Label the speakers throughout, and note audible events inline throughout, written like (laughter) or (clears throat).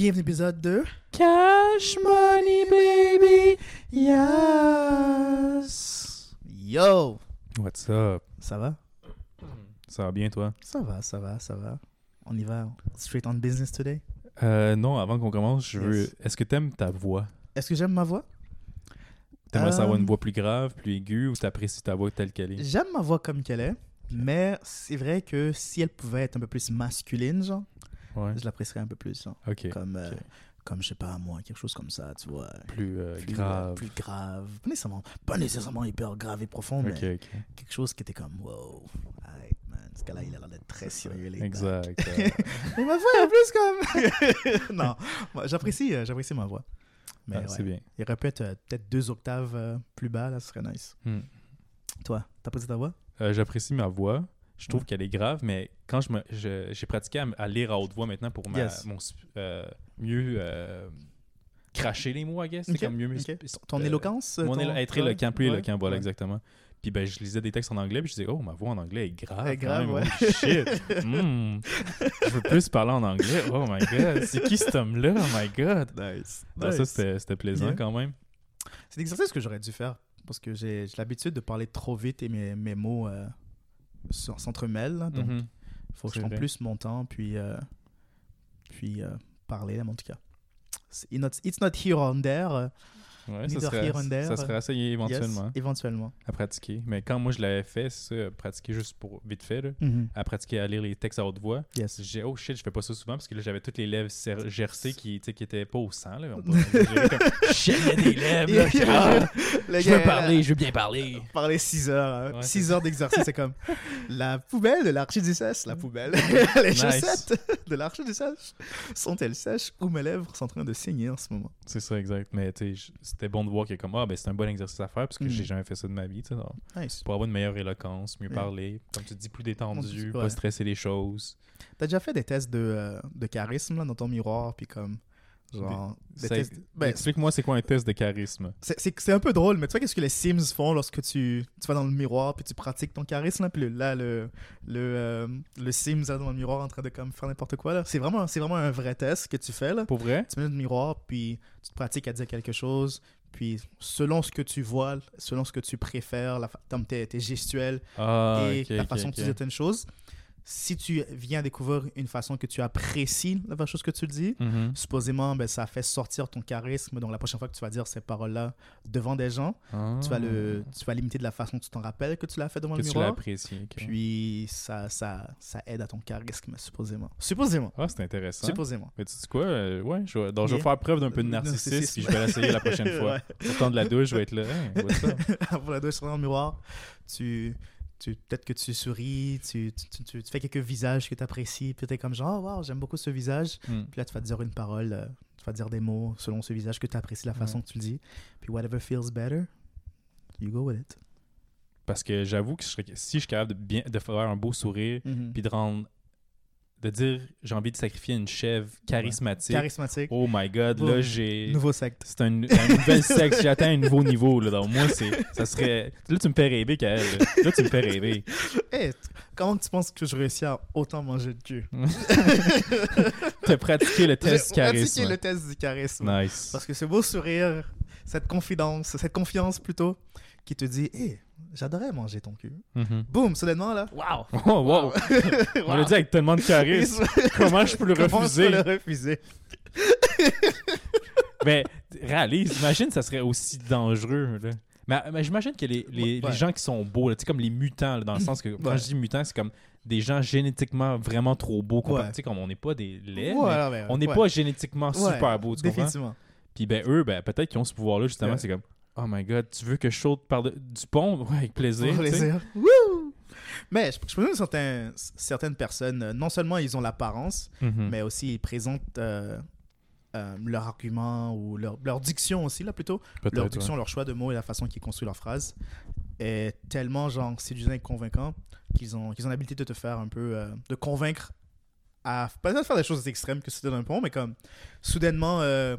Speaker 1: Bienvenue à l'épisode de
Speaker 2: Cash Money Baby.
Speaker 1: Yes. Yo,
Speaker 2: What's up?
Speaker 1: ça va?
Speaker 2: Ça va bien, toi?
Speaker 1: Ça va, ça va, ça va. On y va straight on business today?
Speaker 2: Euh, non, avant qu'on commence, je veux. Est-ce que t'aimes ta voix?
Speaker 1: Est-ce que j'aime ma voix?
Speaker 2: T'aimerais
Speaker 1: Euh,
Speaker 2: savoir une voix plus grave, plus aiguë, ou t'apprécies ta voix telle qu'elle est?
Speaker 1: J'aime ma voix comme qu'elle est, mais c'est vrai que si elle pouvait être un peu plus masculine, genre,
Speaker 2: Ouais.
Speaker 1: je l'apprécierais un peu plus. Comme, euh,
Speaker 2: ok.
Speaker 1: comme, je sais pas, moi, quelque chose comme ça, tu vois.
Speaker 2: Plus, euh,
Speaker 1: Plus,
Speaker 2: grave.
Speaker 1: plus grave. Pas nécessairement, pas nécessairement hyper grave et profond, mais quelque chose qui était comme, wow, alright, man, ce gars-là, il a l'air d'être très sérieux, les
Speaker 2: Exact. (laughs)
Speaker 1: Mais ma voix est plus comme. (laughs) non, j'apprécie, euh, j'apprécie ma voix. Mais
Speaker 2: ah,
Speaker 1: ouais,
Speaker 2: C'est bien.
Speaker 1: il répète euh, peut-être deux octaves plus bas, là, ce serait nice.
Speaker 2: Hmm.
Speaker 1: Toi, t'apprécies ta voix?
Speaker 2: Euh, J'apprécie ma voix. Je trouve
Speaker 1: Ouais.
Speaker 2: qu'elle est grave, mais quand je me, j'ai pratiqué à, lire à haute voix maintenant pour ma,
Speaker 1: Yes.
Speaker 2: mon, sp- euh, mieux euh, cracher les mots, I guess. C'est
Speaker 1: Ok,
Speaker 2: comme mieux
Speaker 1: ok.
Speaker 2: m'exp-
Speaker 1: Ton
Speaker 2: euh,
Speaker 1: éloquence
Speaker 2: Mon
Speaker 1: ton-
Speaker 2: être éloquent, plus
Speaker 1: ouais,
Speaker 2: éloquent, voilà,
Speaker 1: ouais.
Speaker 2: exactement. Puis ben, je lisais des textes en anglais, puis je disais, oh, ma voix en anglais est grave.
Speaker 1: Est grave,
Speaker 2: quand
Speaker 1: ouais.
Speaker 2: Oh, shit. (laughs) Hmm. Je veux plus parler en anglais. Oh my god. C'est qui cet homme-là? Oh my god.
Speaker 1: Nice.
Speaker 2: Ça, c'était c'était plaisant
Speaker 1: Yeah.
Speaker 2: quand même.
Speaker 1: C'est l'exercice que j'aurais dû faire parce que j'ai j'ai l'habitude de parler trop vite et mes, mes mots s'entremêlent. Donc, il
Speaker 2: Mhm.
Speaker 1: faut que je prenne plus mon temps, puis, euh, puis euh, parler, en tout cas. It's not, it's not here or there. Euh,
Speaker 2: Ouais, ça serait, ça serait essayé
Speaker 1: yes,
Speaker 2: éventuellement
Speaker 1: éventuellement.
Speaker 2: à pratiquer. Mais quand moi je l'avais fait, c'est ça, pratiquer juste pour vite fait, là,
Speaker 1: Mhm.
Speaker 2: à pratiquer à lire les textes à haute voix.
Speaker 1: Yes.
Speaker 2: J'ai oh shit, je fais pas ça souvent parce que là j'avais toutes les lèvres cer- gercées qui, qui étaient pas au sang. Là. On peut exagérer comme, Shit, il y a des lèvres. là. (laughs)
Speaker 1: Yeah.
Speaker 2: Ah,
Speaker 1: Le
Speaker 2: je veux parler, je veux bien parler.
Speaker 1: Parler 6 heures.
Speaker 2: Ouais,
Speaker 1: 6
Speaker 2: c'est
Speaker 1: heures d'exercice, c'est comme (laughs) la poubelle de l'archidiocèse, la poubelle. (laughs) Les
Speaker 2: Nice.
Speaker 1: chaussettes de l'archidiocèse sont-elles sèches ou mes lèvres sont en train de saigner en ce moment?
Speaker 2: C'est ça, exact. Mais tu sais, je- c'était bon de voir que comme ah ben c'est un bon exercice à faire parce que
Speaker 1: Mm.
Speaker 2: j'ai jamais fait ça de ma vie, tu sais.
Speaker 1: Nice.
Speaker 2: Pour avoir une meilleure éloquence, mieux
Speaker 1: Yeah.
Speaker 2: parler, comme tu dis, plus détendu,
Speaker 1: Ouais.
Speaker 2: pas stresser les choses.
Speaker 1: T'as déjà fait des tests de, euh, de charisme là, dans ton miroir, puis comme. Genre. Des
Speaker 2: Ça-
Speaker 1: tests. ben,
Speaker 2: Explique-moi c'est quoi un test de charisme?
Speaker 1: c'est- un peu drôle, mais tu vois, qu'est-ce que les Sims font lorsque tu, tu vas dans le miroir, puis tu pratiques ton charisme, là, puis le- là, le, le, euh, le Sims là, dans le miroir en train de comme, faire n'importe quoi. là. C'est vraiment, c'est vraiment un vrai test que tu fais. Là.
Speaker 2: Pour vrai?
Speaker 1: tu mets dans le miroir, puis tu te pratiques à dire quelque chose, puis selon ce que tu vois, selon ce que tu préfères, la tes, gestuels
Speaker 2: Ah,
Speaker 1: et la façon
Speaker 2: ok.
Speaker 1: que tu dis certaines choses, si tu viens découvrir une façon que tu apprécies la chose que tu dis,
Speaker 2: Mhm.
Speaker 1: supposément, ben, ça fait sortir ton charisme. Donc la prochaine fois que tu vas dire ces paroles-là devant des gens, tu, vas le, tu vas limiter de la façon que tu t'en rappelles que tu l'as fait devant
Speaker 2: Ah. que
Speaker 1: le
Speaker 2: tu l'as
Speaker 1: miroir.
Speaker 2: apprécié. ok.
Speaker 1: Puis ça, ça, ça aide à ton charisme, supposément. Supposément.
Speaker 2: Ah, c'est intéressant.
Speaker 1: Supposément.
Speaker 2: Mais tu sais quoi? euh, ouais, je vais, donc, je vais
Speaker 1: Yeah.
Speaker 2: faire preuve d'un peu de
Speaker 1: Narcissisme.
Speaker 2: narcissisme, puis je vais l'essayer la prochaine (laughs) fois.
Speaker 1: Ouais.
Speaker 2: Sortant de la douche, je vais être là. Hey, up? (laughs)
Speaker 1: pour la douche dans le miroir, tu, tu peut-être que tu souris, tu, tu, tu- fais quelques visages que tu apprécies, puis tu es comme genre, oh, wow, j'aime beaucoup ce visage.
Speaker 2: Hmm.
Speaker 1: Puis là, tu vas te dire une parole, euh, tu vas dire des mots selon ce visage que tu apprécies, la façon
Speaker 2: Ouais.
Speaker 1: que tu le dis. Puis whatever feels better, you go with it.
Speaker 2: Parce que j'avoue que je si je suis capable de, bien, de faire un beau sourire, puis de rendre. De dire j'ai envie de sacrifier une chèvre charismatique.
Speaker 1: Charismatique,
Speaker 2: Oh my god, là j'ai.
Speaker 1: nouveau secte.
Speaker 2: C'est un, un nouvel sexe, j'ai atteint un nouveau niveau. Là. Donc, moi, c'est, ça serait. Là, tu me fais rêver, Kael. Là, Là, tu me fais rêver. (laughs)
Speaker 1: Hey, comment tu penses que je réussis à autant manger de cul (laughs)
Speaker 2: T'as pratiqué le test
Speaker 1: pratiqué
Speaker 2: charisme.
Speaker 1: le test du charisme.
Speaker 2: Nice.
Speaker 1: Parce que ce beau sourire, cette confidence, cette confiance plutôt, qui te dit, hé, j'adorais manger ton cul.
Speaker 2: Mhm.
Speaker 1: Boum, soudainement là, waouh! (laughs)
Speaker 2: Oh, wow. (laughs) On l'a dit avec tellement de (laughs) charisme. Comment je peux le
Speaker 1: Comment
Speaker 2: refuser?
Speaker 1: je peux le refuser?
Speaker 2: Mais réalise, imagine, ça serait aussi dangereux. Là. Mais, mais j'imagine que les, les,
Speaker 1: Ouais.
Speaker 2: les gens qui sont beaux, là, tu sais, comme les mutants, là, dans le sens que quand
Speaker 1: Ouais.
Speaker 2: je dis mutants, c'est comme des gens génétiquement vraiment trop beaux.
Speaker 1: Ouais.
Speaker 2: Tu sais, comme on n'est pas des laits, mais
Speaker 1: Voilà, mais-
Speaker 2: on n'est
Speaker 1: ouais.
Speaker 2: pas génétiquement
Speaker 1: Ouais,
Speaker 2: super beaux, tu comprends?
Speaker 1: Définitivement.
Speaker 2: Puis ben eux, ben, peut-être qu'ils ont ce pouvoir-là, justement,
Speaker 1: Ouais.
Speaker 2: c'est comme Oh my god, tu veux que je saute par de- du pont? Ouais, avec plaisir. Sais.
Speaker 1: plaisir. Mais je, je pense que certains, certaines personnes, euh, non seulement ils ont l'apparence,
Speaker 2: Mhm.
Speaker 1: mais aussi ils présentent euh, euh, leur argument ou leur, leur diction aussi, là plutôt. Leur
Speaker 2: ouais.
Speaker 1: diction, leur choix de mots et la façon qu'ils construisent leurs phrases est tellement genre séduisant et convaincant qu'ils ont, qu'ils ont l'habilité de te faire un peu, euh, de convaincre à peut-être faire des choses extrêmes que c'était d'un pont, mais comme soudainement euh,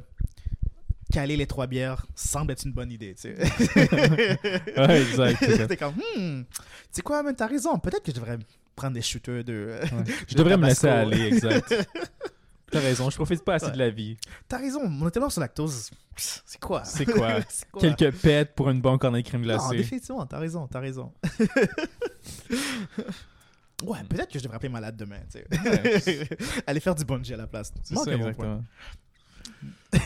Speaker 1: caler les trois bières semble être une bonne idée, tu sais. (laughs)
Speaker 2: Ouais, exact.
Speaker 1: T'es comme, hmm, tu sais quoi, man, t'as raison, peut-être que je devrais prendre des shooters de. (laughs)
Speaker 2: Je devrais me laisser aller, exact. (laughs) T'as raison, je profite pas assez de la vie.
Speaker 1: T'as raison, mon intolérance au lactose, c'est quoi?
Speaker 2: C'est quoi? Quelques pets pour une bonne cornet de crème glacée.
Speaker 1: Non, définitivement, t'as raison, t'as raison. ouais, peut-être que je devrais appeler malade demain, tu sais. Aller faire du bungee à la place.
Speaker 2: C'est ça, exactement. bon,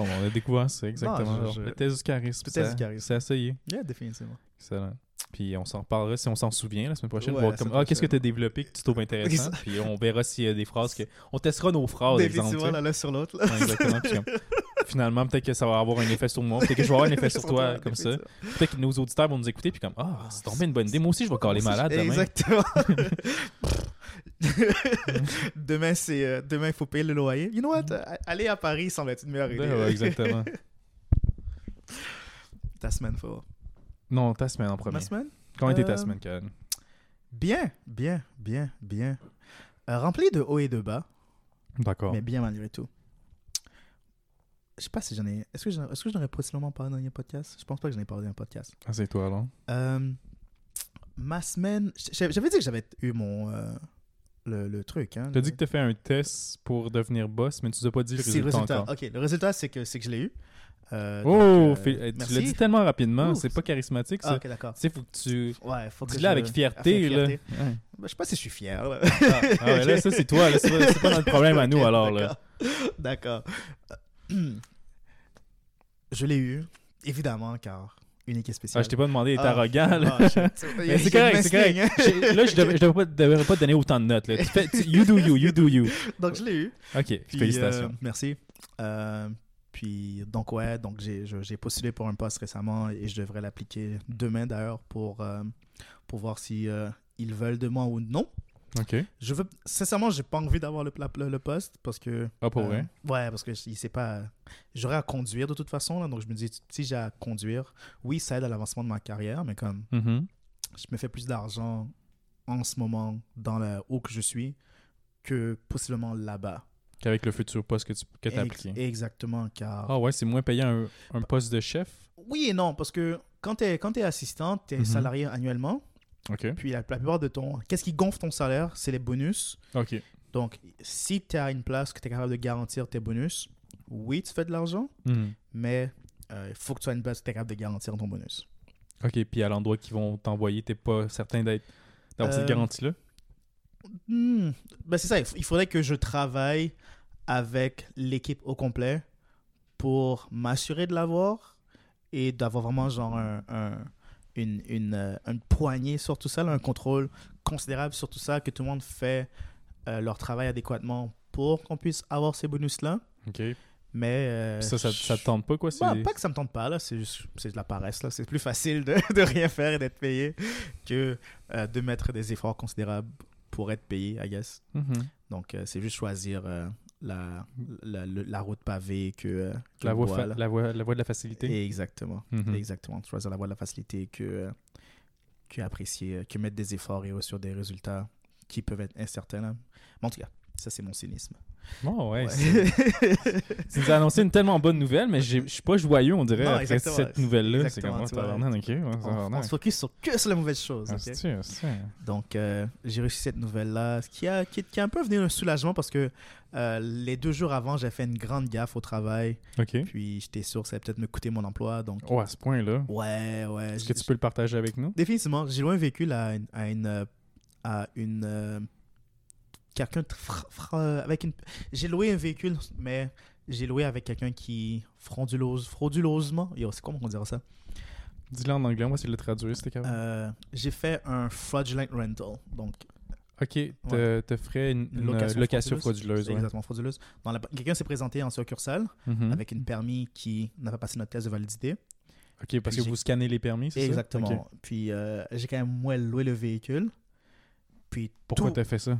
Speaker 2: on a découvert ça, exactement. Non, je, je... Le thèse du charisme. Le du charisme. C'est essayé.
Speaker 1: Yeah, définitivement.
Speaker 2: Excellent. Puis on s'en reparlera si on s'en souvient la semaine prochaine. Ouais, comme, ah, qu'est-ce que tu as développé que tu trouves (laughs) intéressant? puis on verra s'il y a des phrases que. On testera nos phrases, (laughs) exemple.
Speaker 1: l'un sur l'autre.
Speaker 2: Ouais, exactement. Puis, (laughs) finalement, peut-être que ça va avoir un effet sur moi. Peut-être que je vais avoir un effet sur (laughs) toi, comme (laughs) ça. Peut-être que nos auditeurs vont nous écouter. Puis comme, ah, c'est tombé une bonne idée. Moi aussi, je vais caler malade demain.
Speaker 1: Exactement. (laughs) demain, c'est euh, demain, il faut payer le loyer. You know what? Aller à Paris semble être une meilleure idée.
Speaker 2: Ouais, exactement.
Speaker 1: Ta semaine, faut.
Speaker 2: Non, ta semaine en premier.
Speaker 1: Ma semaine?
Speaker 2: Comment était ta euh, semaine, Karen?
Speaker 1: Bien, bien, bien, bien. Euh, rempli de hauts et de bas.
Speaker 2: D'accord.
Speaker 1: Mais bien malgré tout. Je sais pas si j'en ai. Est-ce que j'en est ai précédemment parlé dans un podcast? Je pense pas que j'en ai parlé dans un podcast.
Speaker 2: Ah, c'est toi alors?
Speaker 1: Euh, Ma semaine. J'avais dit que j'avais eu mon. le, le, truc. Hein,
Speaker 2: tu as dit que tu as fait un test pour devenir boss, mais tu nous as pas dit le résultat, le résultat.
Speaker 1: Ok, le résultat, c'est que, que je l'ai eu.
Speaker 2: Euh, oh, euh, eh, tu l'as dit tellement rapidement, c'est pas charismatique.
Speaker 1: Ah, ok, d'accord.
Speaker 2: Tu sais, faut que tu.
Speaker 1: Ouais, faut que
Speaker 2: Dis-le avec fierté. Là.
Speaker 1: Ouais. Ben, je sais pas si je suis fier. Là.
Speaker 2: Ah, ah ouais, là, ça, c'est toi. C'est pas, notre problème à (laughs) nous, alors. là.
Speaker 1: D'accord. (clears throat) Je l'ai eu, évidemment, car unique et spéciale.
Speaker 2: Ah, je t'ai pas demandé d'être arrogant. Là. (laughs) c'est correct, c'est correct. là, je devrais, devrais, pas, devrais pas te donner autant de notes. Là. Tu fais, you do you, you do you.
Speaker 1: Donc, je l'ai eu.
Speaker 2: Ok, Puis, félicitations.
Speaker 1: Euh, merci. Euh, puis, donc, ouais, donc j'ai postulé pour un poste récemment et je devrais l'appliquer demain d'ailleurs pour, euh, pour voir si euh, ils veulent de moi ou non.
Speaker 2: Ok.
Speaker 1: Je veux, sincèrement, j'ai pas envie d'avoir le, le, le, poste parce que.
Speaker 2: Ah, pour vrai?
Speaker 1: Ouais, parce que il sait pas. J'aurais à conduire de toute façon, là, donc je me dis, si j'ai à conduire, oui, ça aide à l'avancement de ma carrière, mais comme.
Speaker 2: Mm-hmm.
Speaker 1: Je me fais plus d'argent en ce moment dans la où que je suis que possiblement là-bas.
Speaker 2: Qu'avec le futur poste que tu que as appliqué.
Speaker 1: Exactement, car...
Speaker 2: Ah ouais, c'est moins payant un, un, poste de chef?
Speaker 1: Oui et non, parce que quand tu es, quand es assistant, tu es mhm. salarié annuellement. Puis la, plupart de ton... Qu'est-ce qui gonfle ton salaire? C'est les bonus.
Speaker 2: OK.
Speaker 1: Donc, si tu à une place que tu es capable de garantir tes bonus, oui, tu fais de l'argent,
Speaker 2: mhm.
Speaker 1: mais euh, il faut que tu à une place où tu es capable de garantir ton bonus.
Speaker 2: OK, puis à l'endroit qu'ils vont t'envoyer, tu pas certain d'être d'avoir cette euh, garantie-là?
Speaker 1: Hmm. Ben c'est ça, il faudrait que je travaille avec l'équipe au complet pour m'assurer de l'avoir et d'avoir vraiment genre un, une, une, euh, une, poignée sur tout ça, un contrôle considérable sur tout ça, que tout le monde fait euh, leur travail adéquatement pour qu'on puisse avoir ces bonus-là.
Speaker 2: OK.
Speaker 1: Mais. Euh,
Speaker 2: ça, ça, ça, te tente pas, quoi?
Speaker 1: Bah, pas que ça me tente pas, là. C'est juste de la paresse, là. C'est plus facile de, (laughs) de rien faire et d'être payé que de mettre des efforts considérables pour être payé, I guess.
Speaker 2: Mm-hmm.
Speaker 1: Donc, c'est juste choisir la, la, la, route pavée que, euh,
Speaker 2: la, voie la, voie, la voie de la facilité.
Speaker 1: Exactement. Mm-hmm. Exactement. Choisir la voie de la facilité que, euh, que apprécier, euh, que mettre des efforts et sur des résultats qui peuvent être incertains. Mais en tout cas, ça, c'est mon cynisme.
Speaker 2: Bon, ouais. (laughs) tu nous as annoncé une tellement bonne nouvelle, mais je suis pas joyeux, on dirait, après cette nouvelle-là. C'est comme, oh, ok.
Speaker 1: on, se focus sur que sur la mauvaise chose.
Speaker 2: Ah, sûr,
Speaker 1: Donc, euh, j'ai reçu cette nouvelle-là, ce qui a, qui, qui, a un peu venu un soulagement parce que euh, les deux jours avant, j'ai fait une grande gaffe au travail.
Speaker 2: Ok.
Speaker 1: Puis, j'étais sûr que ça allait peut-être me coûter mon emploi. Donc...
Speaker 2: Oh, à ce point-là.
Speaker 1: Ouais, ouais.
Speaker 2: Est-ce que tu peux le partager avec nous?
Speaker 1: Définitivement. J'ai loué un véhicule à une. À une, à une euh, quelqu'un avec une j'ai loué un véhicule mais j'ai loué avec quelqu'un qui fraudulose frauduleusement. C'est comment on dirait ça?
Speaker 2: Dis-le en anglais moi c'est le traduire c'était quand
Speaker 1: euh, j'ai fait un fraudulent rental donc
Speaker 2: ok te, te ferais une, location, frauduleuse,
Speaker 1: exactement frauduleuse. Quelqu'un s'est présenté en succursale mm-hmm. avec une permis qui n'a pas passé notre test de validité.
Speaker 2: Ok parce que vous scannez les permis c'est
Speaker 1: exactement. Puis euh, j'ai quand même moi loué le véhicule. Puis
Speaker 2: pourquoi t'as fait ça?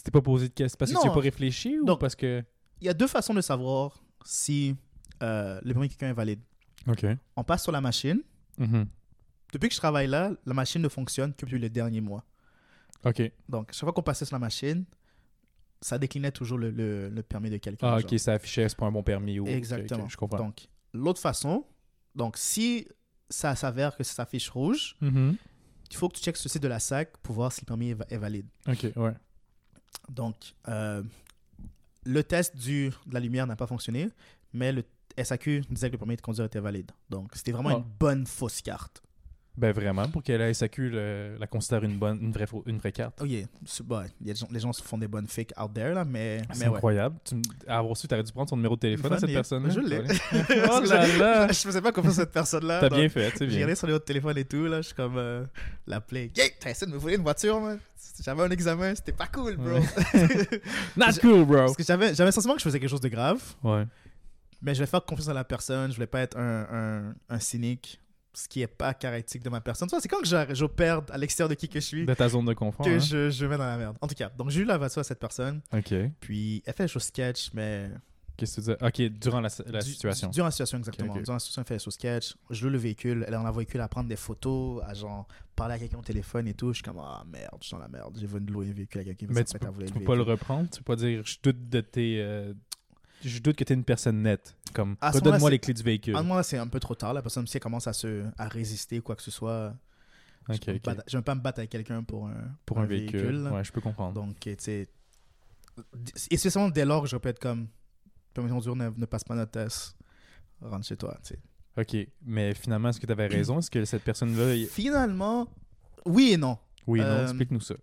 Speaker 2: Tu t'es pas posé de questions parce que tu n'as pas réfléchi ou parce que.
Speaker 1: Il y a deux façons de savoir si euh, le permis de quelqu'un est valide.
Speaker 2: OK.
Speaker 1: On passe sur la machine.
Speaker 2: Mm-hmm.
Speaker 1: Depuis que je travaille là, la machine ne fonctionne que depuis les derniers mois.
Speaker 2: OK.
Speaker 1: Donc, chaque fois qu'on passait sur la machine, ça déclinait toujours le, le, permis de quelqu'un.
Speaker 2: Ah, ok, ça affichait, c'est pas un bon permis. Ou...
Speaker 1: Exactement.
Speaker 2: je comprends.
Speaker 1: Donc, l'autre façon, donc si ça s'avère que ça s'affiche rouge,
Speaker 2: mm-hmm.
Speaker 1: il faut que tu checkes ce site de la SAC pour voir si le permis est, est valide.
Speaker 2: Ok, ouais.
Speaker 1: Donc, euh, le test du, de la lumière n'a pas fonctionné, mais le SAQ disait que le permis de conduire était valide. Donc, c'était vraiment
Speaker 2: Ah.
Speaker 1: une bonne fausse carte.
Speaker 2: Ben vraiment, pour que la SAQ le- la considère une, bonne, une, vraie, une vraie carte.
Speaker 1: Oh yeah, c'est- bah, gens- les gens se font des bonnes fakes out there, là, mais,
Speaker 2: C'est
Speaker 1: mais ouais.
Speaker 2: incroyable. Tu m- avoir su, t'aurais dû prendre son numéro de téléphone à cette personne.
Speaker 1: Je l'ai. (laughs)
Speaker 2: oh là là!
Speaker 1: Je faisais pas confiance à cette personne-là.
Speaker 2: T'as
Speaker 1: donc-
Speaker 2: bien fait, c'est
Speaker 1: J'ai
Speaker 2: bien.
Speaker 1: regardé sur les autres téléphones et tout, là, je suis comme euh, la play. Yeah, t'as essayé de me voler une voiture, man. J'avais un examen, c'était pas cool, bro. (laughs)
Speaker 2: Not cool, bro!
Speaker 1: Parce que j'avais, j'avais le sentiment que je faisais quelque chose de grave,
Speaker 2: Ouais.
Speaker 1: mais je voulais faire confiance à la personne, je voulais pas être un, un, un cynique, ce qui est pas caractéristique de ma personne. C'est quand que je- j'opère à l'extérieur de qui que je suis
Speaker 2: De ta zone de confort.
Speaker 1: que
Speaker 2: hein?
Speaker 1: je, je mets dans la merde. En tout cas, donc j'ai eu la à cette personne,
Speaker 2: Ok.
Speaker 1: puis elle fait des choses sketch, mais
Speaker 2: Qu'est-ce que tu dis? Ok, durant la, la
Speaker 1: Du-
Speaker 2: situation.
Speaker 1: du- Durant la situation, exactement. Durant la situation, elle fait son sketch. Je loue le véhicule. Elle est dans la véhicule à prendre des photos, à genre parler à quelqu'un au téléphone et tout. Je suis comme, ah merde, je suis dans la merde. J'ai voulu louer un véhicule à quelqu'un
Speaker 2: Mais tu peux, tu
Speaker 1: le
Speaker 2: peux pas le reprendre? Tu peux pas dire je doute de tes. euh, je doute que t'es une personne nette. Comme redonne-moi
Speaker 1: c'est-
Speaker 2: les clés du véhicule.
Speaker 1: À moment, c'est un peu trop tard. La personne, si elle commence à, se, à résister, quoi que ce soit,
Speaker 2: Ok,
Speaker 1: je, peux
Speaker 2: ok.
Speaker 1: pas, me battre avec quelqu'un pour un,
Speaker 2: Pour un, véhicule.
Speaker 1: là.
Speaker 2: Ouais, je peux comprendre.
Speaker 1: Donc, tu sais. Et spécialement dès lors que je peux être comme, permission de ne, ne passe pas notre test, rentre chez toi. tu sais.
Speaker 2: Ok, mais finalement, est-ce que tu avais raison? Est-ce que cette personne-là. il-
Speaker 1: Finalement, oui et non.
Speaker 2: Oui, non,
Speaker 1: Euh,
Speaker 2: explique-nous ça.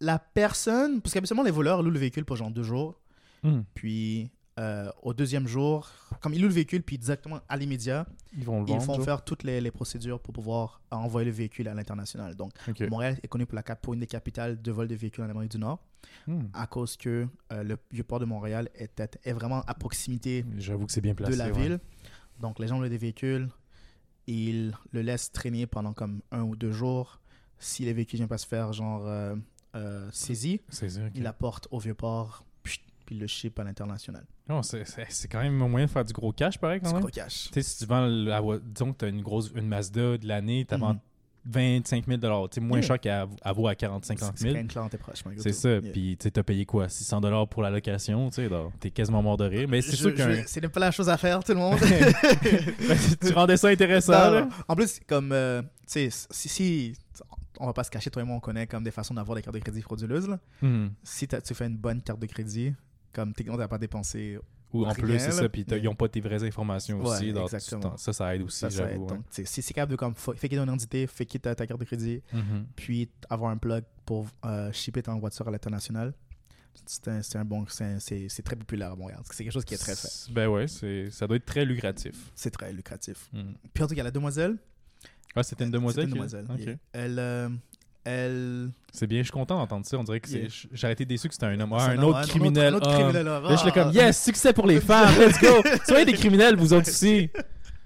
Speaker 1: La personne, parce qu'habituellement, les voleurs louent le véhicule pour genre deux jours.
Speaker 2: Hmm.
Speaker 1: Puis euh, au deuxième jour, comme ils louent le véhicule, puis directement à l'immédiat,
Speaker 2: Ils vont le
Speaker 1: ils
Speaker 2: vendre.
Speaker 1: font
Speaker 2: genre?
Speaker 1: faire toutes les, les procédures pour pouvoir envoyer le véhicule à l'international. Donc. Montréal est connu pour, la, cap- pour une des capitales de vol de véhicules en Amérique du Nord,
Speaker 2: Hmm.
Speaker 1: à cause que euh, le vieux port de Montréal est, vraiment à proximité
Speaker 2: J'avoue que c'est bien placé.
Speaker 1: de la
Speaker 2: ouais.
Speaker 1: ville. Donc les gens louent des véhicules, ils le laissent traîner pendant comme un ou deux jours. Si les véhicules ne viennent pas se faire genre euh, euh, saisis,
Speaker 2: C'est ça. ok.
Speaker 1: ils l'apportent au vieux port, puis le ship à l'international.
Speaker 2: Non, c'est- c'est c'est quand même un moyen de faire du gros cash, pareil, quand
Speaker 1: C'est
Speaker 2: même.
Speaker 1: gros cash.
Speaker 2: Tu sais, si tu vends, la disons que tu as une grosse une Mazda de l'année, tu
Speaker 1: Mhm.
Speaker 2: vends 25 000 Tu sais, moins
Speaker 1: Yeah.
Speaker 2: cher qu'à à vaut à 40-50
Speaker 1: C'est
Speaker 2: 000.
Speaker 1: quand même clair, t'es proche,
Speaker 2: C'est ça.
Speaker 1: Yeah.
Speaker 2: Puis tu as payé quoi 600 pour la location. Tu sais, t'es quasiment mort de rire. Mais c'est sûr qu'un.
Speaker 1: je- C'est pas la chose à faire, tout le monde. (laughs)
Speaker 2: tu rendais ça intéressant.
Speaker 1: Non,
Speaker 2: là.
Speaker 1: non. En plus, comme, euh, tu sais, si, si, on va pas se cacher, toi et moi, on connaît comme des façons d'avoir des cartes de crédit frauduleuses. là.
Speaker 2: Mhm.
Speaker 1: Si tu fais une bonne carte de crédit, comme techniquement, t'as pas dépensé,
Speaker 2: Ou en plus, c'est ça. Puis
Speaker 1: Mais-
Speaker 2: ils n'ont pas tes vraies informations
Speaker 1: Ouais,
Speaker 2: aussi. donc,
Speaker 1: exactement.
Speaker 2: ça, ça aide aussi, j'avoue. ouais.
Speaker 1: Donc, tu sais, si c'est capable de comme, fa- faker ton identité, faker ta, ta carte de crédit,
Speaker 2: Mhm.
Speaker 1: puis avoir un plug pour euh, shipper ton voiture à l'international, c'est un, un bon, c'est très populaire à Montréal. C'est quelque chose qui est très fait.
Speaker 2: Ben ouais, c'est- ça doit être très lucratif.
Speaker 1: C'est très lucratif.
Speaker 2: Mhm.
Speaker 1: Puis en tout cas, la demoiselle,
Speaker 2: Ah, c'était une demoiselle?
Speaker 1: C'était une demoiselle. Elle, euh, elle.
Speaker 2: C'est bien, je suis content d'entendre ça. On dirait que.
Speaker 1: Yeah.
Speaker 2: J'aurais été déçu que c'était un homme. Ah, un, autre criminel.
Speaker 1: Un autre
Speaker 2: Ah.
Speaker 1: criminel.
Speaker 2: Là, je suis
Speaker 1: ah.
Speaker 2: comme, yes, succès pour les femmes, let's go! (laughs) Soyez des criminels, vous autres aussi!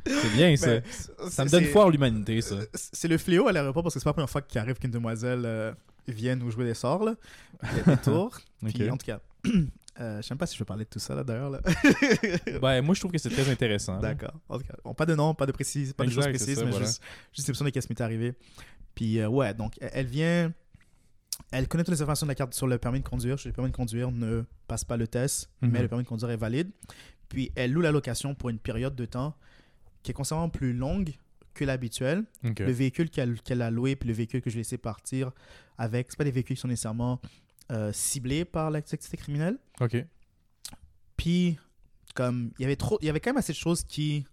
Speaker 2: C'est bien, ça.
Speaker 1: Ben,
Speaker 2: Ça me donne foi en l'humanité, ça.
Speaker 1: C'est le fléau à l'aéroport parce que c'est pas la première fois qu'il arrive qu'une demoiselle euh, vienne nous jouer des sorts. Là. Il y a des (laughs) tours. Puis en tout cas, (clears throat) euh, je sais même pas si je veux parler de tout ça là d'ailleurs. Là. (laughs)
Speaker 2: Ben, moi, je trouve que c'est très intéressant.
Speaker 1: D'accord. En tout cas, bon, pas de nom, pas de précis, pas de choses précises, mais
Speaker 2: voilà.
Speaker 1: juste, juste l'impression de qu'est-ce qui m'est arrivé. Puis euh, ouais, donc elle- vient, elle connaît toutes les informations de la carte sur le permis de conduire. Le permis de conduire ne passe pas le test,
Speaker 2: Mhm.
Speaker 1: mais le permis de conduire est valide. Puis elle loue la location pour une période de temps qui est considérablement plus longue que l'habituel. Le véhicule qu'elle qu'elle a loué, puis le véhicule que je laissé partir avec, c'est pas des véhicules qui sont nécessairement euh, ciblés par l'activité criminelle.
Speaker 2: Ok.
Speaker 1: Puis, comme, il y avait trop, il y avait quand même assez de choses qui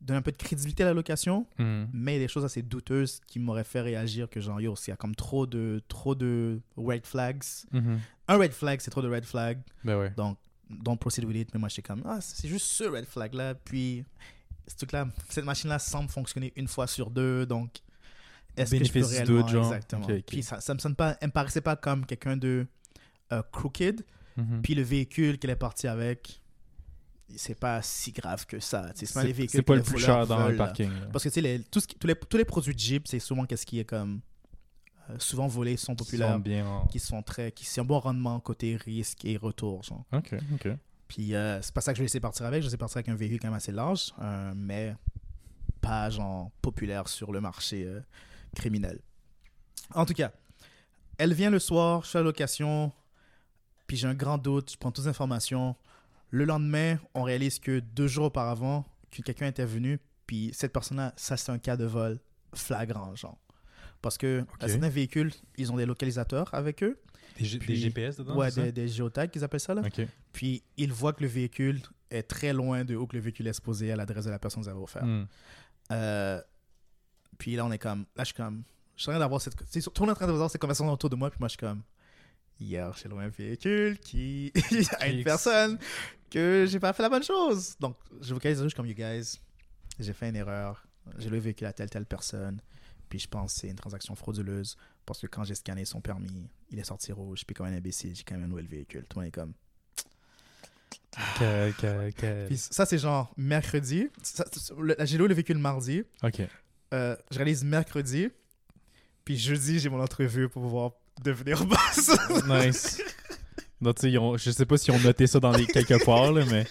Speaker 1: donnent un peu de crédibilité à la location,
Speaker 2: Mhm.
Speaker 1: mais il y a des choses assez douteuses qui m'auraient fait réagir que genre, yo, s'il y a comme trop de, trop de red flags.
Speaker 2: Mhm.
Speaker 1: Un red flag, c'est trop de red flags.
Speaker 2: Ben ouais.
Speaker 1: Donc, don't proceed with it. Mais moi, j'étais comme, ah, c'est juste ce red flag-là. Puis, ce truc-là, cette machine-là semble fonctionner une fois sur deux. Donc, est-ce que je peux réellement... Exactement. Puis, ça, ça me sonne pas, elle me paraissait pas comme quelqu'un de euh, crooked.
Speaker 2: Mhm.
Speaker 1: Puis, le véhicule qu'elle est partie avec, c'est pas si grave que ça. C'est pas les véhicules
Speaker 2: C'est pas le plus cher dans le
Speaker 1: veulent, là.
Speaker 2: parking. là.
Speaker 1: Parce que, tu les- tout ce qui- tous, les, tous les produits Jeep, c'est souvent qu'est-ce qui est comme... euh, souvent volés, sont populaires,
Speaker 2: sont bien en-
Speaker 1: qui sont très... qui sont un bon rendement côté risque et retour, genre.
Speaker 2: Ok, ok.
Speaker 1: Puis euh, c'est pas ça que je vais laisser partir avec. Je vais laisser partir avec un véhicule quand même assez large, euh, mais pas genre populaire sur le marché criminel. En tout cas, elle vient le soir, je suis à la location, puis j'ai un grand doute, je prends toutes les informations. Le lendemain, on réalise que deux jours auparavant, que quelqu'un était venu, puis cette personne-là, ça c'est un cas de vol flagrant, genre. Parce que
Speaker 2: Ok.
Speaker 1: euh, certains véhicules, ils ont des localisateurs avec eux.
Speaker 2: Des, GPS dedans
Speaker 1: Ouais, des, des, géotags qu'ils appellent ça. Là. Puis ils voient que le véhicule est très loin de où que le véhicule est exposé à l'adresse de la personne que vous avez offert. Euh, puis là, on est comme. Là, je suis comme. Je suis en train d'avoir cette. Tout le monde est en train d'avoir cette conversation autour de moi, puis moi, je suis comme. Hier, j'ai loué un véhicule qui. a (laughs) une personne que j'ai pas fait la bonne chose. Donc, je vous casse, suis comme, you guys, j'ai fait une erreur. J'ai loué le véhicule à telle, telle personne. Puis je pense que c'est une transaction frauduleuse parce que quand j'ai scanné son permis, il est sorti rouge. Puis comme un imbécile, j'ai quand même loué le véhicule. Tout le monde est comme. ça, c'est genre mercredi. J'ai loué le véhicule mardi.
Speaker 2: OK.
Speaker 1: Euh, je réalise mercredi. Puis jeudi, j'ai mon entrevue pour pouvoir devenir boss. (laughs)
Speaker 2: nice. Donc, je sais pas si ont noté ça dans les quelque part, là, mais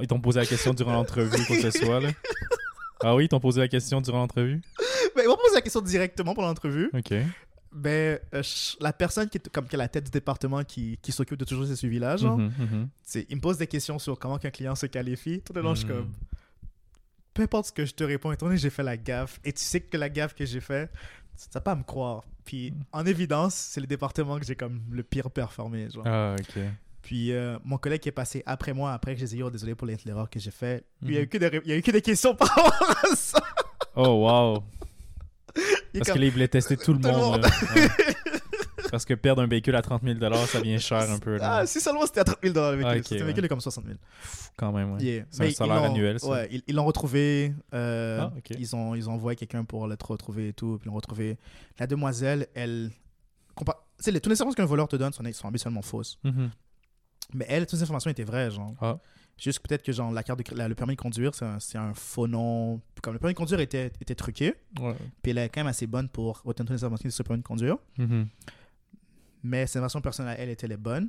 Speaker 2: ils t'ont posé la question durant l'entrevue, quoi que ce soit. Là. Ah oui, ils t'ont posé la question durant l'entrevue?
Speaker 1: Ben, ils m'ont posé la question directement pendant l'entrevue.
Speaker 2: OK.
Speaker 1: Ben, euh, la personne qui est comme qui a la tête du département qui, qui s'occupe de toujours ces suivis-là, genre, mm -hmm, il me pose des questions sur comment qu'un client se qualifie. Tout le long, je suis mm. comme, peu importe ce que je te réponds, étant donné que j'ai fait la gaffe, et tu sais que la gaffe que j'ai fait, ça pas à me croire. Puis, mm. en évidence, c'est le département que j'ai comme le pire performé. Genre.
Speaker 2: Ah, ok.
Speaker 1: Puis euh, mon collègue qui est passé après moi, après que j'ai dit oh, désolé pour l'erreur que j'ai fait, il n'y a, eu que des, il y a eu que des questions par rapport à ça.
Speaker 2: Oh, wow. Parce qu'il voulait tester tout le monde. (laughs) Parce que perdre un véhicule à 30 000 ça vient cher un peu.
Speaker 1: Ah, si seulement c'était à 30 000 le véhicule. c'était un véhicule comme 60 000.
Speaker 2: Quand même, ouais. C'est un salaire annuel, ça.
Speaker 1: Ouais, ils l'ont retrouvé. Euh, ah, ils, ont, ils ont envoyé quelqu'un pour le retrouver et tout. Puis ils l'ont retrouvé. La demoiselle, elle. Tu sais, les, toutes les informations qu'un voleur te donne sont, sont habituellement fausses. Mm-hmm. Mais elle, toutes les informations étaient vraies, genre. Ah. Juste peut-être que genre la carte de, le permis de conduire, c'est un, faux nom. Comme le permis de conduire était, était truqué, puis elle est quand même assez bonne pour retenir toutes les informations sur le permis de conduire. Mm-hmm. Mais ses informations personnelles, elle, étaient les bonnes.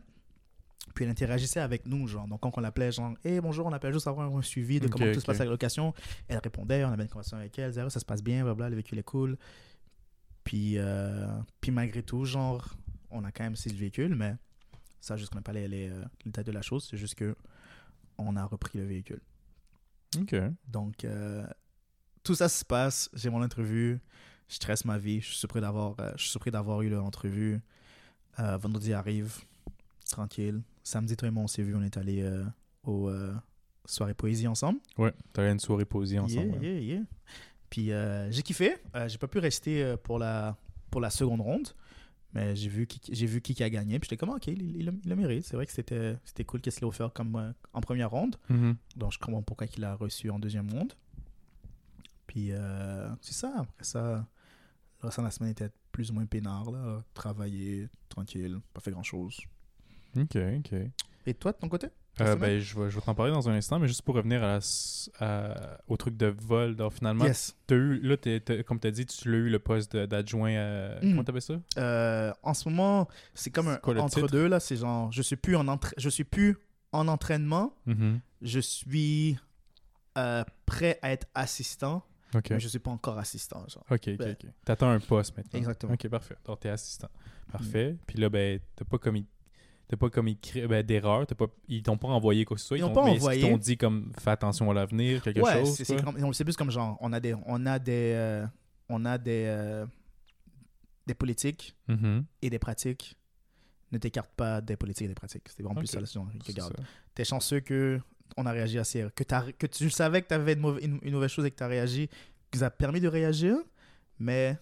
Speaker 1: Puis elle interagissait avec nous, genre. Donc, quand on l'appelait, genre, hé, bonjour, on appelle juste avoir un suivi de comment tout se passe à la location. Elle répondait, on avait une conversation avec elle, disait, ça se passe bien, blablabla, le véhicule est cool. Puis, euh, puis malgré tout, genre, on a quand même saisi le véhicule, mais ça, juste qu'on n'a pas les, euh, de la chose, c'est juste que on a repris le véhicule.
Speaker 2: OK.
Speaker 1: Donc, euh, tout ça se passe, j'ai mon entrevue, je stresse ma vie, je suis surpris d'avoir, je suis surpris d'avoir eu l'entrevue. Vendredi arrive, tranquille. Samedi, toi et moi, on s'est vu, on est allé au soirée poésie ensemble.
Speaker 2: Ouais, t'as une soirée poésie ensemble.
Speaker 1: Yeah, yeah, yeah. Puis j'ai kiffé. j'ai pas pu rester pour la, pour la seconde ronde. Mais j'ai vu, qui, j'ai vu qui, a gagné. Puis j'étais comme, ok, il, il, le mérite. C'est vrai que c'était, c'était cool qu'il l'ait offert comme, euh, en première ronde. Mm-hmm. Donc je comprends pourquoi il a reçu en deuxième ronde. Puis euh, c'est ça. Après ça, le de la semaine était plus ou moins peinard. Là. Travailler, tranquille, pas fait grand chose.
Speaker 2: Ok, ok.
Speaker 1: Et toi, de ton côté?
Speaker 2: Euh, ben, je vais, je vais t'en parler dans un instant, mais juste pour revenir à, au truc de vol, donc finalement, as eu, là, comme tu as dit, tu l'as eu le poste d'adjoint à. Hmm. Comment t'appelles ça?
Speaker 1: Euh, En ce moment, c'est comme un entre-deux, là. C'est genre, je suis plus en, je suis plus en entraînement, mm-hmm. je suis euh, prêt à être assistant. Mais je suis pas encore assistant. Genre.
Speaker 2: Ok, ok, ben, ok. T'attends un poste maintenant.
Speaker 1: Exactement.
Speaker 2: Ok, parfait. Donc, t'es assistant. Parfait. Puis là, ben, t'as pas commis T'as pas comme ben, d'erreur, pas, ils t'ont pas envoyé quoi que ce soit.
Speaker 1: Ils, t'ont pas envoyé.
Speaker 2: Ils t'ont dit comme fais attention à l'avenir, quelque ouais, chose.
Speaker 1: C'est plus comme genre on a des on a des euh, on a des euh, des politiques mm-hmm. et des pratiques. Ne t'écarte pas des politiques et des pratiques. C'est vraiment plus ça la que garde. T'es chanceux que on a réagi assez que, que tu savais que tu avais une, une, mauvaise chose et que tu as réagi, que ça a permis de réagir, mais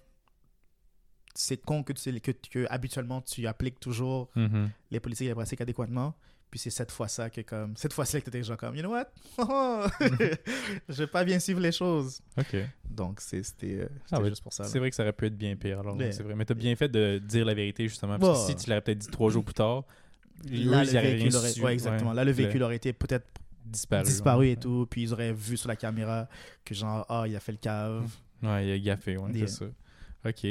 Speaker 1: c'est con que, tu, que, que, habituellement tu appliques toujours mm-hmm. les politiques et les pratiques adéquatement. Puis c'est cette fois-là que comme cette fois-ci que tu étais genre comme you know what? (laughs) Je vais pas bien suivre les choses.
Speaker 2: OK.
Speaker 1: Donc c'était euh,
Speaker 2: ah juste pour ça. C'est vrai que ça aurait pu être bien pire alors c'est vrai mais tu as bien fait de dire la vérité justement parce que si tu l'aurais peut-être dit trois jours plus tard
Speaker 1: là, le véhicule aurait, ouais, exactement. Là le véhicule aurait été peut-être disparu, disparu et tout puis ils auraient vu sur la caméra que genre ah il a fait le cave. (laughs)
Speaker 2: Ouais, il a gaffé ouais, c'est ça. OK.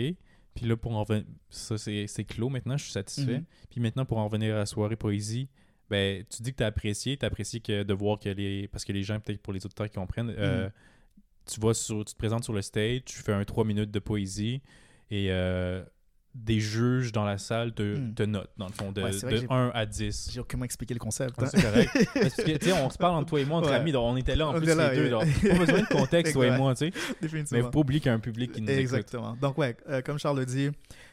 Speaker 2: Puis là, pour en revenir, ça c'est clos maintenant, je suis satisfait. Mhm. Puis maintenant, pour en revenir à la soirée poésie, ben, tu dis que tu as apprécié, tu as apprécié que, de voir que les. Parce que les gens, peut-être pour les auditeurs qui comprennent, euh, mhm. tu, vas sur, tu te présentes sur le stage, tu fais un 3 minutes de poésie et euh, des juges dans la salle te,
Speaker 1: Hmm.
Speaker 2: te notent, dans le fond, de,
Speaker 1: Ouais,
Speaker 2: de
Speaker 1: j'ai-
Speaker 2: 1 à 10.
Speaker 1: J'ai aucunement expliqué le concept.
Speaker 2: Ouais,
Speaker 1: hein.
Speaker 2: c'est correct. (laughs) Parce que, tu sais, on se parle entre toi et moi, entre
Speaker 1: Ouais.
Speaker 2: amis, donc on était là en
Speaker 1: On
Speaker 2: plus
Speaker 1: là,
Speaker 2: les deux. donc pas besoin de contexte, toi et moi, tu sais. Mais pas oublier qu'il y a un public qui nous écoute.
Speaker 1: Exactement. Donc, ouais, euh, comme Charles le dit,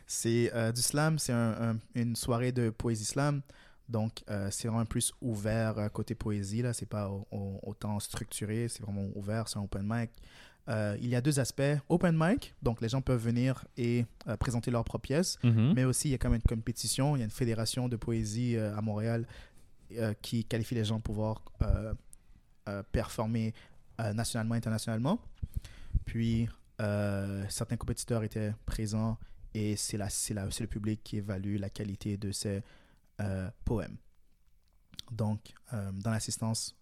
Speaker 1: c'est euh, du slam, c'est un- un- une soirée de poésie slam. Donc, euh, c'est vraiment plus ouvert côté poésie, là. C'est pas au- au- autant structuré, c'est vraiment ouvert, c'est un open mic. Euh, il y a deux aspects. Open mic, donc les gens peuvent venir et euh, présenter leurs propres pièces.
Speaker 2: Mhm.
Speaker 1: Mais aussi, il y a comme une compétition, il y a une fédération de poésie euh, à Montréal qui qualifie les gens pour pouvoir performer nationalement, internationalement. Puis, certains compétiteurs étaient présents et c'est le public qui évalue la qualité de ces poèmes. Donc, dans l'assistance,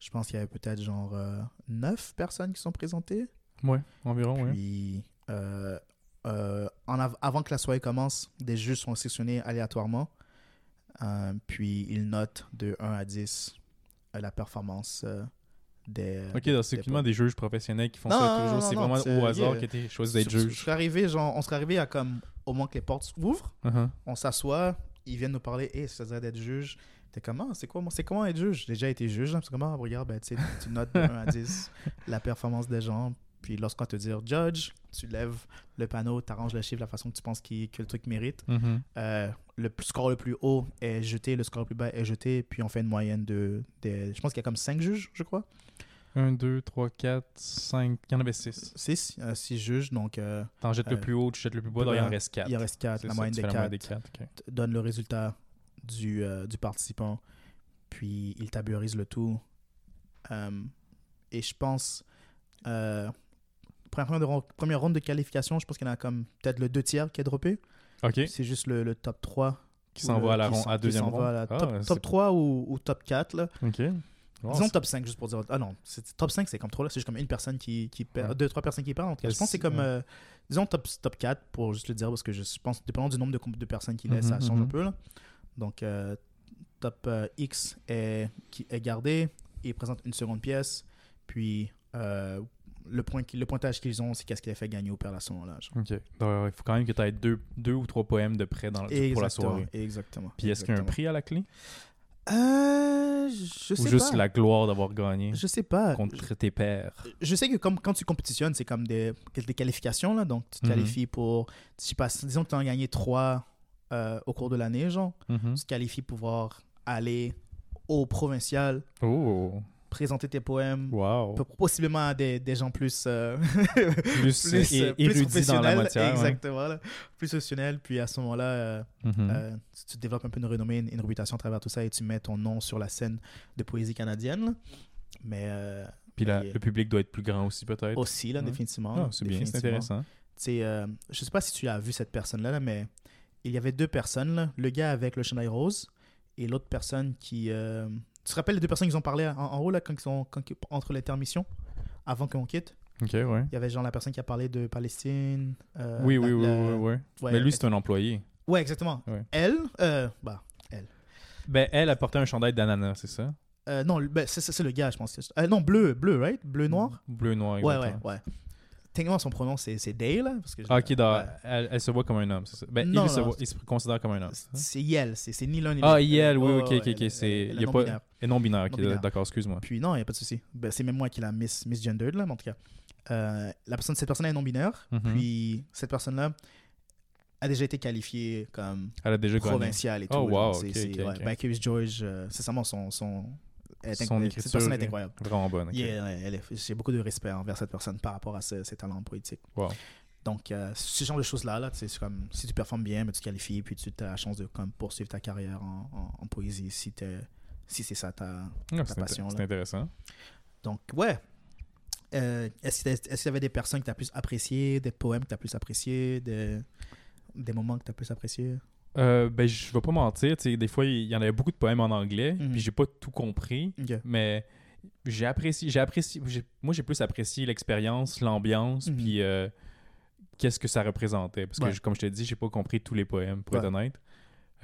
Speaker 1: je pense qu'il y avait peut-être genre euh, neuf personnes qui sont présentées.
Speaker 2: Ouais, environ, ouais.
Speaker 1: Puis, euh, euh, en av- avant que la soirée commence, des juges sont sélectionnés aléatoirement. Euh, puis, ils notent de 1 à 10 euh, la performance des.
Speaker 2: Ok, donc c'est
Speaker 1: des
Speaker 2: des juges professionnels qui font
Speaker 1: Non,
Speaker 2: ça
Speaker 1: non,
Speaker 2: toujours. C'est vraiment au hasard
Speaker 1: yeah.
Speaker 2: qui était choisi
Speaker 1: Je,
Speaker 2: d'être
Speaker 1: je
Speaker 2: juge.
Speaker 1: serais arrivé, genre, on serait arrivé à comme, au moment que les portes ouvrent,
Speaker 2: Uh-huh.
Speaker 1: on s'assoit, ils viennent nous parler, et ça serait d'être juge. T'es comment c'est quoi, c'est comment être juge? J'ai déjà été juge, là, c'est comment regarde, ben, tu notes de 1 à 10 la performance des gens. Puis lorsqu'on te dit judge, tu lèves le panneau, tu arranges le chiffre de la façon que tu penses qu'il- que le truc mérite.
Speaker 2: Mhm.
Speaker 1: Euh, le score le plus haut est jeté, le score le plus bas est jeté, puis on fait une moyenne de. de- je pense qu'il y a comme 5 juges, je crois.
Speaker 2: 1, 2, 3, 4, 5. Il y en avait 6.
Speaker 1: 6, 6 juges, donc euh,
Speaker 2: T'en jettes le
Speaker 1: Euh,
Speaker 2: plus haut, tu jettes le plus bas, donc il en reste 4.
Speaker 1: il en reste 4. La moyenne des 4
Speaker 2: 4.
Speaker 1: donne le résultat du, euh, du participant, puis il taburise le tout. Euh, et je pense, euh, première, ronde de, première ronde de qualification, je pense qu'il y en a comme peut-être le 2 tiers qui est droppé.
Speaker 2: Ok.
Speaker 1: C'est juste le, le top 3.
Speaker 2: Qui s'en va à la ronde, à deuxième
Speaker 1: va à la
Speaker 2: ronde.
Speaker 1: top,
Speaker 2: Ah,
Speaker 1: top
Speaker 2: c'est-
Speaker 1: 3 ou, ou top 4. Là.
Speaker 2: Ok. Wow,
Speaker 1: Disons top 5 juste pour dire. Ah non, top 5 c'est comme trop là, c'est juste comme une personne qui, qui perd,
Speaker 2: Ouais.
Speaker 1: deux, trois personnes qui perdent. En tout cas,
Speaker 2: Mais
Speaker 1: je pense que c'est comme.
Speaker 2: ouais.
Speaker 1: euh, disons top, top 4 pour juste le dire parce que je pense, dépendant du nombre de, personnes qui laissent, ça
Speaker 2: Mhm,
Speaker 1: change un
Speaker 2: mhm.
Speaker 1: peu. Là. Donc, euh, top euh, X est, qui est gardé, il présente une seconde pièce, puis euh, le, point, qui- le pointage qu'ils ont, c'est qu'est-ce qui a fait gagner ou perdre à ce moment-là.
Speaker 2: Ok. Donc, il faut quand même que tu aies deux, deux ou trois poèmes de près dans, pour la soirée.
Speaker 1: Exactement.
Speaker 2: Puis est-ce qu'il y a un prix à la clé?
Speaker 1: Euh, je
Speaker 2: Ou
Speaker 1: sais
Speaker 2: juste
Speaker 1: pas.
Speaker 2: la gloire d'avoir gagné
Speaker 1: Je sais pas.
Speaker 2: contre tes pairs?
Speaker 1: je sais que comme quand tu compétitionnes, c'est comme des, des qualifications, là. Donc, tu te
Speaker 2: Mhm.
Speaker 1: qualifies pour. Je sais pas, disons que tu en as gagné trois euh, au cours de l'année, genre.
Speaker 2: Mhm.
Speaker 1: Tu te qualifies pour pouvoir aller au provincial,
Speaker 2: Oh,
Speaker 1: présenter tes poèmes.
Speaker 2: wow.
Speaker 1: Possiblement à des, des gens plus, euh, (laughs)
Speaker 2: Plus,
Speaker 1: plus, euh, plus
Speaker 2: érudits dans la
Speaker 1: professionnels,
Speaker 2: matière. ouais.
Speaker 1: Exactement. là. Plus professionnels. Puis à ce moment-là, euh,
Speaker 2: Mhm.
Speaker 1: euh, tu, développes un peu une renommée, une, une réputation à travers tout ça et tu mets ton nom sur la scène de poésie canadienne. Mais
Speaker 2: Puis le public doit être plus grand aussi, peut-être.
Speaker 1: aussi, là,
Speaker 2: Ouais.
Speaker 1: définitivement.
Speaker 2: Ah, c'est bien, c'est intéressant.
Speaker 1: Tu sais, je sais pas si tu as vu cette personne-là, là, mais il y avait deux personnes. là. Le gars avec le chandail rose et l'autre personne qui. euh, Tu te rappelles les deux personnes qui ont parlé en, en haut, là, quand ils sont, quand, entre l'intermission, avant qu'on quitte?
Speaker 2: Ok, ouais.
Speaker 1: Il y avait genre la personne qui a parlé de Palestine. euh,
Speaker 2: oui,
Speaker 1: la-
Speaker 2: oui, oui,
Speaker 1: la-
Speaker 2: oui, oui.
Speaker 1: ouais,
Speaker 2: Mais lui, c'est un employé.
Speaker 1: Ouais, exactement.
Speaker 2: Ouais.
Speaker 1: Elle, euh, bah,
Speaker 2: Ben, elle a porté un chandail d'ananas, c'est ça?
Speaker 1: Euh, non, ben, c'est le gars, je pense. Euh, non, bleu, bleu, right? Bleu noir?
Speaker 2: Bleu noir,
Speaker 1: Ouais, ouais,
Speaker 2: exactement.
Speaker 1: ouais. Techniquement, son pronom, c'est c'est Day, là. Parce que je-
Speaker 2: Ah, ok,
Speaker 1: ouais.
Speaker 2: elle, elle se voit comme un homme, c'est ça Ben,
Speaker 1: Non,
Speaker 2: il, se
Speaker 1: non,
Speaker 2: voit- il se considère comme un homme. c'est
Speaker 1: Yel, c'est c'est ni l'un ni
Speaker 2: Ah,
Speaker 1: l'autre.
Speaker 2: Yel, oui, ok, ok, ok, c'est- pas-
Speaker 1: non-binaire.
Speaker 2: Et ok,
Speaker 1: Non-binaire.
Speaker 2: d'accord, excuse-moi.
Speaker 1: Puis non, il n'y a pas de souci. Ben, c'est même moi qui la miss, misgendered, là, mais en tout cas. Euh, la personne, cette personne est non-binaire.
Speaker 2: Mhm.
Speaker 1: Puis cette personne-là a déjà été qualifiée comme
Speaker 2: Elle a déjà gagné.
Speaker 1: provinciale et tout.
Speaker 2: Oh,
Speaker 1: genre.
Speaker 2: wow,
Speaker 1: C'est-
Speaker 2: ok,
Speaker 1: c'est-
Speaker 2: ok,
Speaker 1: ouais.
Speaker 2: ok.
Speaker 1: Ben, Curious George, euh, c'est vraiment son. son elle est
Speaker 2: Son
Speaker 1: inc-
Speaker 2: écriture
Speaker 1: cette personne est incroyable.
Speaker 2: Vraiment bonne.
Speaker 1: Yeah, est- J'ai beaucoup de respect envers cette personne par rapport à ses talents poétiques.
Speaker 2: Wow.
Speaker 1: Donc, euh, ce genre de choses-là, là, tu c'est comme si tu performes bien, mais tu te qualifies, puis tu as la chance de comme, poursuivre ta carrière en, en- en poésie si, c'est ça ta,
Speaker 2: Ah,
Speaker 1: ta passion.
Speaker 2: c'est intéressant.
Speaker 1: Donc, ouais. Euh, Est-ce qu'il y a- est-ce qu'il y avait des personnes que tu as plus appréciées, des poèmes que tu as plus appréciés, des, des moments que tu as plus appréciés?
Speaker 2: Euh, ben, je vais pas mentir, des fois, il y en avait beaucoup de poèmes en anglais,
Speaker 1: Mhm.
Speaker 2: puis j'ai pas tout compris, mais j'ai apprécié, j'ai apprécié, moi j'ai plus apprécié l'expérience, l'ambiance,
Speaker 1: Mhm.
Speaker 2: puis euh, qu'est-ce que ça représentait, parce que
Speaker 1: Ouais.
Speaker 2: comme je t'ai dit, j'ai pas compris tous les poèmes, pour
Speaker 1: Ouais.
Speaker 2: être honnête.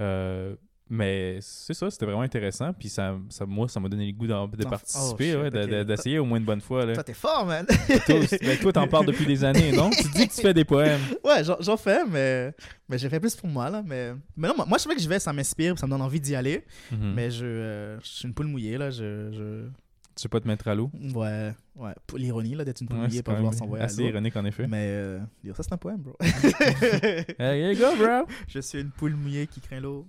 Speaker 2: Euh, Mais c'est ça, c'était vraiment intéressant. Puis ça, ça, moi, ça m'a donné le goût de
Speaker 1: D'en-
Speaker 2: participer,
Speaker 1: oh,
Speaker 2: ouais, d'essayer au moins une bonne fois. Là.
Speaker 1: Toi, t'es fort, man.
Speaker 2: toi, ben, toi, t'en parles depuis des années, non? Tu dis que tu fais des poèmes.
Speaker 1: ouais, j'en fais, mais, mais j'ai fait plus pour moi, là. Mais, mais non, moi, je sais que je vais, ça m'inspire, ça me donne envie d'y aller.
Speaker 2: Mhm.
Speaker 1: Mais je, euh, je suis une poule mouillée, là. Je, je...
Speaker 2: Tu sais pas te mettre à l'eau?
Speaker 1: Ouais, ouais. L'ironie, là, d'être une poule
Speaker 2: Ouais,
Speaker 1: mouillée
Speaker 2: quand
Speaker 1: vouloir s'envoyer à
Speaker 2: assez
Speaker 1: l'eau.
Speaker 2: ironique, en effet.
Speaker 1: Mais euh, ça, c'est un poème, bro. (laughs)
Speaker 2: Hey, here you go, bro!
Speaker 1: je suis une poule mouillée qui craint l'eau.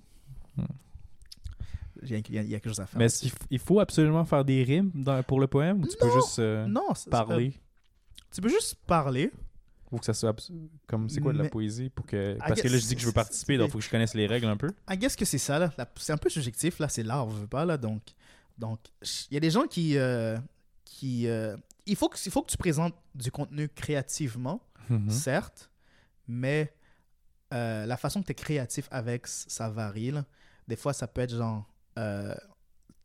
Speaker 1: Il y, a, il y il quelque chose à faire.
Speaker 2: Mais il faut absolument faire des rimes dans- pour le poème ou tu peux juste euh,
Speaker 1: non,
Speaker 2: parler?
Speaker 1: euh, tu peux juste parler.
Speaker 2: Ou que ça soit comme c'est quoi de la
Speaker 1: Mais-
Speaker 2: poésie pour que parce que là je dis que je veux participer donc faut que je connaisse les règles un peu.
Speaker 1: I guess que c'est ça, là. C'est un peu subjectif, là. C'est l'art, on veut pas, là. Donc, donc, il y a des gens qui. euh, qui euh, il, faut que, il faut que tu présentes du contenu créativement,
Speaker 2: Mhm.
Speaker 1: certes, mais euh, la façon que tu es créatif avec, ça varie. là. Des fois, ça peut être genre euh,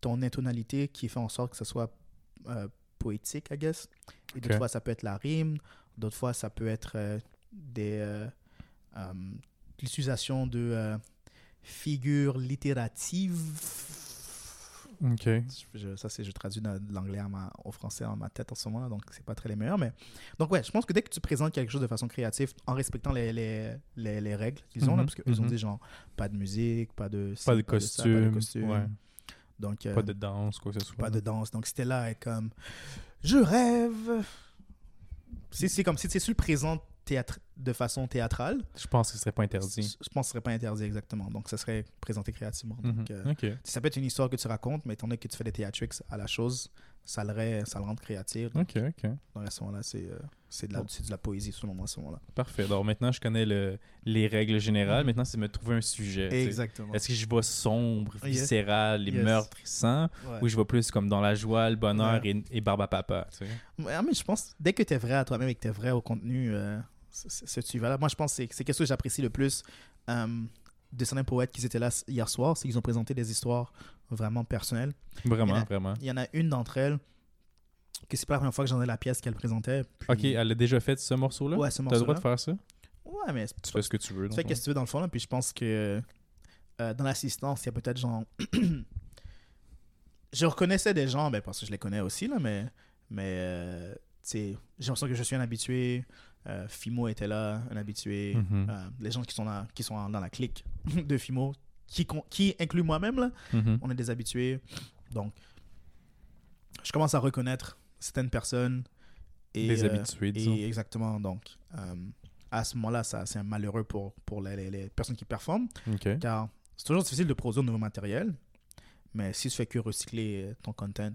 Speaker 1: ton intonalité qui fait en sorte que ce soit euh, poétique, I guess. Et d'autres fois, ça peut être la rime. D'autres fois, ça peut être euh, des l'utilisation de figures littératives.
Speaker 2: OK.
Speaker 1: Je- ça, c'est je traduis de de l'anglais au français en ma tête en ce moment, donc c'est pas très les meilleurs. Mais... Donc, ouais, je pense que dès que tu présentes quelque chose de façon créative, en respectant les, les, les, les règles qu'ils ont, là,
Speaker 2: Mhm,
Speaker 1: parce qu'ils ont
Speaker 2: mhm.
Speaker 1: dit genre pas de musique, pas de.
Speaker 2: Pas de
Speaker 1: ça, pas
Speaker 2: costume,
Speaker 1: de costume.
Speaker 2: ouais.
Speaker 1: Donc, euh,
Speaker 2: Pas de danse quoi que ce soit.
Speaker 1: pas de danse. Donc, c'était là et comme je rêve. C'est c'est comme si tu le présentes théâtre, de façon théâtrale.
Speaker 2: Je pense que ce serait pas interdit.
Speaker 1: Je pense que ce serait pas interdit exactement. Donc, ça serait présenté créativement.
Speaker 2: Mhm.
Speaker 1: Donc, euh,
Speaker 2: OK.
Speaker 1: ça peut être une histoire que tu racontes, mais étant donné que tu fais des theatrics à la chose, ça le, rend- ça le rend créatif. Donc,
Speaker 2: OK, OK.
Speaker 1: à ce moment-là, c'est euh, de, la- de la poésie, selon moi, à ce moment-là.
Speaker 2: Parfait. Donc maintenant je connais le, les règles générales,
Speaker 1: Mhm.
Speaker 2: maintenant c'est me trouver un sujet.
Speaker 1: Exactement.
Speaker 2: Est-ce que je vais sombre,
Speaker 1: Yes.
Speaker 2: viscéral, les
Speaker 1: Yes.
Speaker 2: meurtres et sang,
Speaker 1: Ouais.
Speaker 2: ou je vais plus comme dans la joie, le bonheur
Speaker 1: Ouais.
Speaker 2: et, et barbe à papa, tu sais?
Speaker 1: Ouais, mais je pense, dès que tu es vrai à toi-même et que tu es vrai au contenu, euh, ce tu vas là. Moi, je pense que c'est quelque chose que j'apprécie le plus euh, de certains poètes qui étaient là hier soir, c'est qu'ils ont présenté des histoires vraiment personnelles.
Speaker 2: Vraiment,
Speaker 1: Il a-
Speaker 2: vraiment.
Speaker 1: Il y en a une d'entre elles que c'est pas la première fois que j'en ai la pièce qu'elle présentait. puis-
Speaker 2: Ok, elle a déjà fait ce morceau-là?
Speaker 1: Ouais, ce
Speaker 2: T'as le droit
Speaker 1: morceau-là.
Speaker 2: de faire ça?
Speaker 1: Ouais, mais
Speaker 2: Tu fais ce que tu veux.
Speaker 1: Tu fais qu'est-ce que tu veux dans le fond, là, puis je pense que euh, dans l'assistance, il y a peut-être genre. (clears throat) je reconnaissais des gens, ben, parce que je les connais aussi, là, mais, mais euh, tu sais, j'ai l'impression que je suis un habitué. Euh, Fimo était là, un habitué.
Speaker 2: Mhm.
Speaker 1: Euh, les gens qui sont, là, qui sont dans la clique (laughs) de Fimo, qui, inclut moi-même, là,
Speaker 2: Mhm.
Speaker 1: on est des habitués. Donc, je commence à reconnaître certaines personnes. Et,
Speaker 2: Des
Speaker 1: euh,
Speaker 2: habitués, disons.
Speaker 1: et exactement. Donc, euh, à ce moment-là, ça, c'est un malheureux pour, pour les, les- les personnes qui performent. Car c'est toujours difficile de produire de nouveau matériel. Mais si tu fais que recycler ton content,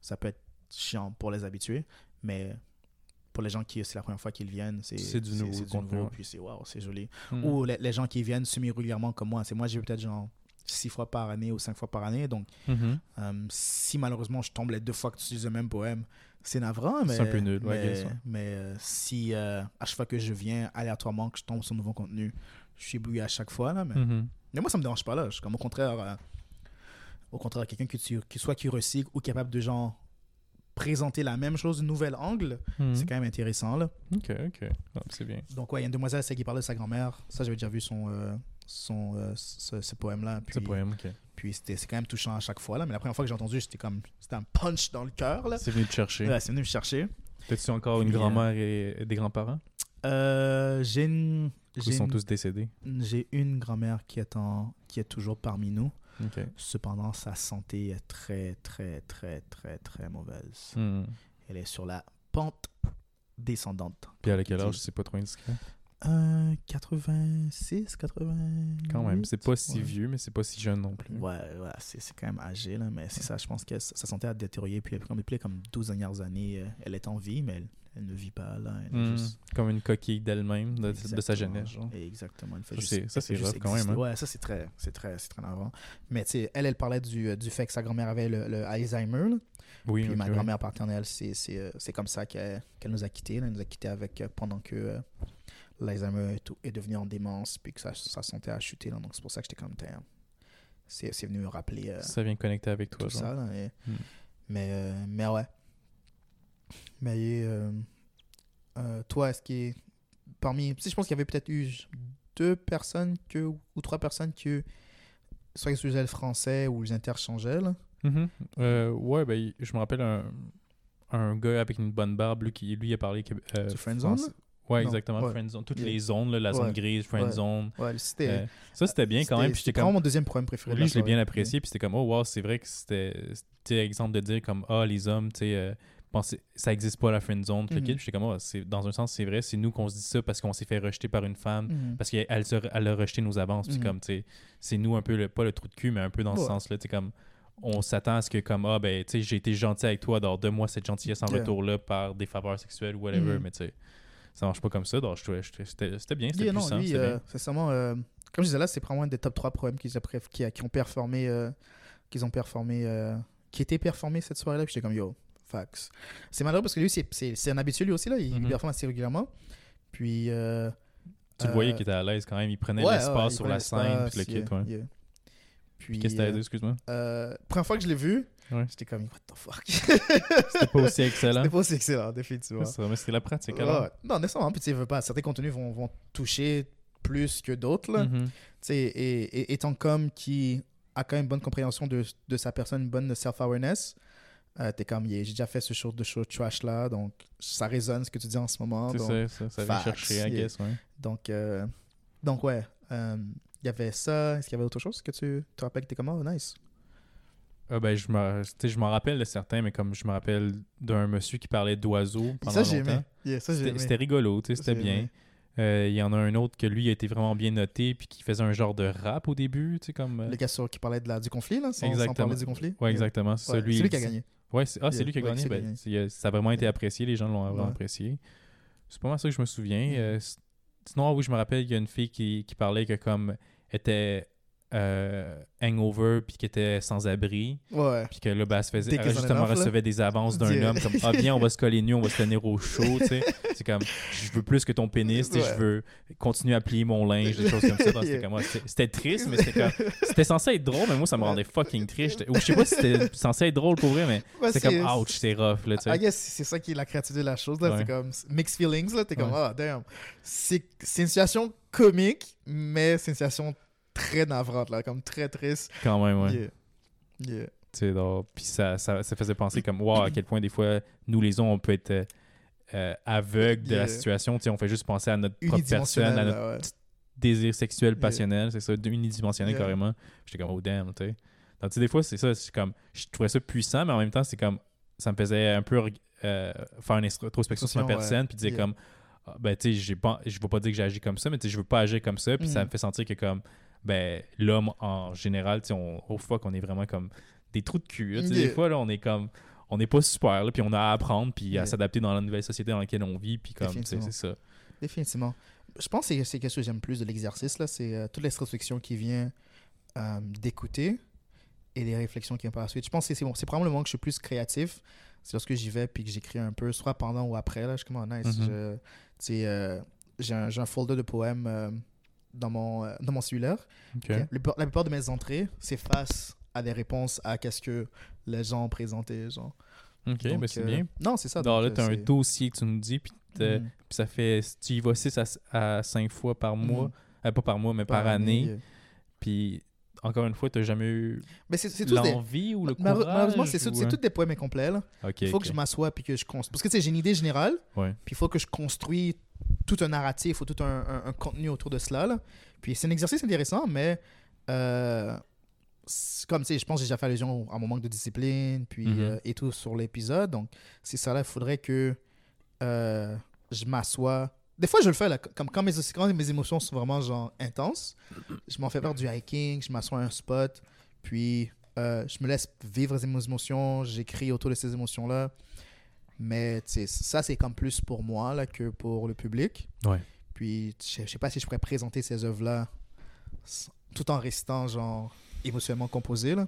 Speaker 1: ça peut être chiant pour les habitués. Mais pour les gens qui c'est la première fois qu'ils viennent, c'est
Speaker 2: du nouveau
Speaker 1: c'est
Speaker 2: contenu, ouais.
Speaker 1: puis c'est waouh, c'est joli.
Speaker 2: Mhm.
Speaker 1: Ou les, les gens qui viennent semi-régulièrement comme moi. C'est moi, j'ai peut-être genre six fois par année ou cinq fois par année. Donc,
Speaker 2: Mhm.
Speaker 1: euh, si malheureusement je tombe les deux fois que tu utilises le même poème, c'est navrant. Mais,
Speaker 2: C'est un peu nul,
Speaker 1: mais,
Speaker 2: ouais.
Speaker 1: mais, euh, si euh, à chaque fois que je viens aléatoirement, que je tombe sur nouveau contenu, je suis ébloui à chaque fois. Là, mais,
Speaker 2: Mhm.
Speaker 1: mais moi, ça me dérange pas. Là. Je suis comme au contraire, au contraire quelqu'un qui, qui soit qui recycle ou capable de genre présenter la même chose d'un nouvel angle,
Speaker 2: Mhm.
Speaker 1: c'est quand même intéressant. Là.
Speaker 2: Ok, ok. Ah, c'est bien.
Speaker 1: Donc, ouais, il y a une demoiselle c'est qui parlait de sa grand-mère. Ça, j'avais déjà vu son, euh, son, euh, ce, ce poème-là.
Speaker 2: Ce poème, ok.
Speaker 1: puis c'était, c'est quand même touchant à chaque fois. Là. Mais la première fois que j'ai entendu, c'était comme c'était un punch dans le cœur. Là.
Speaker 2: C'est venu te chercher.
Speaker 1: Ouais, c'est venu me chercher.
Speaker 2: T'as-tu encore une
Speaker 1: Puis, euh,
Speaker 2: grand-mère et et des grands-parents?
Speaker 1: Euh, j'ai une,
Speaker 2: Ils sont
Speaker 1: une,
Speaker 2: tous décédés?
Speaker 1: j'ai une grand-mère qui est, en, qui est toujours parmi nous. Cependant, sa santé est très, très, très, très, très mauvaise.
Speaker 2: Mhm.
Speaker 1: Elle est sur la pente descendante.
Speaker 2: Puis à quel âge, c'est pas trop indiscret?
Speaker 1: Euh, 86, 80.
Speaker 2: Quand même, c'est pas si
Speaker 1: ouais.
Speaker 2: vieux, mais c'est pas si jeune non plus.
Speaker 1: Ouais, ouais c'est, quand même âgé, là, mais c'est ça, je pense que sa sa santé a détérioré. Puis comme, depuis comme 12 dernières années, euh, elle est en vie, mais elle, elle ne vit pas, là. Elle est
Speaker 2: Mhm.
Speaker 1: juste-
Speaker 2: Comme une coquille d'elle-même, de, de sa jeunesse. Genre.
Speaker 1: Exactement. Elle fait
Speaker 2: Ça,
Speaker 1: juste-
Speaker 2: ça, c'est rough quand même, hein.
Speaker 1: Ouais, ça, c'est très, c'est très, c'est très navrant. Mais tu sais, elle, elle parlait du, du fait que sa grand-mère avait le, le Alzheimer. là.
Speaker 2: Oui,
Speaker 1: Puis ma grand-mère paternelle, c'est, c'est, euh, c'est comme ça qu'elle, qu'elle nous a quittés. là. Elle nous a quittés avec, euh, pendant que euh, l'Alzheimer est, est devenu en démence, puis que sa, sa santé a chuté. là. Donc c'est pour ça que j'étais comme, c'est, c'est venu me rappeler euh,
Speaker 2: Ça vient connecter avec toi.
Speaker 1: tout
Speaker 2: genre.
Speaker 1: ça. là, et-
Speaker 2: Hmm.
Speaker 1: mais, euh, mais ouais. Mais euh, euh, toi, est-ce qu'il est parmi. Tu sais, je pense qu'il y avait peut-être eu deux personnes que, ou trois personnes que soit ils utilisaient le français ou ils interchangeaient. Là?
Speaker 2: Mhm. Euh, ouais, ben, je me rappelle un, un gars avec une bonne barbe, lui, qui lui a parlé.
Speaker 1: Friendzone.
Speaker 2: Ouais,
Speaker 1: Non,
Speaker 2: exactement.
Speaker 1: ouais.
Speaker 2: Friendzone. Toutes
Speaker 1: Yeah.
Speaker 2: les zones, là, la zone
Speaker 1: Ouais.
Speaker 2: grise, friendzone.
Speaker 1: Ouais.
Speaker 2: Euh, ça, c'était bien quand même.
Speaker 1: C'était
Speaker 2: comme.
Speaker 1: mon deuxième problème préféré.
Speaker 2: Lui, je l'ai bien apprécié. Puis c'était comme, oh, wow, c'est vrai que c'était. Exemple de dire comme, ah, les hommes, tu sais. euh, pensez- ça existe pas la friend zone.
Speaker 1: Mhm.
Speaker 2: Puis j'étais comme, oh, c'est- dans un sens, c'est vrai. C'est nous qu'on se dit ça parce qu'on s'est fait rejeter par une femme.
Speaker 1: Mhm.
Speaker 2: Parce qu'elle elle a rejeté nos avances. Puis
Speaker 1: Mhm.
Speaker 2: comme, c'est nous un peu, le, pas le trou de cul, mais un peu dans ce sens-là. Tu comme, on s'attend à ce que, comme, ah, ben, tu sais, j'ai été gentil avec toi, alors donne-moi cette gentillesse en
Speaker 1: Yeah.
Speaker 2: retour-là par des faveurs sexuelles ou whatever.
Speaker 1: Mhm.
Speaker 2: Mais tu sais, ça marche pas comme ça. Donc, c'était bien, c'était puissant.
Speaker 1: lui, euh,
Speaker 2: bien.
Speaker 1: euh, comme je disais là, c'est probablement un des top 3 problèmes qu'ils qui, qui ont performé, euh, qu'ils ont performé, qui étaient performés cette soirée-là. J'étais comme yo, fax. C'est malheureux parce que lui, c'est- un habitué lui aussi là, il
Speaker 2: Mhm.
Speaker 1: performe assez régulièrement. Puis. euh,
Speaker 2: Tu le
Speaker 1: euh,
Speaker 2: voyais qu'il était à l'aise quand même. Il prenait
Speaker 1: ouais,
Speaker 2: l'espace
Speaker 1: ouais,
Speaker 2: sur la scène. Puis le kit,
Speaker 1: yeah,
Speaker 2: ouais.
Speaker 1: yeah. Puis.
Speaker 2: Qu'est-ce que t'as
Speaker 1: euh,
Speaker 2: dit, excuse-moi?
Speaker 1: euh, première fois que je l'ai vu,
Speaker 2: Ouais.
Speaker 1: j'étais comme what the fuck?
Speaker 2: C'était pas aussi excellent.
Speaker 1: C'était pas aussi excellent, définitivement.
Speaker 2: Vrai, mais c'était la pratique alors.
Speaker 1: ouais. Non, nécessairement. Puis tu veux pas, certains contenus vont, vont toucher plus que d'autres. là.
Speaker 2: Mhm.
Speaker 1: Tu sais, et, et- étant comme qui a quand même une bonne compréhension de, de sa personne, une bonne self-awareness, euh, t'es comme, j'ai déjà fait ce genre de show trash là, donc ça résonne ce que tu dis en ce moment.
Speaker 2: C'est
Speaker 1: donc,
Speaker 2: ça, ça, ça chercher, I guess, ouais.
Speaker 1: donc, euh, donc ouais, euh, il y avait ça. Est-ce qu'il y avait autre chose que tu te rappelles que t'es comme, oh, nice?
Speaker 2: Ah ben, je me, je m'en rappelle de certains, mais comme je me rappelle d'un monsieur qui parlait d'oiseaux pendant
Speaker 1: ça, j'ai
Speaker 2: longtemps.
Speaker 1: aimé. Yeah, ça, j'ai
Speaker 2: C'était rigolo, tu sais,
Speaker 1: Ça,
Speaker 2: c'était
Speaker 1: j'ai
Speaker 2: bien. Il y en a un autre que lui a été vraiment bien noté, puis qui faisait un genre de rap au début, tu sais, comme...
Speaker 1: Le gars sur- qui parlait de la, du conflit, là, sans, parler du conflit?
Speaker 2: Ouais, exactement. C'est
Speaker 1: Ouais,
Speaker 2: ça, lui,
Speaker 1: c'est lui
Speaker 2: il
Speaker 1: qui a gagné.
Speaker 2: Ouais, c'est ah, c'est lui qui a
Speaker 1: ouais,
Speaker 2: gagné. Ben, c'est- euh, ça a vraiment été apprécié, les gens l'ont vraiment
Speaker 1: Ouais.
Speaker 2: apprécié. C'est pas mal ça que je me souviens.
Speaker 1: Mm.
Speaker 2: Euh, c- sinon, ah oui, je me rappelle, il y a une fille qui, qui parlait que comme était euh, hangover puis qui était sans abri
Speaker 1: Ouais.
Speaker 2: puis que là ben, elle se faisait elle,
Speaker 1: en
Speaker 2: justement
Speaker 1: là.
Speaker 2: recevait des avances d'un homme comme ah bien on va se coller nu on va se tenir au chaud tu sais c'est comme je veux plus que ton pénis tu sais, je
Speaker 1: Ouais.
Speaker 2: veux continuer à plier mon linge des choses comme ça c'était ouais, triste mais c'était comme c'était censé être drôle mais moi ça me rendait fucking triste ou je sais pas si c'était censé être drôle pour vrai mais
Speaker 1: Ouais,
Speaker 2: c'est comme ouch c'est rough là tu
Speaker 1: I
Speaker 2: sais
Speaker 1: guess c'est ça qui est la créativité de la chose. là
Speaker 2: Ouais.
Speaker 1: C'est comme mixed feelings. là T'es comme,
Speaker 2: Ouais.
Speaker 1: ah, damn. C'est c'est une situation comique, mais c'est une situation très navrante, là, comme très triste.
Speaker 2: quand même ouais
Speaker 1: Yeah. Yeah.
Speaker 2: Tu sais, puis ça, ça, ça faisait penser comme, wow, à quel point des fois, nous les hommes, on peut être euh, euh, aveugles de la situation. Tu sais, on fait juste penser à notre propre personne, à notre
Speaker 1: là, ouais.
Speaker 2: désir sexuel passionnel, c'est ça, unidimensionnel carrément. J'étais comme, oh damn, tu sais. Donc, tu sais, des fois, c'est ça, c'est comme, je trouvais ça puissant, mais en même temps, c'est comme, ça me faisait un peu euh, faire une introspection sur ma
Speaker 1: Ouais.
Speaker 2: personne, puis dire comme, ah, ben, tu sais, je veux pas dire que j'agis comme ça, mais tu sais, je veux pas agir comme ça, puis ça
Speaker 1: Mhm.
Speaker 2: me fait sentir que, comme, ben, l'homme en général, on, oh fuck, on est vraiment comme des trous de cul. Des
Speaker 1: Yeah.
Speaker 2: fois, là, on est comme, on n'est pas super, là, puis on a à apprendre, puis à s'adapter dans la nouvelle société dans laquelle on vit, puis comme, c'est ça.
Speaker 1: Définitivement. Je pense que c'est- quelque chose que j'aime plus de l'exercice, là. C'est euh, toute l'introspection qui vient euh, d'écouter et les réflexions qui viennent par la suite. Je pense que c'est bon, probablement le moment que je suis plus créatif. C'est lorsque j'y vais puis que j'écris un peu, soit pendant ou après. Là, je suis comme, oh, nice.
Speaker 2: Mhm.
Speaker 1: Sais, euh, j'ai un, un folder de poèmes euh, dans, mon, euh, dans mon cellulaire.
Speaker 2: Ok.
Speaker 1: La plupart- La plupart de mes entrées, c'est face à des réponses à qu'est-ce que les gens ont présenté. Genre.
Speaker 2: Ok,
Speaker 1: Donc,
Speaker 2: ben c'est
Speaker 1: euh,
Speaker 2: bien.
Speaker 1: Non, c'est ça.
Speaker 2: Alors là,
Speaker 1: donc,
Speaker 2: tu as
Speaker 1: euh,
Speaker 2: un dossier que tu nous dis, puis puis ça fait, tu y vas 6 à, 5 fois par mois,
Speaker 1: Mhm.
Speaker 2: euh, pas par mois, mais par, année.
Speaker 1: euh.
Speaker 2: Puis encore une fois, tu n'as jamais eu
Speaker 1: Mais c'est c'est tous des.
Speaker 2: l'envie ou le courage
Speaker 1: Malheureusement, c'est
Speaker 2: ou, euh,
Speaker 1: tous des poèmes incomplets. Il faut que je m'assoie puis que je construise. Parce que tu sais, j'ai une idée générale,
Speaker 2: Ouais.
Speaker 1: puis il faut que je construise tout un narratif ou tout un, un- un contenu autour de cela. là. Puis c'est un exercice intéressant, mais euh, comme tu sais, je pense que j'ai déjà fait allusion à mon manque de discipline puis,
Speaker 2: Mhm.
Speaker 1: euh, et tout sur l'épisode. Donc, c'est ça là, il faudrait que euh, je m'assoie. Des fois, je le fais, là, comme quand mes, quand mes émotions sont vraiment genre intenses, je m'en fais faire du hiking, je m'assois à un spot, puis euh, je me laisse vivre ces émotions, j'écris autour de ces émotions-là. Mais ça, c'est comme plus pour moi là, que pour le public.
Speaker 2: Ouais.
Speaker 1: Puis je je sais pas si je pourrais présenter ces œuvres-là tout en restant genre émotionnellement composé. Là.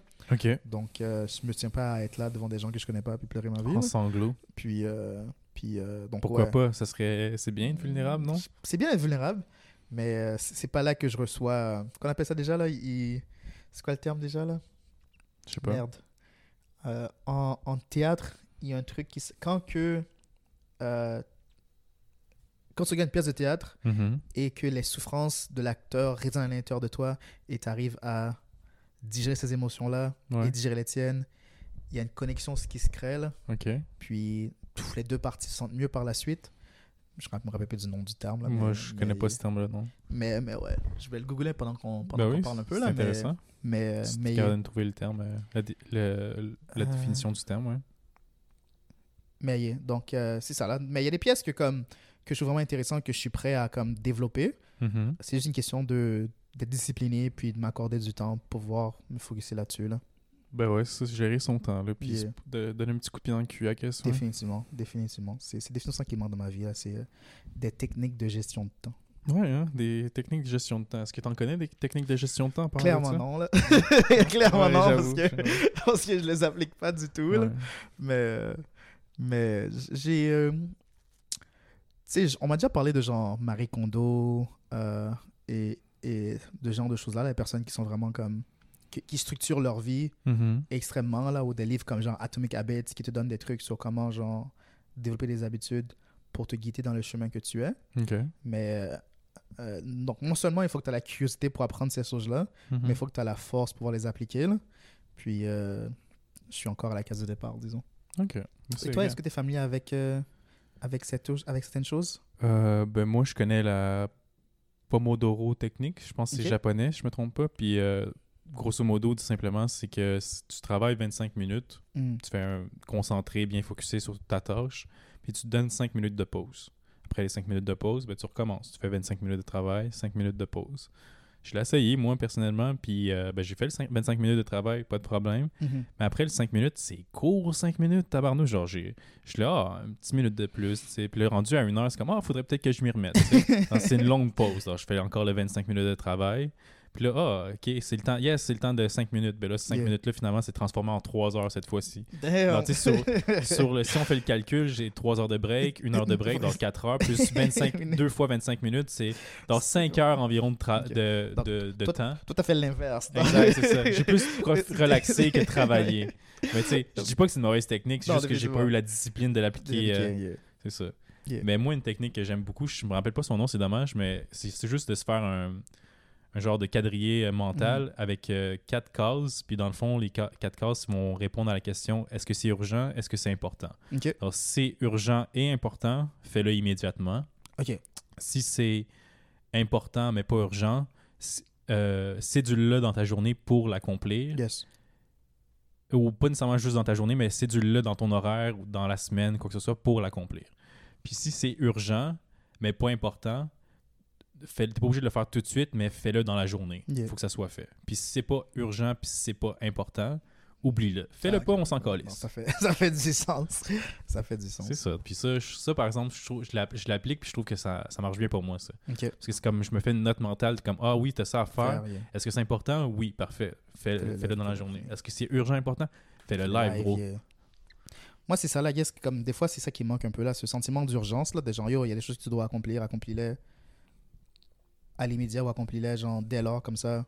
Speaker 1: Donc, euh, je me tiens pas à être là devant des gens que je connais pas puis pleurer ma vie.
Speaker 2: En sanglots.
Speaker 1: Puis, euh, puis euh, donc,
Speaker 2: Pourquoi
Speaker 1: ouais.
Speaker 2: pas? Ça serait. C'est bien être vulnérable, non?
Speaker 1: C'est bien être vulnérable, mais euh, c'est pas là que je reçois. euh, Qu'on appelle ça déjà là il- C'est quoi le terme déjà là?
Speaker 2: Je sais pas.
Speaker 1: Merde. Euh, en, en théâtre, il y a un truc qui. Quand que. euh, quand tu regardes une pièce de théâtre
Speaker 2: Mhm.
Speaker 1: et que les souffrances de l'acteur résonnent à l'intérieur de toi et tu arrives à digérer ces émotions-là
Speaker 2: Ouais.
Speaker 1: et digérer les tiennes. Il y a une connexion qui se crée, là. Puis les deux parties se sentent mieux par la suite. Je ne me rappelle plus du nom du terme. Là,
Speaker 2: Moi,
Speaker 1: mais-
Speaker 2: je
Speaker 1: mais-
Speaker 2: connais pas ce terme-là, non.
Speaker 1: Mais, mais ouais, je vais le googler pendant qu'on
Speaker 2: Ben oui,
Speaker 1: parle un peu.
Speaker 2: c'est
Speaker 1: là.
Speaker 2: Intéressant.
Speaker 1: mais,
Speaker 2: Si
Speaker 1: mais,
Speaker 2: de trouver le terme, euh, la, dé- le- la
Speaker 1: Euh,
Speaker 2: définition du terme, ouais.
Speaker 1: mais donc, euh, c'est ça. Là. Mais il y a des pièces que, comme, que je trouve vraiment intéressantes que je suis prêt à comme, développer.
Speaker 2: Mhm.
Speaker 1: C'est juste une question de d'être discipliné puis de m'accorder du temps pour pouvoir me focuser là-dessus. Là.
Speaker 2: Ben ouais, c'est gérer son temps, là. Puis
Speaker 1: Yeah.
Speaker 2: de, donner un petit coup de pied dans le cul à ouais.
Speaker 1: Définitivement, définitivement. C'est définitivement ça qui manque dans ma vie. là. C'est euh, des techniques de gestion de temps.
Speaker 2: Ouais, hein, des techniques de gestion de temps. Est-ce que tu en connais des techniques de gestion de temps? par
Speaker 1: Clairement non. Là. (laughs) Clairement
Speaker 2: Ouais,
Speaker 1: non, parce que, (laughs) parce que je les applique pas du tout. là. Mais, euh, mais j'ai. euh, tu sais, on m'a déjà parlé de genre Marie Kondo euh, et, et de genre de choses-là, les personnes qui sont vraiment comme. Qui, structurent leur vie
Speaker 2: Mhm.
Speaker 1: extrêmement, là, ou des livres comme genre Atomic Habits qui te donnent des trucs sur comment, genre, développer des habitudes pour te guider dans le chemin que tu es. Mais. euh, euh, donc, non seulement il faut que tu aies la curiosité pour apprendre ces choses-là,
Speaker 2: Mhm.
Speaker 1: mais il faut que tu aies la force pour pouvoir les appliquer. là. Puis, euh, je suis encore à la case de départ, disons.
Speaker 2: Ok.
Speaker 1: Et
Speaker 2: C'est
Speaker 1: toi, est-ce que tu es familier avec, euh, avec, cette, avec certaines choses?
Speaker 2: Euh, ben moi, je connais la Pomodoro technique. Je pense que c'est japonais, je me trompe pas. Puis, euh, grosso modo, tout simplement, c'est que si tu travailles 25 minutes,
Speaker 1: Hmm.
Speaker 2: tu fais un concentré, bien focusé sur ta tâche, puis tu te donnes 5 minutes de pause. Après les 5 minutes de pause, ben, tu recommences. Tu fais 25 minutes de travail, 5 minutes de pause. Je l'ai essayé, moi, personnellement, puis euh, ben, j'ai fait le 5 25 minutes de travail, pas de problème.
Speaker 1: Mhm.
Speaker 2: Mais après, le 5 minutes, c'est court, 5 minutes, tabarnouche. Genre, j'ai- je suis là, ah, une petite minute de plus, tu. Puis là, rendu à une heure, c'est comme, ah, faudrait peut-être que je m'y remette. (laughs) c'est une longue pause. Alors, je fais encore le 25 minutes de travail. Puis là, ah, ok, c'est le temps, yes, c'est le temps de 5 minutes. Ben là, ces 5
Speaker 1: Yeah.
Speaker 2: minutes-là, finalement, c'est transformé en 3 heures cette fois-ci.
Speaker 1: Damn.
Speaker 2: Tu sais, (laughs) Sur le, si on fait le calcul, j'ai 3 heures de break, 1 heure de break, donc 4 heures, plus (laughs) 25, 2 fois 25 minutes, c'est dans 5 heures environ de, tra-
Speaker 1: Ok.
Speaker 2: de,
Speaker 1: Donc,
Speaker 2: de, de
Speaker 1: toi,
Speaker 2: temps.
Speaker 1: Tout à fait l'inverse.
Speaker 2: Exact, c'est ça. J'ai (laughs) plus prof- relaxé que travaillé. Mais tu sais, je dis pas que c'est une mauvaise technique, c'est
Speaker 1: Non,
Speaker 2: juste que j'ai pas eu la discipline de l'appliquer. euh,
Speaker 1: yeah.
Speaker 2: c'est ça.
Speaker 1: Yeah.
Speaker 2: Mais moi, une technique que j'aime beaucoup, je me rappelle pas son nom, c'est dommage, mais c'est c'est juste de se faire un, un genre de quadrillé euh, mental
Speaker 1: Mm.
Speaker 2: avec euh, quatre cases. Puis dans le fond, les ca- quatre cases vont répondre à la question est-ce que c'est urgent Est-ce que c'est important?
Speaker 1: Ok.
Speaker 2: Alors, si c'est urgent et important, fais-le immédiatement.
Speaker 1: Ok.
Speaker 2: Si c'est important mais pas urgent, euh, cédule-le dans ta journée pour l'accomplir
Speaker 1: Yes.
Speaker 2: ou pas nécessairement juste dans ta journée, mais cédule-le dans ton horaire ou dans la semaine, quoi que ce soit, pour l'accomplir. Puis si c'est urgent, mais pas important, fais- t'es pas obligé de le faire tout de suite, mais fais-le dans la journée. Il
Speaker 1: Yeah.
Speaker 2: faut que ça soit fait. Puis si c'est pas urgent, puis si c'est pas important, oublie-le. Fais-le
Speaker 1: Ah,
Speaker 2: pas, on s'en calisse.
Speaker 1: ça, fait, (laughs) ça fait du sens. (laughs) Ça fait du sens.
Speaker 2: C'est ça. Puis ça, je- ça, par exemple, je, trouve- je l'app- je l'applique, puis je trouve que ça, ça marche bien pour moi, ça. Parce que c'est comme, je me fais une note mentale, comme, ah oui, t'as ça à faire.
Speaker 1: Faire, yeah.
Speaker 2: Est-ce que c'est important? Oui, parfait. Fais-
Speaker 1: Fais-le,
Speaker 2: Fais-le dans la journée. Est-ce que c'est urgent, important? Fais-le live, gros.
Speaker 1: yeah. Moi, c'est ça, là, yes, comme des fois, c'est ça qui manque un peu, là, ce sentiment d'urgence, là, des gens, yo, il y a des choses que tu dois accomplir, accomplis-les à l'immédiat ou accomplis-les, genre, dès lors, comme ça,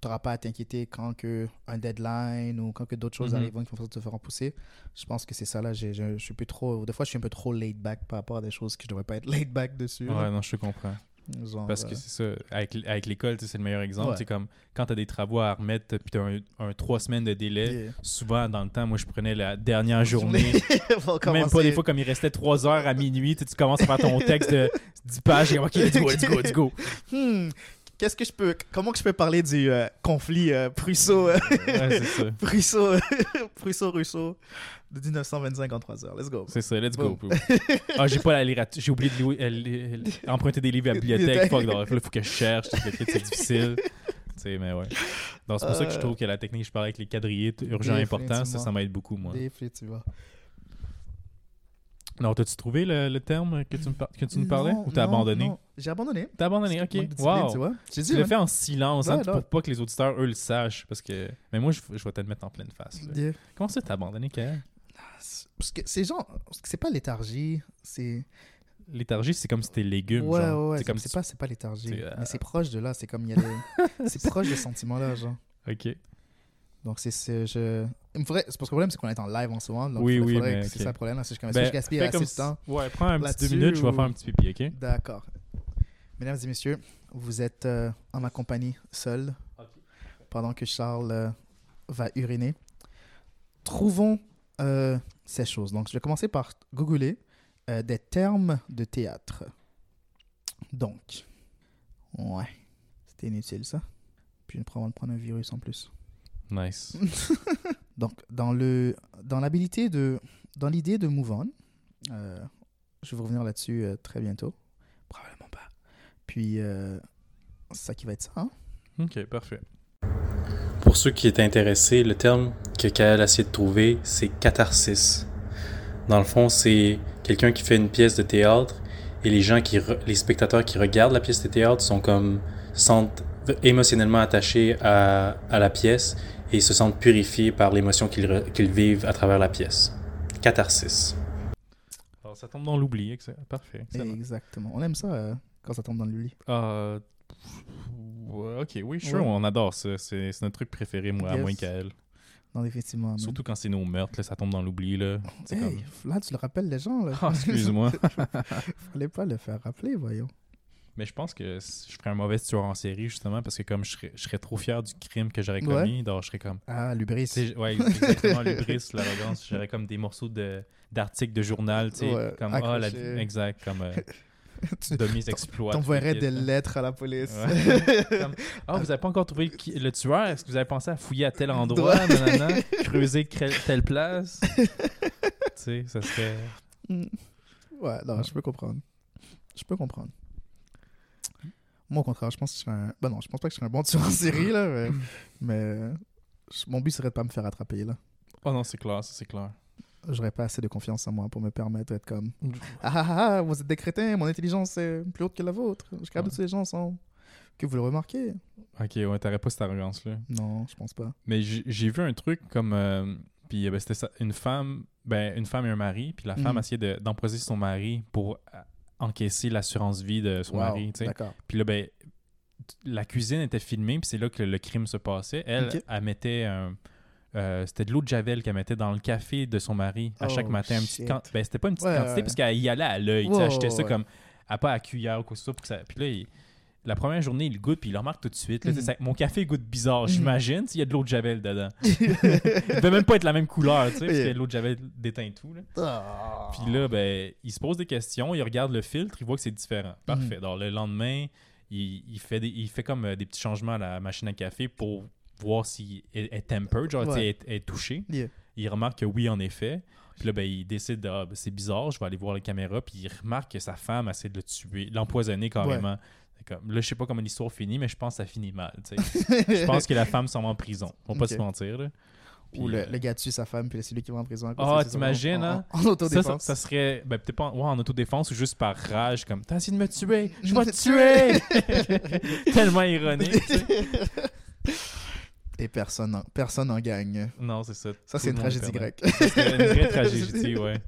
Speaker 1: tu n'auras pas à t'inquiéter quand que un deadline ou quand que d'autres choses
Speaker 2: Mhm.
Speaker 1: arrivent qui vont te faire pousser. Je pense que c'est ça, là, je je suis plus trop, des fois, je suis un peu trop laid back par rapport à des choses que je devrais pas être laid back dessus. là.
Speaker 2: Ouais, non, je te comprends.
Speaker 1: Genre,
Speaker 2: Parce que
Speaker 1: euh,
Speaker 2: c'est ça, avec, avec l'école, c'est le meilleur exemple.
Speaker 1: Ouais.
Speaker 2: Comme quand tu as des travaux à remettre, puis tu as un, un trois semaines de délai.
Speaker 1: yeah.
Speaker 2: Souvent, dans le temps, moi, je prenais la dernière journée. (laughs) Même pas des fois, comme il restait 3 heures à minuit, tu commences à faire ton texte de 10 pages et OK, let's go, let's go, let's go.
Speaker 1: Hmm, Qu'est-ce que je peux, comment que je peux parler du euh, conflit euh, Prusso, euh,
Speaker 2: Ouais, c'est ça. (laughs)
Speaker 1: Prusso, (laughs) Prusso-Russo de 1925 en 3 heures. Let's go.
Speaker 2: C'est ça, let's go. Ah, j'ai pas la lire J'ai oublié de louer- li- li- emprunter des livres à la bibliothèque. Fuck, (laughs) donc, là, faut que je cherche. C'est difficile. Mais ouais. Donc, c'est pour ça que je trouve que la technique, je parlais avec les quadrillés, t- urgent, important, ça, ça m'aide beaucoup, moi.
Speaker 1: Définitivement.
Speaker 2: Non, t'as-tu trouvé le, le terme que tu, me que tu nous parlais?
Speaker 1: Non,
Speaker 2: ou t'as abandonné?
Speaker 1: J'ai abandonné.
Speaker 2: T'as abandonné, ok. Wow.
Speaker 1: tu vois. J'ai dit,
Speaker 2: Tu l'as
Speaker 1: hein.
Speaker 2: fait en silence hein,
Speaker 1: Ouais, non.
Speaker 2: pour pas que les auditeurs, eux, le sachent. Parce que... Mais moi, je, je vais te le mettre en pleine face.
Speaker 1: Yeah.
Speaker 2: Comment ça, t'as abandonné, Kael?
Speaker 1: Parce que parce que c'est pas léthargie, c'est.
Speaker 2: Léthargie, c'est comme si t'es légume.
Speaker 1: Ouais,
Speaker 2: genre.
Speaker 1: ouais, ouais.
Speaker 2: C'est comme
Speaker 1: C'est
Speaker 2: si
Speaker 1: pas, c'est pas léthargie.
Speaker 2: euh,
Speaker 1: Mais c'est proche de là. C'est comme il y a (laughs) c'est proche de ce sentiment-là, genre.
Speaker 2: Ok.
Speaker 1: Donc, c'est. c'est- Je... Il me faudrait... c'est parce que le problème, c'est qu'on est en live en ce moment. Donc
Speaker 2: Oui,
Speaker 1: il
Speaker 2: oui,
Speaker 1: faudrait
Speaker 2: mais
Speaker 1: que C'est ça le problème. là, C'est comme
Speaker 2: Ben,
Speaker 1: si je gaspille assez
Speaker 2: comme
Speaker 1: de temps.
Speaker 2: si- Ouais, prends un petit deux minutes, je vais faire un petit pipi, ok?
Speaker 1: D'accord. Mesdames et messieurs, vous êtes euh, en ma compagnie seul. pendant que Charles euh, va uriner. Trouvons euh, ces choses. Donc, je vais commencer par googler euh, des termes de théâtre. Donc, ouais, c'était inutile ça. Puis je vais probablement prendre un virus en plus.
Speaker 2: Nice. (laughs)
Speaker 1: Donc, dans le dans de dans l'idée de move on, euh, je vais revenir là-dessus euh, très bientôt. Probablement pas. Puis, euh, ça qui va être ça. Hein?
Speaker 2: Ok, parfait. Pour ceux qui étaient intéressés, le terme que Kael a essayé de trouver, c'est catharsis. Dans le fond, c'est quelqu'un qui fait une pièce de théâtre et les gens qui, les spectateurs qui regardent la pièce de théâtre sont comme se sentent émotionnellement attachés à, à la pièce et se sentent purifiés par l'émotion qu'ils re- qu'ils vivent à travers la pièce. Catharsis. Alors, ça tombe dans l'oubli, parfait.
Speaker 1: Exactement. On aime ça euh, quand ça tombe dans lit.
Speaker 2: Euh, ok, oui, sure,
Speaker 1: Ouais.
Speaker 2: on adore ça. C'est c'est notre truc préféré, moi, à moins qu'elle.
Speaker 1: Non, effectivement.
Speaker 2: Surtout quand c'est nos meurtres, là, ça tombe dans l'oubli. là. C'est
Speaker 1: Hey,
Speaker 2: comme...
Speaker 1: là, tu le rappelles les gens. Là?
Speaker 2: Ah, excuse-moi. (laughs)
Speaker 1: Fallait pas le faire rappeler, voyons.
Speaker 2: Mais je pense que je ferais un mauvais tueur en série, justement, parce que comme je serais, je serais trop fier du crime que j'aurais
Speaker 1: Ouais.
Speaker 2: commis, donc je serais comme...
Speaker 1: Ah, l'ubris.
Speaker 2: Ouais, (laughs) exactement, l'ubris, l'arrogance. J'aurais comme des morceaux de d'articles de journal, tu sais,
Speaker 1: Ouais,
Speaker 2: comme, ah, la... exact, comme euh, de mes exploits.
Speaker 1: t'envoierais des lettres à la police.
Speaker 2: Ouais. (laughs) Comme, Ah, vous avez pas encore trouvé le, tueur? Est-ce que vous avez pensé à fouiller à tel endroit, nanana, (laughs) creuser telle place? tu sais, ça serait...
Speaker 1: ouais, non, je peux comprendre. Je peux comprendre. Moi, au contraire, je pense que je serais un... Ben non, je pense pas que je serais un bon tueur en série, là, mais... (laughs) mais euh, je- Mon but serait de pas me faire attraper, là.
Speaker 2: Oh non, c'est clair, ça c'est clair.
Speaker 1: J'aurais pas assez de confiance en moi pour me permettre d'être comme... Ah ah ah, ah, vous êtes des crétins, mon intelligence est plus haute que la vôtre. Je suis capable de
Speaker 2: Ouais.
Speaker 1: tuer les gens sans que vous le remarquez.
Speaker 2: Ok, ouais, t'aurais pas cette arrogance-là.
Speaker 1: Non, je pense pas.
Speaker 2: Mais j'ai vu un truc comme. euh, puis euh, ben, c'était ça, une femme, ben, une femme et un mari, puis la femme
Speaker 1: Mhm.
Speaker 2: essayait de- d'empoisonner son mari pour encaisser l'assurance vie de son
Speaker 1: Wow,
Speaker 2: mari, tu sais.
Speaker 1: D'accord.
Speaker 2: Puis là, ben, la cuisine était filmée, puis c'est là que le, le crime se passait. Elle, elle mettait un. euh, c'était de l'eau de Javel qu'elle mettait dans le café de son mari à chaque
Speaker 1: Oh,
Speaker 2: matin. Un petit
Speaker 1: shit.
Speaker 2: can- ben, c'était pas une petite
Speaker 1: Ouais,
Speaker 2: quantité
Speaker 1: ouais.
Speaker 2: parce qu'elle y allait à l'œil. tu sais,
Speaker 1: Ouais,
Speaker 2: Elle achetait ça comme. À pas à cuillère ou quoi que ce soit. Pour que ça... Puis là, il- la première journée, il goûte, puis il le remarque tout de suite. là, ça- Mon café goûte bizarre,
Speaker 1: Mhm.
Speaker 2: j'imagine, s'il y a de l'eau de Javel dedans. (laughs) il devait même pas être la même couleur, tu sais, parce que l'eau de Javel déteint tout. Là.
Speaker 1: Ah.
Speaker 2: Puis là, ben, il se pose des questions, il regarde le filtre, il voit que c'est différent. Parfait.
Speaker 1: Mhm.
Speaker 2: Donc, le lendemain, il, il fait, des, il fait comme euh, des petits changements à la machine à café pour voir si elle est tempered, genre,
Speaker 1: Ouais.
Speaker 2: elle est- est touchée.
Speaker 1: Yeah.
Speaker 2: Il remarque que oui, en effet. Puis là, ben, il décide de, ah, ben, c'est bizarre, je vais aller voir la caméra. Puis il remarque que sa femme essaie de le tuer, l'empoisonner carrément. Comme, là, je sais pas comment l'histoire finit, mais je pense que ça finit mal. (laughs) je pense que la femme s'en va en prison. On va pas
Speaker 1: Ok.
Speaker 2: se mentir. Là.
Speaker 1: Ou le,
Speaker 2: euh,
Speaker 1: le gars tue sa femme, puis c'est lui qui va en prison.
Speaker 2: Ah, t'imagines, hein?
Speaker 1: En, en
Speaker 2: Ça, ça,
Speaker 1: autodéfense.
Speaker 2: ça serait ben, peut-être pas en, ouais, en autodéfense ou juste par rage, comme T'as essayé de me tuer, je vais te (laughs) tuer (laughs) Tellement ironique.
Speaker 1: Et personne en, personne en gagne.
Speaker 2: Non, c'est ça.
Speaker 1: Ça, c'est une tragédie grecque.
Speaker 2: Ça serait une vraie tragédie, ouais.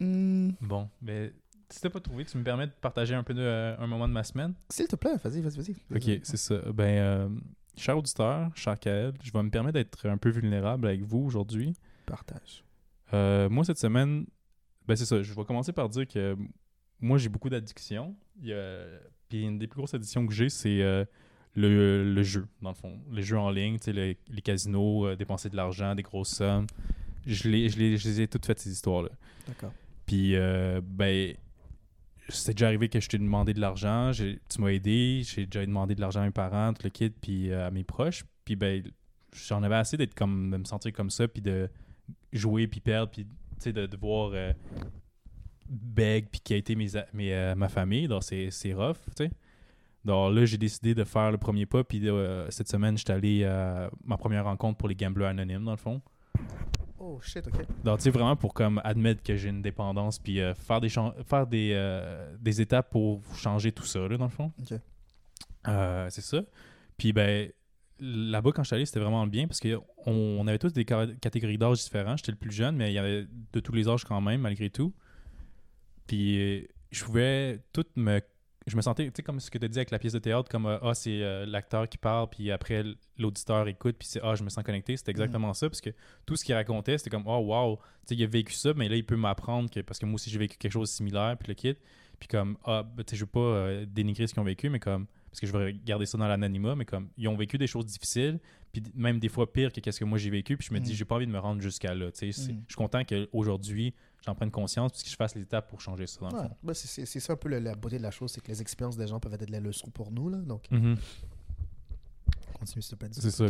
Speaker 1: Hmm,
Speaker 2: Bon, mais si t'as pas trouvé, tu me permets de partager un peu de, euh, un moment de ma semaine
Speaker 1: S'il te plaît, vas-y, vas-y, vas-y.
Speaker 2: Ok, c'est ça. Ben, euh, cher auditeur, cher Kael, je vais me permettre d'être un peu vulnérable avec vous aujourd'hui.
Speaker 1: Partage.
Speaker 2: Euh, moi, cette semaine, ben c'est ça. Je vais commencer par dire que moi, j'ai beaucoup d'addictions. Puis une des plus grosses addictions que j'ai, c'est euh, le, le jeu, dans le fond. Les jeux en ligne, tu sais, les, les casinos, dépenser de l'argent, des grosses sommes. Je les, je les, je les ai toutes faites, ces histoires-là.
Speaker 1: D'accord.
Speaker 2: Puis, euh, ben, c'est déjà arrivé que je t'ai demandé de l'argent, tu m'as aidé, j'ai déjà demandé de l'argent à mes parents, tout le kit, puis euh, à mes proches. Puis, ben, j'en avais assez d'être comme, de me sentir comme ça, puis de jouer, puis perdre, puis, sais, de devoir euh, beg, puis qui a été mes, mes, euh, ma famille. Donc, c'est c'est rough, tu sais. Donc là, j'ai décidé de faire le premier pas, puis euh, cette semaine, j'étais allé à ma première rencontre pour les gamblers anonymes, dans le fond.
Speaker 1: Oh shit, ok.
Speaker 2: Donc, tu sais, vraiment pour comme admettre que j'ai une dépendance, puis euh, faire, des, faire des, euh, des étapes pour changer tout ça, là, dans le fond.
Speaker 1: Ok.
Speaker 2: Euh, c'est ça. Puis, ben, là-bas, quand je suis allé, c'était vraiment bien parce qu'on on avait tous des ca- catégories d'âge différents. J'étais le plus jeune, mais il y avait de tous les âges quand même, malgré tout. Puis, je pouvais tout me. Je me sentais, tu sais, comme ce que tu as dit avec la pièce de théâtre, comme euh, ah, c'est euh, l'acteur qui parle, puis après l'auditeur écoute, puis c'est ah, je me sens connecté. C'était exactement ça, parce que tout ce qu'il racontait, c'était comme oh, wow, tu sais, il a vécu ça, mais là, il peut m'apprendre que, parce que moi aussi, j'ai vécu quelque chose de similaire, puis le kit. Puis comme, ah, ben, tu sais, je veux pas euh, dénigrer ce qu'ils ont vécu, mais comme, parce que je veux garder ça dans l'anonymat, mais comme ils ont vécu des choses difficiles, puis même des fois pire que qu'est-ce que moi j'ai vécu, puis je me dis,
Speaker 1: Mm.
Speaker 2: j'ai pas envie de me rendre jusqu'à là. tu sais.
Speaker 1: Mm.
Speaker 2: Je suis content qu'aujourd'hui, j'en prenne conscience, puis que je fasse les étapes pour changer ça, dans le
Speaker 1: Ouais,
Speaker 2: fond.
Speaker 1: ben, c'est- c'est c'est ça un peu la, la beauté de la chose, c'est que les expériences des gens peuvent être de la leçon pour nous. Là, donc,
Speaker 2: Mhm.
Speaker 1: continue s'il te plaît.
Speaker 2: C'est ça.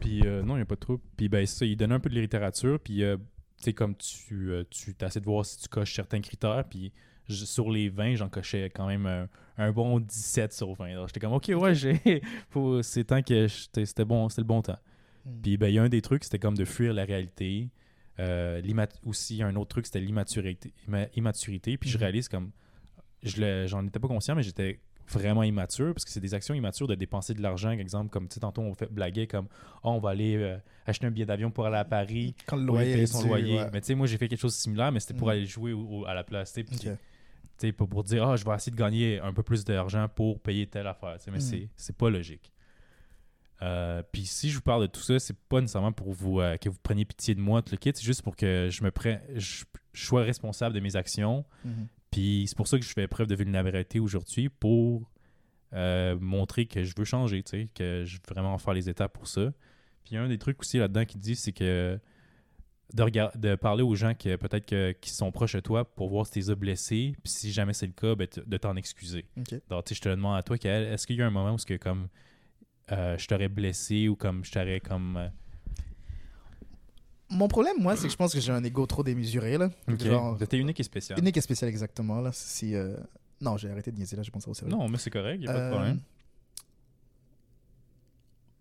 Speaker 2: Puis euh, non, il n'y a pas de trouble. Puis ben ça, il donne un peu de littérature. Puis euh, tu sais, comme tu, euh, tu essaies de voir si tu coches certains critères. Puis je- sur les 20, j'en cochais quand même un, un bon 17 sur 20. Alors j'étais comme, OK, ouais, j'ai, (laughs) c'est temps que c'était bon, c'était le bon temps.
Speaker 1: Mm.
Speaker 2: Puis ben, il y a un des trucs, c'était comme de fuir la réalité. Euh, aussi, un autre truc, c'était l'immaturité. imma- immaturité. Puis je
Speaker 1: Mhm.
Speaker 2: réalise comme, j'en étais pas conscient, mais j'étais vraiment immature parce que c'est des actions immatures de dépenser de l'argent. Par exemple, comme tu sais, tantôt on fait blaguer comme, oh, on va aller euh, acheter un billet d'avion pour aller à Paris.
Speaker 1: Quand le loyer
Speaker 2: payer son loyer.
Speaker 1: ouais.
Speaker 2: Mais tu sais, moi, j'ai fait quelque chose de similaire, mais c'était pour
Speaker 1: Mm.
Speaker 2: aller jouer au- au- à la place. tu sais, pas pour dire, ah, je vais essayer de gagner un peu plus d'argent pour payer telle affaire. Mais
Speaker 1: Mm.
Speaker 2: c'est pas logique. Euh, puis si je vous parle de tout ça, c'est pas nécessairement pour vous euh, que vous preniez pitié de moi, tout le kit, c'est juste pour que je me prenne, je, je sois responsable de mes actions.
Speaker 1: Mhm.
Speaker 2: Puis c'est pour ça que je fais preuve de vulnérabilité aujourd'hui pour euh, montrer que je veux changer, tu sais, que je veux vraiment faire les étapes pour ça. Puis un des trucs aussi là-dedans qui dit, c'est que de, regard- de parler aux gens qui peut-être que- qui sont proches de toi pour voir si tu les as blessés, puis si jamais c'est le cas, ben, de t'en excuser. Donc, tu sais, je te le demande à toi, est-ce qu'il y a un moment où ce que, comme euh, je t'aurais blessé ou comme je t'aurais comme... euh,
Speaker 1: Mon problème, moi, c'est que je pense que j'ai un ego trop démesuré. Là. Genre,
Speaker 2: de t'es unique et spécial.
Speaker 1: unique et spécial, exactement. Là. Si, euh, Non, j'ai arrêté de niaiser là, je pense au sérieux.
Speaker 2: Non, mais c'est correct, il a pas de
Speaker 1: Euh,
Speaker 2: problème.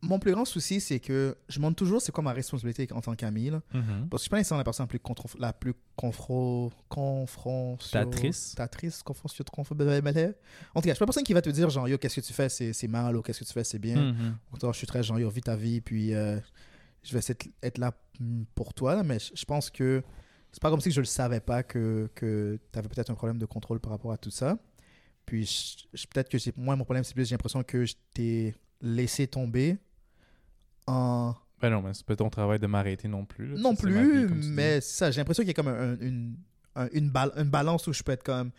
Speaker 1: Mon plus grand souci, c'est que je me demande toujours c'est quoi ma responsabilité en tant qu'ami. là.
Speaker 2: Mhm.
Speaker 1: Parce que je suis pas nécessairement la personne la plus, contro- la plus confro... confrontatrice.
Speaker 2: Tatrice?
Speaker 1: confrontatrice, confro- blablabla. En tout cas, je suis pas la personne qui va te dire genre yo, qu'est-ce que tu fais, c'est mal, ou qu'est-ce que tu fais, c'est bien. Au contraire, je suis très genre yo, vis ta vie, puis euh, je vais être là mm, pour toi. là, mais je je pense que c'est pas comme si je le savais pas que, que tu avais peut-être un problème de contrôle par rapport à tout ça. Puis peut-être que moi, mon problème, c'est plus j'ai l'impression que je t'ai laissé tomber en.
Speaker 2: Ben non, mais c'est pas ton travail de m'arrêter non plus. là.
Speaker 1: Non plus,
Speaker 2: vie,
Speaker 1: mais c'est ça, j'ai l'impression qu'il y a comme un- un- une, un- une, bal- une balance où je peux être comme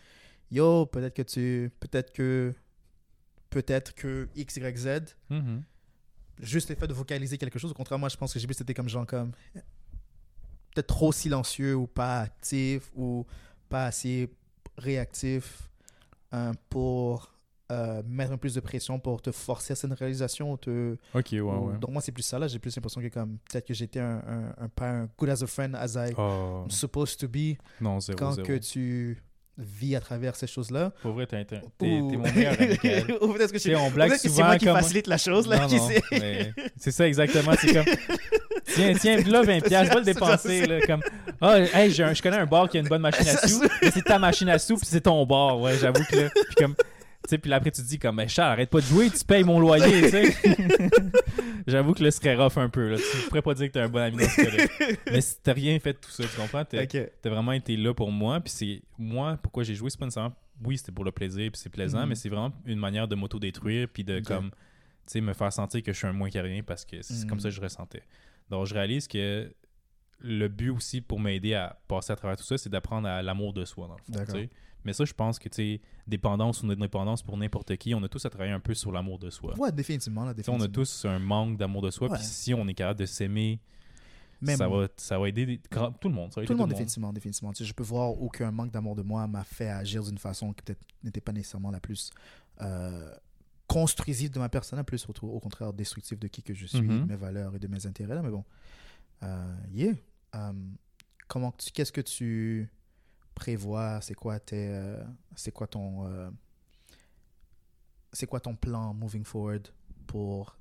Speaker 1: Yo, peut-être que tu. Peut-être que. Peut-être que X, Y, Z.
Speaker 2: Mhm.
Speaker 1: juste le fait de vocaliser quelque chose. Au contraire, moi, je pense que j'ai plus été comme genre comme peut-être trop silencieux ou pas actif ou pas assez réactif euh, pour euh, mettre un peu plus de pression pour te forcer à cette réalisation. ou Te,
Speaker 2: Ok, ouais,
Speaker 1: ou-
Speaker 2: ouais.
Speaker 1: Donc moi, c'est plus ça là. J'ai plus l'impression que comme peut-être que j'étais un, un, un, pas un good as a friend as I
Speaker 2: Oh,
Speaker 1: supposed to be
Speaker 2: non, zéro,
Speaker 1: quand
Speaker 2: zéro.
Speaker 1: que tu vis à travers ces choses-là.
Speaker 2: Pour vrai, t'es mon meilleur ami. (laughs)
Speaker 1: Ou peut-être que, c'est-
Speaker 2: on blague
Speaker 1: peut-être que c'est
Speaker 2: souvent
Speaker 1: moi qui
Speaker 2: comme-
Speaker 1: facilite la chose là.
Speaker 2: Non,
Speaker 1: qui
Speaker 2: non,
Speaker 1: sait.
Speaker 2: mais c'est ça exactement. C'est comme, tiens, (laughs) tiens, là, 20 piastres, va le
Speaker 1: C'est
Speaker 2: dépenser. Là, comme, ah, hey, je connais un bar qui a une bonne machine à (laughs) sous, mais c'est ta machine à sous, puis c'est ton bar. Ouais, j'avoue que là, puis comme, sais, puis là, après, tu te dis, comme, ben, Charles, arrête pas de jouer, tu payes mon loyer, tu sais. (laughs) j'avoue que là, ce serait rough un peu. Là. Tu pourrais pas dire que t'es un bon ami dans ce cas-là. Mais si t'as rien fait de tout ça, tu comprends? T'as
Speaker 1: Ok.
Speaker 2: t'as vraiment été là pour moi. Puis c'est moi, pourquoi j'ai joué, c'est pas nécessairement. Oui, c'était pour le plaisir, puis c'est plaisant,
Speaker 1: Mhm.
Speaker 2: mais c'est vraiment une manière de m'auto-détruire, puis de comme, tu sais, me faire sentir que je suis un moins que rien parce que c'est
Speaker 1: Mhm.
Speaker 2: comme ça que je ressentais. Donc, je réalise que le but aussi pour m'aider à passer à travers tout ça, c'est d'apprendre à l'amour de soi, dans le fond. Mais ça, je pense que, tu sais, dépendance ou indépendance pour n'importe qui, on a tous à travailler un peu sur l'amour de soi.
Speaker 1: Ouais, définitivement. Là,
Speaker 2: sais, on a
Speaker 1: définitivement.
Speaker 2: tous un manque d'amour de soi, puis si on est capable de s'aimer,
Speaker 1: Même
Speaker 2: ça va, ça va aider des- tout le monde. Ça va
Speaker 1: tout
Speaker 2: aider
Speaker 1: le monde, définitivement. définitivement. Tu sais, je peux voir aucun manque d'amour de moi m'a fait agir d'une façon qui peut-être n'était pas nécessairement la plus euh, construisive de ma personne, plus au, contraire destructive de qui que je suis, de mes valeurs et de mes intérêts. Là. Mais bon, euh, yeah. Euh, comment qu'est-ce que tu prévois C'est quoi tes, euh, c'est quoi ton, euh, c'est quoi ton plan moving forward pour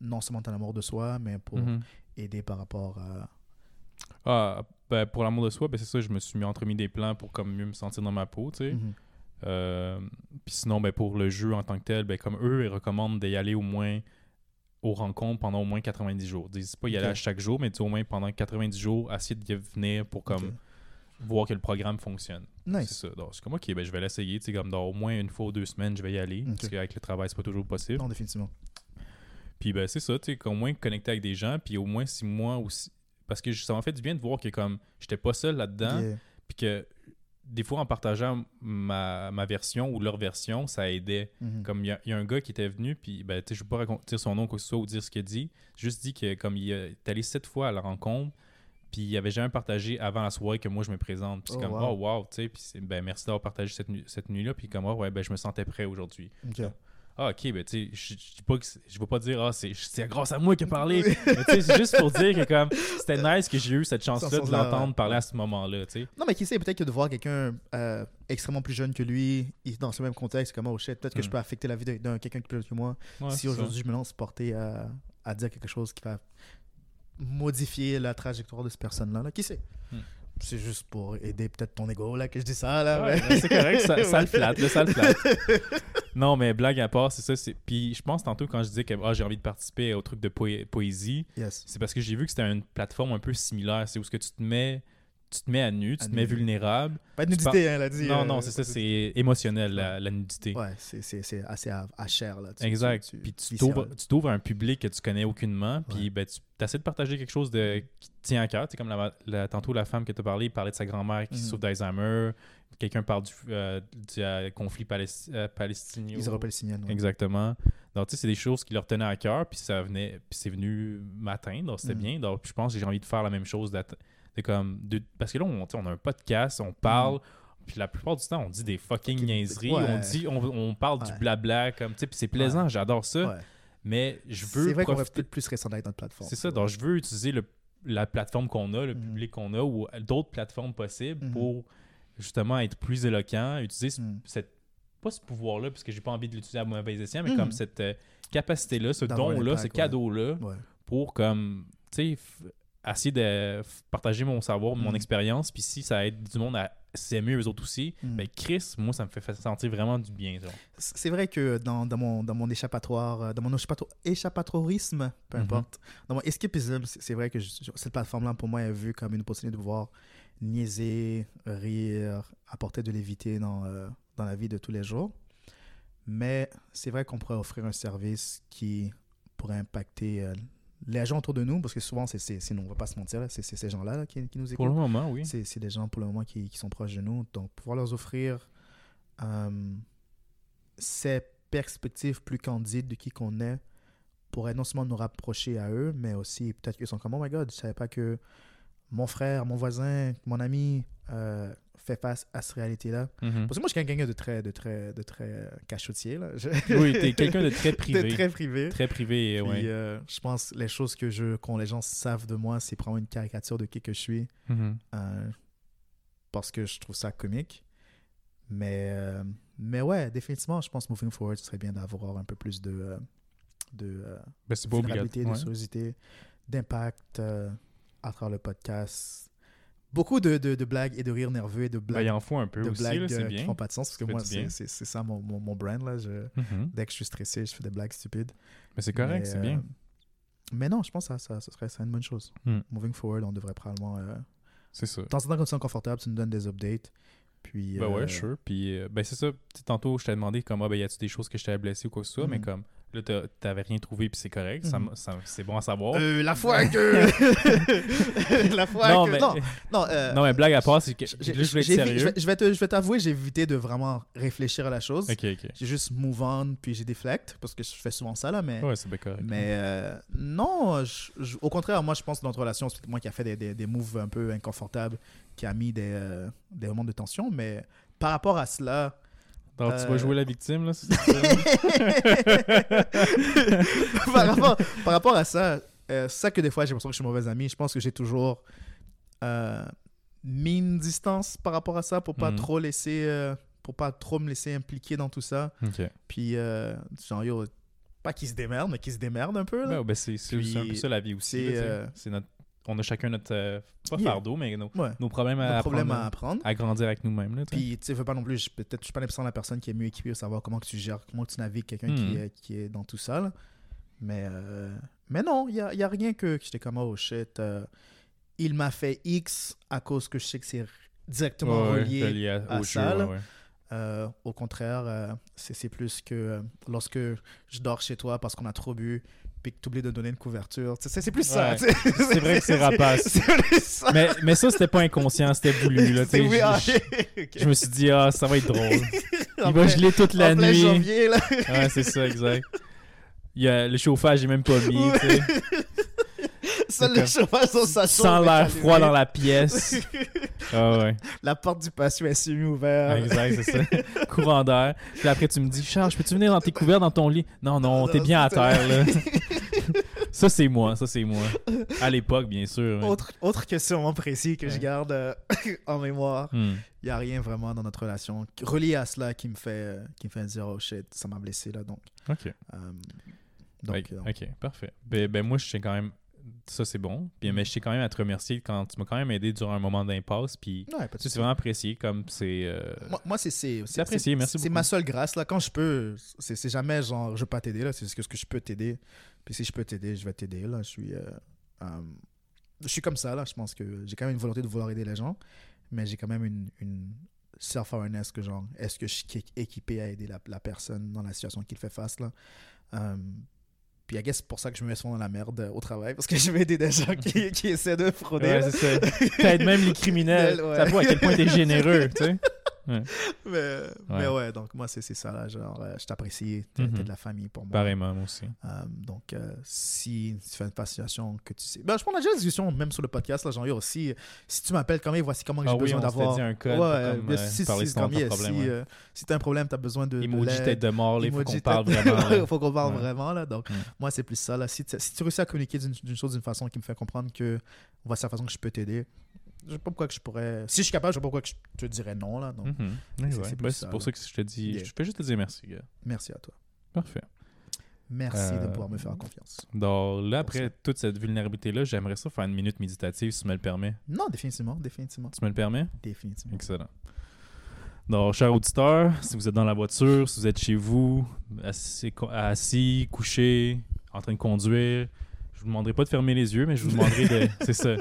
Speaker 1: non seulement ton amour de soi, mais pour
Speaker 2: Mhm.
Speaker 1: aider par rapport à
Speaker 2: Ah, ben, pour l'amour de soi, ben, c'est ça, je me suis mis entremis des plans pour comme mieux me sentir dans ma peau, tu sais.
Speaker 1: Mhm.
Speaker 2: Euh, Puis sinon, ben, pour le jeu en tant que tel, ben, comme eux, ils recommandent d'y aller au moins aux rencontres pendant au moins 90 jours. Ils disent pas y aller à chaque jour, mais au moins pendant 90 jours, essayer de venir pour comme. Voir que le programme fonctionne.
Speaker 1: Nice.
Speaker 2: C'est ça. Donc, c'est comme, ok, ben, je vais l'essayer. tu sais, Comme dans au moins une fois ou deux semaines, je vais y aller. Parce qu'avec le travail, c'est pas toujours possible.
Speaker 1: Non, définitivement.
Speaker 2: Puis ben c'est ça, tu sais, qu'au moins connecter avec des gens, puis au moins si moi aussi. Parce que ça m'a fait du bien de voir que comme j'étais pas seul là-dedans,
Speaker 1: Yeah.
Speaker 2: puis que des fois, en partageant ma, ma version ou leur version, ça aidait.
Speaker 1: Mhm.
Speaker 2: Comme il y, y a un gars qui était venu, puis ben, tu sais, je ne veux pas raconter dire son nom ou quoi que ce soit ou dire ce qu'il dit. Juste dit que comme il est allé sept fois à la rencontre, puis il avait jamais partagé avant la soirée que moi je me présente. Puis c'est
Speaker 1: Oh,
Speaker 2: comme,
Speaker 1: wow.
Speaker 2: oh wow, tu sais, puis c'est- ben merci d'avoir partagé cette, cette nuit-là. Puis comme, oh, ouais, ben je me sentais prêt aujourd'hui.
Speaker 1: Ok.
Speaker 2: Ah, ok, ben tu sais, je- je dis pas que c'est- je vais pas dire, ah, c'est c'est grâce à moi qu'il a parlé. (laughs) Mais tu sais, c'est juste pour dire que comme, c'était nice que j'ai eu cette chance-là de l'entendre parler à ce moment-là, tu sais.
Speaker 1: Non, mais qui sait, peut-être que de voir quelqu'un euh, extrêmement plus jeune que lui, il- dans ce même contexte, comme oh shit, peut-être que je
Speaker 2: Mm.
Speaker 1: peux affecter la vie d'un- quelqu'un qui est plus jeune que moi.
Speaker 2: Ouais,
Speaker 1: si
Speaker 2: ça.
Speaker 1: aujourd'hui je me lance porter à, à dire quelque chose qui va modifier la trajectoire de cette personne-là, là, qui sait?
Speaker 2: Hmm.
Speaker 1: C'est juste pour aider peut-être ton ego là que je dis ça là.
Speaker 2: Ouais,
Speaker 1: mais-
Speaker 2: ben, c'est correct, ça, ça le flatte, là, ça le flatte. (laughs) non, mais blague à part, c'est ça. c'est- Puis je pense tantôt quand je disais que ah, j'ai envie de participer au truc de poé- poésie,
Speaker 1: Yes.
Speaker 2: c'est parce que j'ai vu que c'était une plateforme un peu similaire. C'est où ce que tu te mets, tu te mets à nu, tu
Speaker 1: À
Speaker 2: te mets vulnérable.
Speaker 1: Pas de nudité, hein, elle a dit.
Speaker 2: non,
Speaker 1: euh,
Speaker 2: non, c'est ça, c'est émotionnel, la, la nudité.
Speaker 1: Ouais, c'est- c'est c'est assez à, à cher là. Tu-
Speaker 2: Exact.
Speaker 1: tu- tu-
Speaker 2: puis tu t'ouvres à un public que tu connais aucunement. Puis
Speaker 1: Ouais.
Speaker 2: ben, tu essaies de partager quelque chose de, qui te tient à cœur. Tu sais, comme la, la- tantôt la femme que tu as parlé, parlait de sa grand-mère qui
Speaker 1: Mhm.
Speaker 2: souffre d'Alzheimer. Quelqu'un parle du, euh, du euh, conflit palesti- palestinien.
Speaker 1: Israélo-palestinienne. ouais.
Speaker 2: Exactement. Donc, tu sais, c'est des choses qui leur tenaient à cœur, puis ça venait, puis c'est venu m'atteindre, c'était
Speaker 1: Mhm.
Speaker 2: bien. Donc, je pense que j'ai envie de faire la même chose, de comme, de- parce que là, on, on a un podcast, on parle, puis la plupart du temps, on dit des fucking niaiseries,
Speaker 1: ouais.
Speaker 2: on dit, on, on parle du blabla, comme, tu sais, puis c'est plaisant, j'adore ça, mais je
Speaker 1: C'est
Speaker 2: veux
Speaker 1: vrai qu'on aurait
Speaker 2: profiter.
Speaker 1: peut-être plus ressembler avec notre plateforme.
Speaker 2: C'est ça, donc je veux utiliser le- la plateforme qu'on a, le
Speaker 1: Mhm.
Speaker 2: public qu'on a, ou d'autres plateformes possibles
Speaker 1: Mhm.
Speaker 2: pour justement être plus éloquent, utiliser ce- cette pas ce pouvoir-là, parce que j'ai pas envie de l'utiliser à mauvais escient, mais
Speaker 1: Mhm.
Speaker 2: comme cette euh, capacité-là, ce don-là, ce cadeau-là, pour comme, tu sais, essayer de partager mon savoir, mon
Speaker 1: Mhm.
Speaker 2: expérience, puis si ça aide du monde à s'aimer eux autres aussi,
Speaker 1: Mhm.
Speaker 2: ben Chris, moi, ça me fait sentir vraiment du bien.
Speaker 1: C'est vrai que dans, dans mon, dans mon échappatoire, euh, dans mon échappato- échappatorisme, peu
Speaker 2: Mhm.
Speaker 1: importe, dans mon escapism, c'est vrai que je- cette plateforme-là, pour moi, est vue comme une opportunité de pouvoir niaiser, rire, apporter de l'évité dans, euh, dans la vie de tous les jours. Mais c'est vrai qu'on pourrait offrir un service qui pourrait impacter euh, les gens autour de nous, parce que souvent, c'est c'est- nous, on va pas se mentir, là, c'est c'est ces gens-là là, qui, qui nous écoutent.
Speaker 2: Pour le moment, oui.
Speaker 1: C'est c'est des gens pour le moment qui, qui sont proches de nous. Donc, pouvoir leur offrir euh, ces perspectives plus candides de qui qu'on est pourrait non seulement nous rapprocher à eux, mais aussi peut-être qu'ils sont comme Oh my god, je savais pas que mon frère, mon voisin, mon ami euh, fait face à cette réalité-là.
Speaker 2: Mhm.
Speaker 1: Parce que moi, je suis quelqu'un de très, de très, de très euh, cachotier. Là. Je- (laughs)
Speaker 2: Oui, t'es quelqu'un de très (laughs)
Speaker 1: de
Speaker 2: privé.
Speaker 1: très privé.
Speaker 2: Très privé,
Speaker 1: Puis,
Speaker 2: ouais.
Speaker 1: euh, je pense les choses que je, quand les gens savent de moi, c'est prendre une caricature de qui que je suis.
Speaker 2: Mhm.
Speaker 1: Euh, parce que je trouve ça comique. Mais, euh, mais ouais, définitivement, je pense moving forward, ce serait bien d'avoir un peu plus de, de
Speaker 2: Ben,
Speaker 1: de
Speaker 2: ouais.
Speaker 1: curiosité, d'impact à travers le podcast. Beaucoup de, de, de blagues et de rires nerveux et de
Speaker 2: Ben, il
Speaker 1: blagues,
Speaker 2: en faut un peu
Speaker 1: de
Speaker 2: aussi,
Speaker 1: blagues
Speaker 2: là,
Speaker 1: euh, qui font pas de sens. Parce que moi, c'est ça mon, mon, mon brand. Là. Je,
Speaker 2: Mhm.
Speaker 1: dès que je suis stressé, je fais des blagues stupides.
Speaker 2: Mais c'est correct, c'est
Speaker 1: euh,
Speaker 2: bien.
Speaker 1: Mais non, je pense que ça, ça, ça serait, ça une bonne chose.
Speaker 2: Hmm.
Speaker 1: Moving forward, on devrait probablement. Euh,
Speaker 2: C'est ça.
Speaker 1: de temps en temps, es confortable, tu nous donnes des updates. Puis,
Speaker 2: Ben
Speaker 1: euh,
Speaker 2: ouais, sure. Puis, euh, ben c'est ça. Tantôt, je t'ai demandé comme, ah, ben, y a-tu des choses que je t'avais blessé ou quoi que ce soit, mais
Speaker 1: Mhm.
Speaker 2: comme, là, t'avais rien trouvé, puis c'est correct. ça
Speaker 1: Mhm.
Speaker 2: ça- c'est bon à savoir.
Speaker 1: Euh, la fois (laughs) que. (laughs) la fois
Speaker 2: non,
Speaker 1: que.
Speaker 2: mais,
Speaker 1: Non, non, euh,
Speaker 2: non, mais blague à part, c'est que.
Speaker 1: j'ai-
Speaker 2: là, je vais être sérieux.
Speaker 1: je vais- je vais te- je vais t'avouer, j'ai évité de vraiment réfléchir à la chose. J'ai juste move on, puis j'ai deflect, parce que je fais souvent ça, là, mais.
Speaker 2: Ouais, c'est bien correct.
Speaker 1: Mais euh, non, je- je- au contraire, moi je pense que notre relation, c'est moi qui a fait des, des, des moves un peu inconfortables, qui a mis des, euh, des moments de tension, mais par rapport à cela,
Speaker 2: Donc, tu vas
Speaker 1: euh,
Speaker 2: jouer la victime, là, ça? (laughs)
Speaker 1: par, rapport, par rapport à ça, euh, c'est ça que des fois j'ai l'impression que je suis mauvais ami. Je pense que j'ai toujours euh, mis une distance par rapport à ça pour pas
Speaker 2: Mhm.
Speaker 1: trop laisser, pour pas trop me laisser impliquer dans tout ça.
Speaker 2: ok.
Speaker 1: Puis genre yo, pas qu'ils se démerdent, mais qu'ils se démerdent un peu. là.
Speaker 2: Ben, ben, c'est un peu ça la vie aussi.
Speaker 1: C'est
Speaker 2: notre... On a chacun notre. euh, pas
Speaker 1: Yeah.
Speaker 2: fardeau, mais nos,
Speaker 1: Ouais.
Speaker 2: nos problèmes à
Speaker 1: de
Speaker 2: apprendre,
Speaker 1: à apprendre.
Speaker 2: à grandir avec nous-mêmes.
Speaker 1: Puis, tu sais, veux pas non plus, peut-être, je suis pas nécessairement la personne qui est mieux équipée pour savoir comment que tu gères, comment tu navigues quelqu'un qui,
Speaker 2: Mhm.
Speaker 1: est, qui est dans tout ça. là. Mais, euh, mais non, il n'y a, y a rien que, j'étais comme, oh shit, euh, il m'a fait X à cause que je sais que c'est directement
Speaker 2: Ouais,
Speaker 1: relié.
Speaker 2: relié à-
Speaker 1: à
Speaker 2: au
Speaker 1: ça,
Speaker 2: jeu. ouais.
Speaker 1: Euh, au contraire, euh, c'est c'est plus que euh, lorsque je dors chez toi parce qu'on a trop bu, puis que tu oublies de donner une couverture. C'est plus ça.
Speaker 2: Ouais. C'est vrai que c'est rapace. (laughs)
Speaker 1: Ça.
Speaker 2: Mais, mais ça, c'était pas inconscient, c'était voulu. Là,
Speaker 1: oui,
Speaker 2: je,
Speaker 1: ah, (laughs)
Speaker 2: je- me suis dit, ah, ça va être drôle. (laughs) Il va geler toute la
Speaker 1: en
Speaker 2: nuit.
Speaker 1: janvier, là.
Speaker 2: Ouais, c'est ça, exact. Il y a, le chauffage est même pas mis, C'est
Speaker 1: le chauffage sur sa chambre
Speaker 2: Sans l'air froid dans la pièce. (laughs) Ah ouais,
Speaker 1: La porte du patio est semi-ouverte.
Speaker 2: exact, c'est ça. (laughs) Courant d'air. Puis après, tu me dis, Charles, peux-tu venir dans tes couverts dans ton lit? Non, non,
Speaker 1: Non,
Speaker 2: t'es bien à terre, là. (laughs) ça, c'est moi, ça, c'est moi. À l'époque, bien sûr.
Speaker 1: Autre, autre question précis que je garde euh, (coughs) en mémoire. Il n'y a rien vraiment dans notre relation relié à cela qui me fait, euh, qui me fait dire oh shit, ça m'a blessé là. Donc,
Speaker 2: OK.
Speaker 1: euh, donc
Speaker 2: Ouais, OK, parfait. Ben, ben moi, je sais quand même... Ça, c'est bon. Puis, mais je sais quand même à te remercier quand tu m'as quand même aidé durant un moment d'impasse. Puis,
Speaker 1: ouais,
Speaker 2: c'est vraiment apprécié comme c'est... euh,
Speaker 1: Moi, moi, c'est c'est
Speaker 2: C'est apprécié, merci
Speaker 1: C'est
Speaker 2: beaucoup.
Speaker 1: ma seule grâce là. Quand je peux, c'est c'est jamais genre je veux pas t'aider là. C'est ce que ce que je peux t'aider. Puis si je peux t'aider, je vais t'aider là. Je suis, euh, euh, je suis comme ça là. Je pense que j'ai quand même une volonté de vouloir aider les gens, mais j'ai quand même une, une self-awareness que genre est-ce que je suis équipé à aider la, la personne dans la situation qu'il fait face là? Puis, I guess, c'est pour ça que je me mets souvent dans la merde euh, au travail, parce que (laughs) je vais aider des gens qui, qui essaient de frauder.
Speaker 2: Ouais, c'est ça. T'aides même les criminels. (laughs)
Speaker 1: Ouais.
Speaker 2: Ça voit à quel point t'es généreux, tu sais. (laughs)
Speaker 1: mais, mais
Speaker 2: Ouais.
Speaker 1: donc moi, c'est ça, là. Genre, euh, je t'apprécie, t'es
Speaker 2: Mhm.
Speaker 1: de la famille pour moi.
Speaker 2: Pareillement, moi aussi.
Speaker 1: Euh, donc, euh, si tu fais une situation que tu sais. Ben, je prends déjà la discussion, même sur le podcast, là, genre, yo, si, si tu m'appelles, comme voici comment
Speaker 2: Ah
Speaker 1: j'ai
Speaker 2: oui,
Speaker 1: besoin d'avoir.
Speaker 2: dit un code
Speaker 1: Ouais,
Speaker 2: comme,
Speaker 1: si,
Speaker 2: parler
Speaker 1: si, comme,
Speaker 2: problème,
Speaker 1: si, euh, si t'as un problème, t'as besoin de.
Speaker 2: Emoji tête de mort, il faut qu'on parle vraiment.
Speaker 1: faut qu'on parle vraiment, là. Donc,
Speaker 2: Mm.
Speaker 1: moi, c'est plus ça, là. Si, tu- si tu réussis à communiquer d'une d'une chose d'une façon qui me fait comprendre que voici la façon que je peux t'aider, je sais pas pourquoi que je pourrais. Si je suis capable, je sais pas pourquoi que je te dirais non, là. Donc,
Speaker 2: Mhm. Oui,
Speaker 1: C'est-
Speaker 2: ouais. Ben, pour
Speaker 1: là.
Speaker 2: ça que je te dis.
Speaker 1: Yeah.
Speaker 2: Je peux juste te dire merci, gars.
Speaker 1: merci à toi.
Speaker 2: Parfait.
Speaker 1: Merci de
Speaker 2: Euh,
Speaker 1: pouvoir me faire confiance.
Speaker 2: Donc là, après toute cette vulnérabilité-là, j'aimerais ça faire une minute méditative, si tu me le permets.
Speaker 1: Non, définitivement, définitivement,
Speaker 2: Tu me le permets?
Speaker 1: définitivement.
Speaker 2: Excellent. Donc, chers auditeurs, si vous êtes dans la voiture, si vous êtes chez vous, assis, assis, couché, en train de conduire, je vous demanderai pas de fermer les yeux, mais je vous demanderai de, (laughs) c'est ça,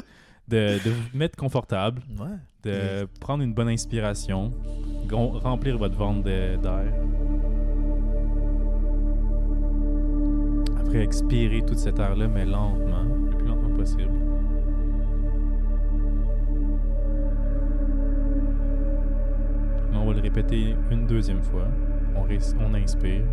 Speaker 2: de, de vous mettre confortable,
Speaker 1: Ouais.
Speaker 2: de prendre une bonne inspiration, remplir votre ventre d'air. Après, expirer toute cette air-là, mais lentement, le plus lentement possible. On va le répéter une deuxième fois. On, on inspire.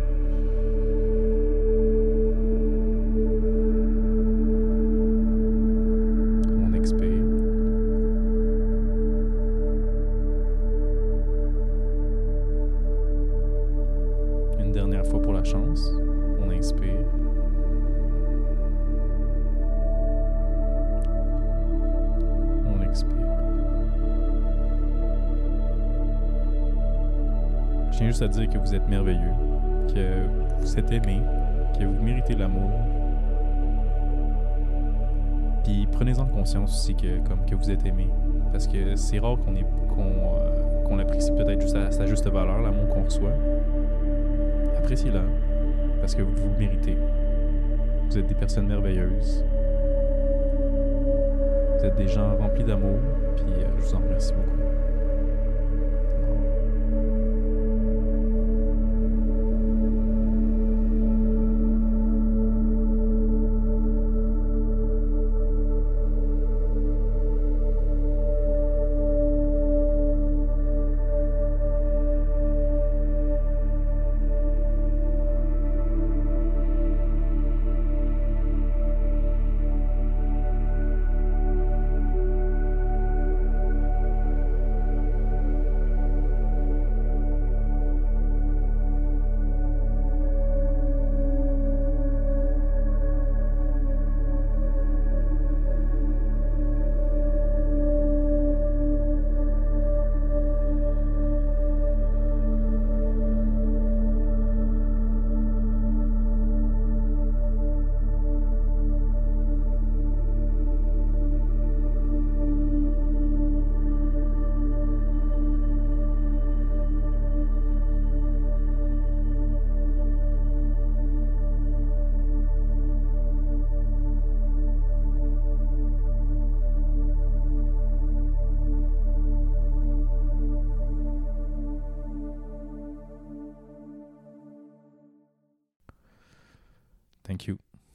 Speaker 2: À dire que vous êtes merveilleux, que vous êtes aimé, que vous méritez l'amour. Puis prenez-en conscience aussi que, comme, que vous êtes aimé. Parce que c'est rare qu'on qu'on euh, qu'on l'apprécie peut-être juste à sa juste valeur, l'amour qu'on reçoit. Appréciez-la. Parce que vous vous le méritez. Vous êtes des personnes merveilleuses. Vous êtes des gens remplis d'amour. Puis euh, je vous en remercie beaucoup.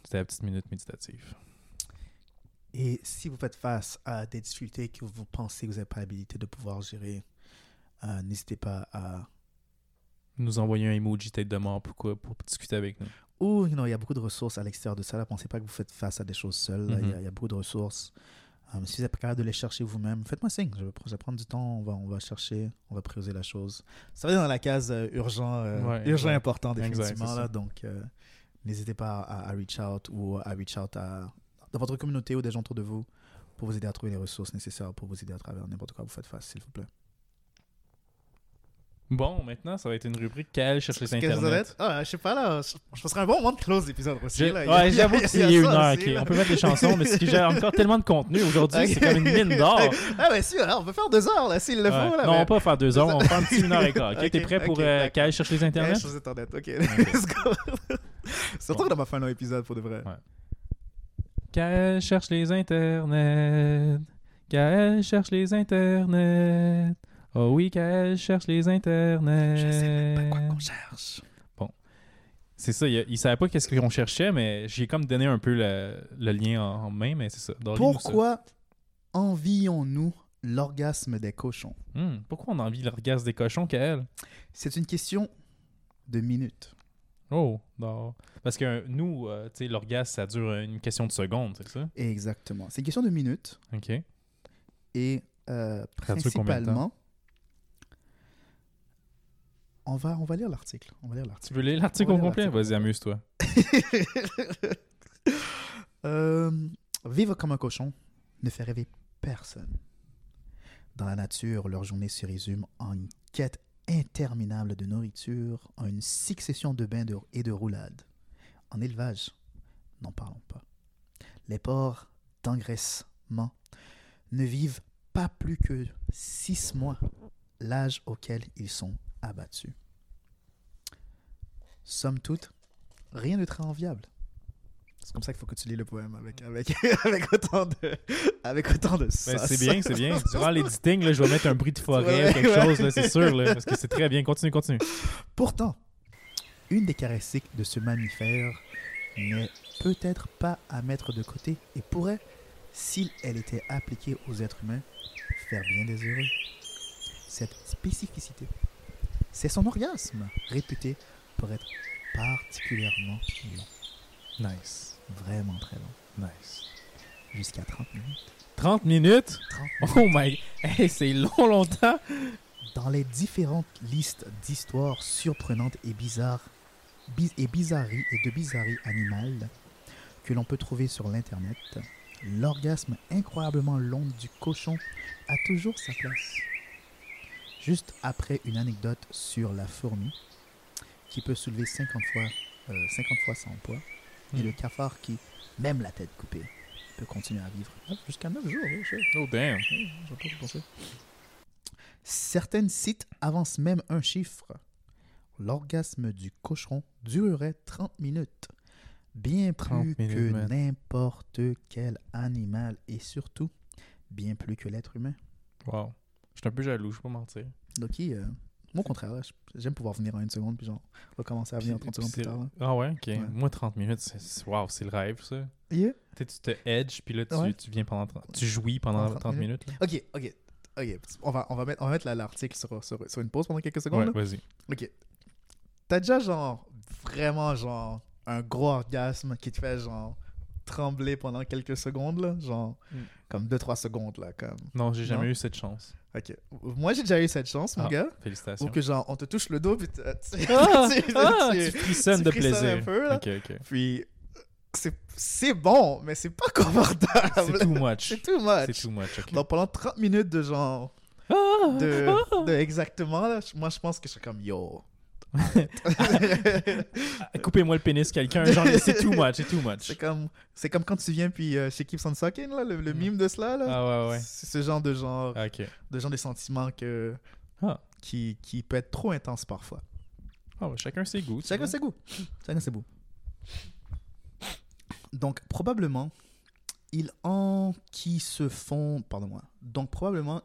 Speaker 2: C'était la petite minute méditative.
Speaker 1: Et si vous faites face à des difficultés que vous pensez que vous n'avez pas l'habilité de pouvoir gérer, euh, n'hésitez pas à.
Speaker 2: Nous envoyer un emoji tête de mort pour, quoi, pour discuter avec nous.
Speaker 1: Ou, you know, il y a beaucoup de ressources à l'extérieur de ça. Ne pensez pas que vous faites face à des choses seules. là. Il y a-
Speaker 2: Mhm.
Speaker 1: il y, a beaucoup de ressources. Euh, si vous êtes pas capable de les chercher vous-même, faites-moi signe. Je vais, pr- je vais prendre du temps. On va, on va chercher. On va prioriser la chose. Ça va être dans la case euh, urgent, euh,
Speaker 2: Ouais,
Speaker 1: urgent
Speaker 2: exact.
Speaker 1: important,
Speaker 2: Exact,
Speaker 1: définitivement.
Speaker 2: c'est
Speaker 1: là. Donc, n'hésitez pas à, à reach out ou à reach out à, dans votre communauté ou des gens autour de vous pour vous aider à trouver les ressources nécessaires pour vous aider à travers n'importe quoi vous faites face, s'il vous plaît.
Speaker 2: Bon, maintenant, ça va être une rubrique Kael cherche les
Speaker 1: Qu'est-ce que? Ah, je sais pas là. Je, serait un bon moment de close l'épisode aussi. Là. A-
Speaker 2: Ouais, j'avoue que c'est une heure.
Speaker 1: aussi,
Speaker 2: ok.
Speaker 1: là.
Speaker 2: On peut mettre des chansons, mais j'ai encore tellement de contenu aujourd'hui, c'est comme une mine d'or. (laughs)
Speaker 1: Ah, ouais, si, alors, on peut faire deux heures là, s'il le
Speaker 2: Ouais.
Speaker 1: faut. Là,
Speaker 2: non, on
Speaker 1: mais-
Speaker 2: va pas faire deux heures, on (laughs) va faire un petit une heure et quart. ok?
Speaker 1: Ok,
Speaker 2: T'es prêt pour
Speaker 1: ok,
Speaker 2: euh, cherche les internets?
Speaker 1: Ouais, sur Internet, ok. Let's go. (laughs) Surtout qu'on a pas fait un long épisode pour de vrai.
Speaker 2: Ouais. Kael cherche les internets. Kael cherche les internets. Oh oui, Kael cherche les internets.
Speaker 1: Je sais même pas quoi qu'on cherche.
Speaker 2: C'est ça, il, il savait pas qu'est-ce qu'on cherchait, mais j'ai comme donné un peu le, le lien en, en main, mais c'est ça.
Speaker 1: Pourquoi envions-nous l'orgasme des cochons?
Speaker 2: Hmm, pourquoi on a envie l'orgasme des cochons, Kael?
Speaker 1: C'est une question de minutes.
Speaker 2: Oh, non. Parce que euh, nous, euh, tu sais, l'orgasme, ça dure une question de secondes, c'est ça?
Speaker 1: Exactement. C'est une question de minutes
Speaker 2: OK.
Speaker 1: et euh,
Speaker 2: Ça dure combien de temps?
Speaker 1: principalement. On va, on va lire l'article. On va lire
Speaker 2: Tu
Speaker 1: l'article.
Speaker 2: veux lire l'article au complet?
Speaker 1: l'article.
Speaker 2: Vas-y, amuse-toi. (laughs)
Speaker 1: Euh, vivre comme un cochon ne fait rêver personne. Dans la nature, leur journée se résume en une quête interminable de nourriture, en une succession de bains et de roulades. En élevage, n'en parlons pas. Les porcs d'engraissement ne vivent pas plus que six mois, l'âge auquel ils sont abattus. Somme toute, rien de très enviable. C'est comme ça qu'il faut que tu lis le poème avec, avec, (laughs) avec autant de avec autant de
Speaker 2: Ben, c'est bien, c'est bien. (laughs) Durant l'editing, je vais mettre un bruit de forêt
Speaker 1: Ouais,
Speaker 2: ou quelque
Speaker 1: ouais.
Speaker 2: chose, c'est sûr, là, (laughs) parce que c'est très bien. Continue, continue.
Speaker 1: Pourtant, une des caractéristiques de ce mammifère n'est peut-être pas à mettre de côté et pourrait, si elle était appliquée aux êtres humains, faire bien des heureux. Cette spécificité, c'est son orgasme, réputé pour être particulièrement long,
Speaker 2: Nice.
Speaker 1: Vraiment très long,
Speaker 2: Nice.
Speaker 1: jusqu'à 30 minutes.
Speaker 2: 30 minutes?
Speaker 1: 30
Speaker 2: Oh my... Hey, c'est long, longtemps!
Speaker 1: Dans les différentes listes d'histoires surprenantes et bizarres bi- et bizarreries et de bizarreries animales que l'on peut trouver sur l'internet, l'orgasme incroyablement long du cochon a toujours sa place. Juste après une anecdote sur la fourmi qui peut soulever 50 fois, euh, 50 fois son poids et le cafard qui, même la tête coupée, peut continuer à vivre Ah, jusqu'à 9 jours. oui, je-
Speaker 2: Oh damn.
Speaker 1: pas pensé. Certains sites avancent même un chiffre. L'orgasme du cochon durerait 30 minutes. Bien
Speaker 2: 30
Speaker 1: plus que n'importe quel animal et surtout bien plus que l'être humain.
Speaker 2: Wow. Je suis un peu jaloux, je vais pas mentir.
Speaker 1: Loki, euh, moi au contraire, j'aime pouvoir venir en une seconde puis genre recommencer à venir en 30 secondes plus tard. là.
Speaker 2: Ah ouais, ok.
Speaker 1: Ouais.
Speaker 2: Moi, 30 minutes, c'est wow, c'est le rêve, ça.
Speaker 1: Yeah.
Speaker 2: Tu sais, tu te edge, puis là, tu,
Speaker 1: Ouais.
Speaker 2: tu viens pendant 30 Tu jouis pendant
Speaker 1: Pendant
Speaker 2: 30,
Speaker 1: 30
Speaker 2: minutes. là.
Speaker 1: Ok, ok. Ok, on va, on va mettre, on va mettre l'article sur, sur, sur une pause pendant quelques secondes.
Speaker 2: Ouais, vas-y.
Speaker 1: Ok. T'as déjà genre vraiment genre un gros orgasme qui te fait genre trembler pendant quelques secondes là, genre
Speaker 2: Mm.
Speaker 1: comme 2-3 secondes là comme.
Speaker 2: Non, j'ai jamais
Speaker 1: Non?
Speaker 2: eu cette chance.
Speaker 1: Ok. Moi j'ai déjà eu cette chance mon
Speaker 2: Ah,
Speaker 1: gars
Speaker 2: Félicitations.
Speaker 1: où que genre on te touche le dos puis tu, (laughs) tu-
Speaker 2: Ah,
Speaker 1: tu-
Speaker 2: ah,
Speaker 1: tu-
Speaker 2: tu frissonnes de plaisir.
Speaker 1: un peu, là.
Speaker 2: Ok, ok.
Speaker 1: puis c'est bon mais c'est pas (laughs) confortable.
Speaker 2: C'est too much.
Speaker 1: C'est too much.
Speaker 2: C'est too much.
Speaker 1: Donc pendant 30 minutes de genre
Speaker 2: Ah,
Speaker 1: de,
Speaker 2: ah.
Speaker 1: de exactement là, moi je pense que je suis comme yo. (laughs)
Speaker 2: Coupez-moi le pénis, quelqu'un. Genre, c'est too much, c'est too much.
Speaker 1: C'est comme, c'est comme quand tu viens puis euh, chez Keeps on Sucking, là, le, le
Speaker 2: Mm.
Speaker 1: mime de cela. Là.
Speaker 2: Ah ouais, ouais.
Speaker 1: C'est ce genre de genre,
Speaker 2: Ah, Ok.
Speaker 1: de genre de sentiments que,
Speaker 2: Ah.
Speaker 1: qui, qui peut être trop intense parfois.
Speaker 2: Ah ouais, chacun ses goûts.
Speaker 1: Chacun ses goûts. Chacun ses goûts. Donc, probablement, ils en qui se font... Pardon-moi. Donc, probablement,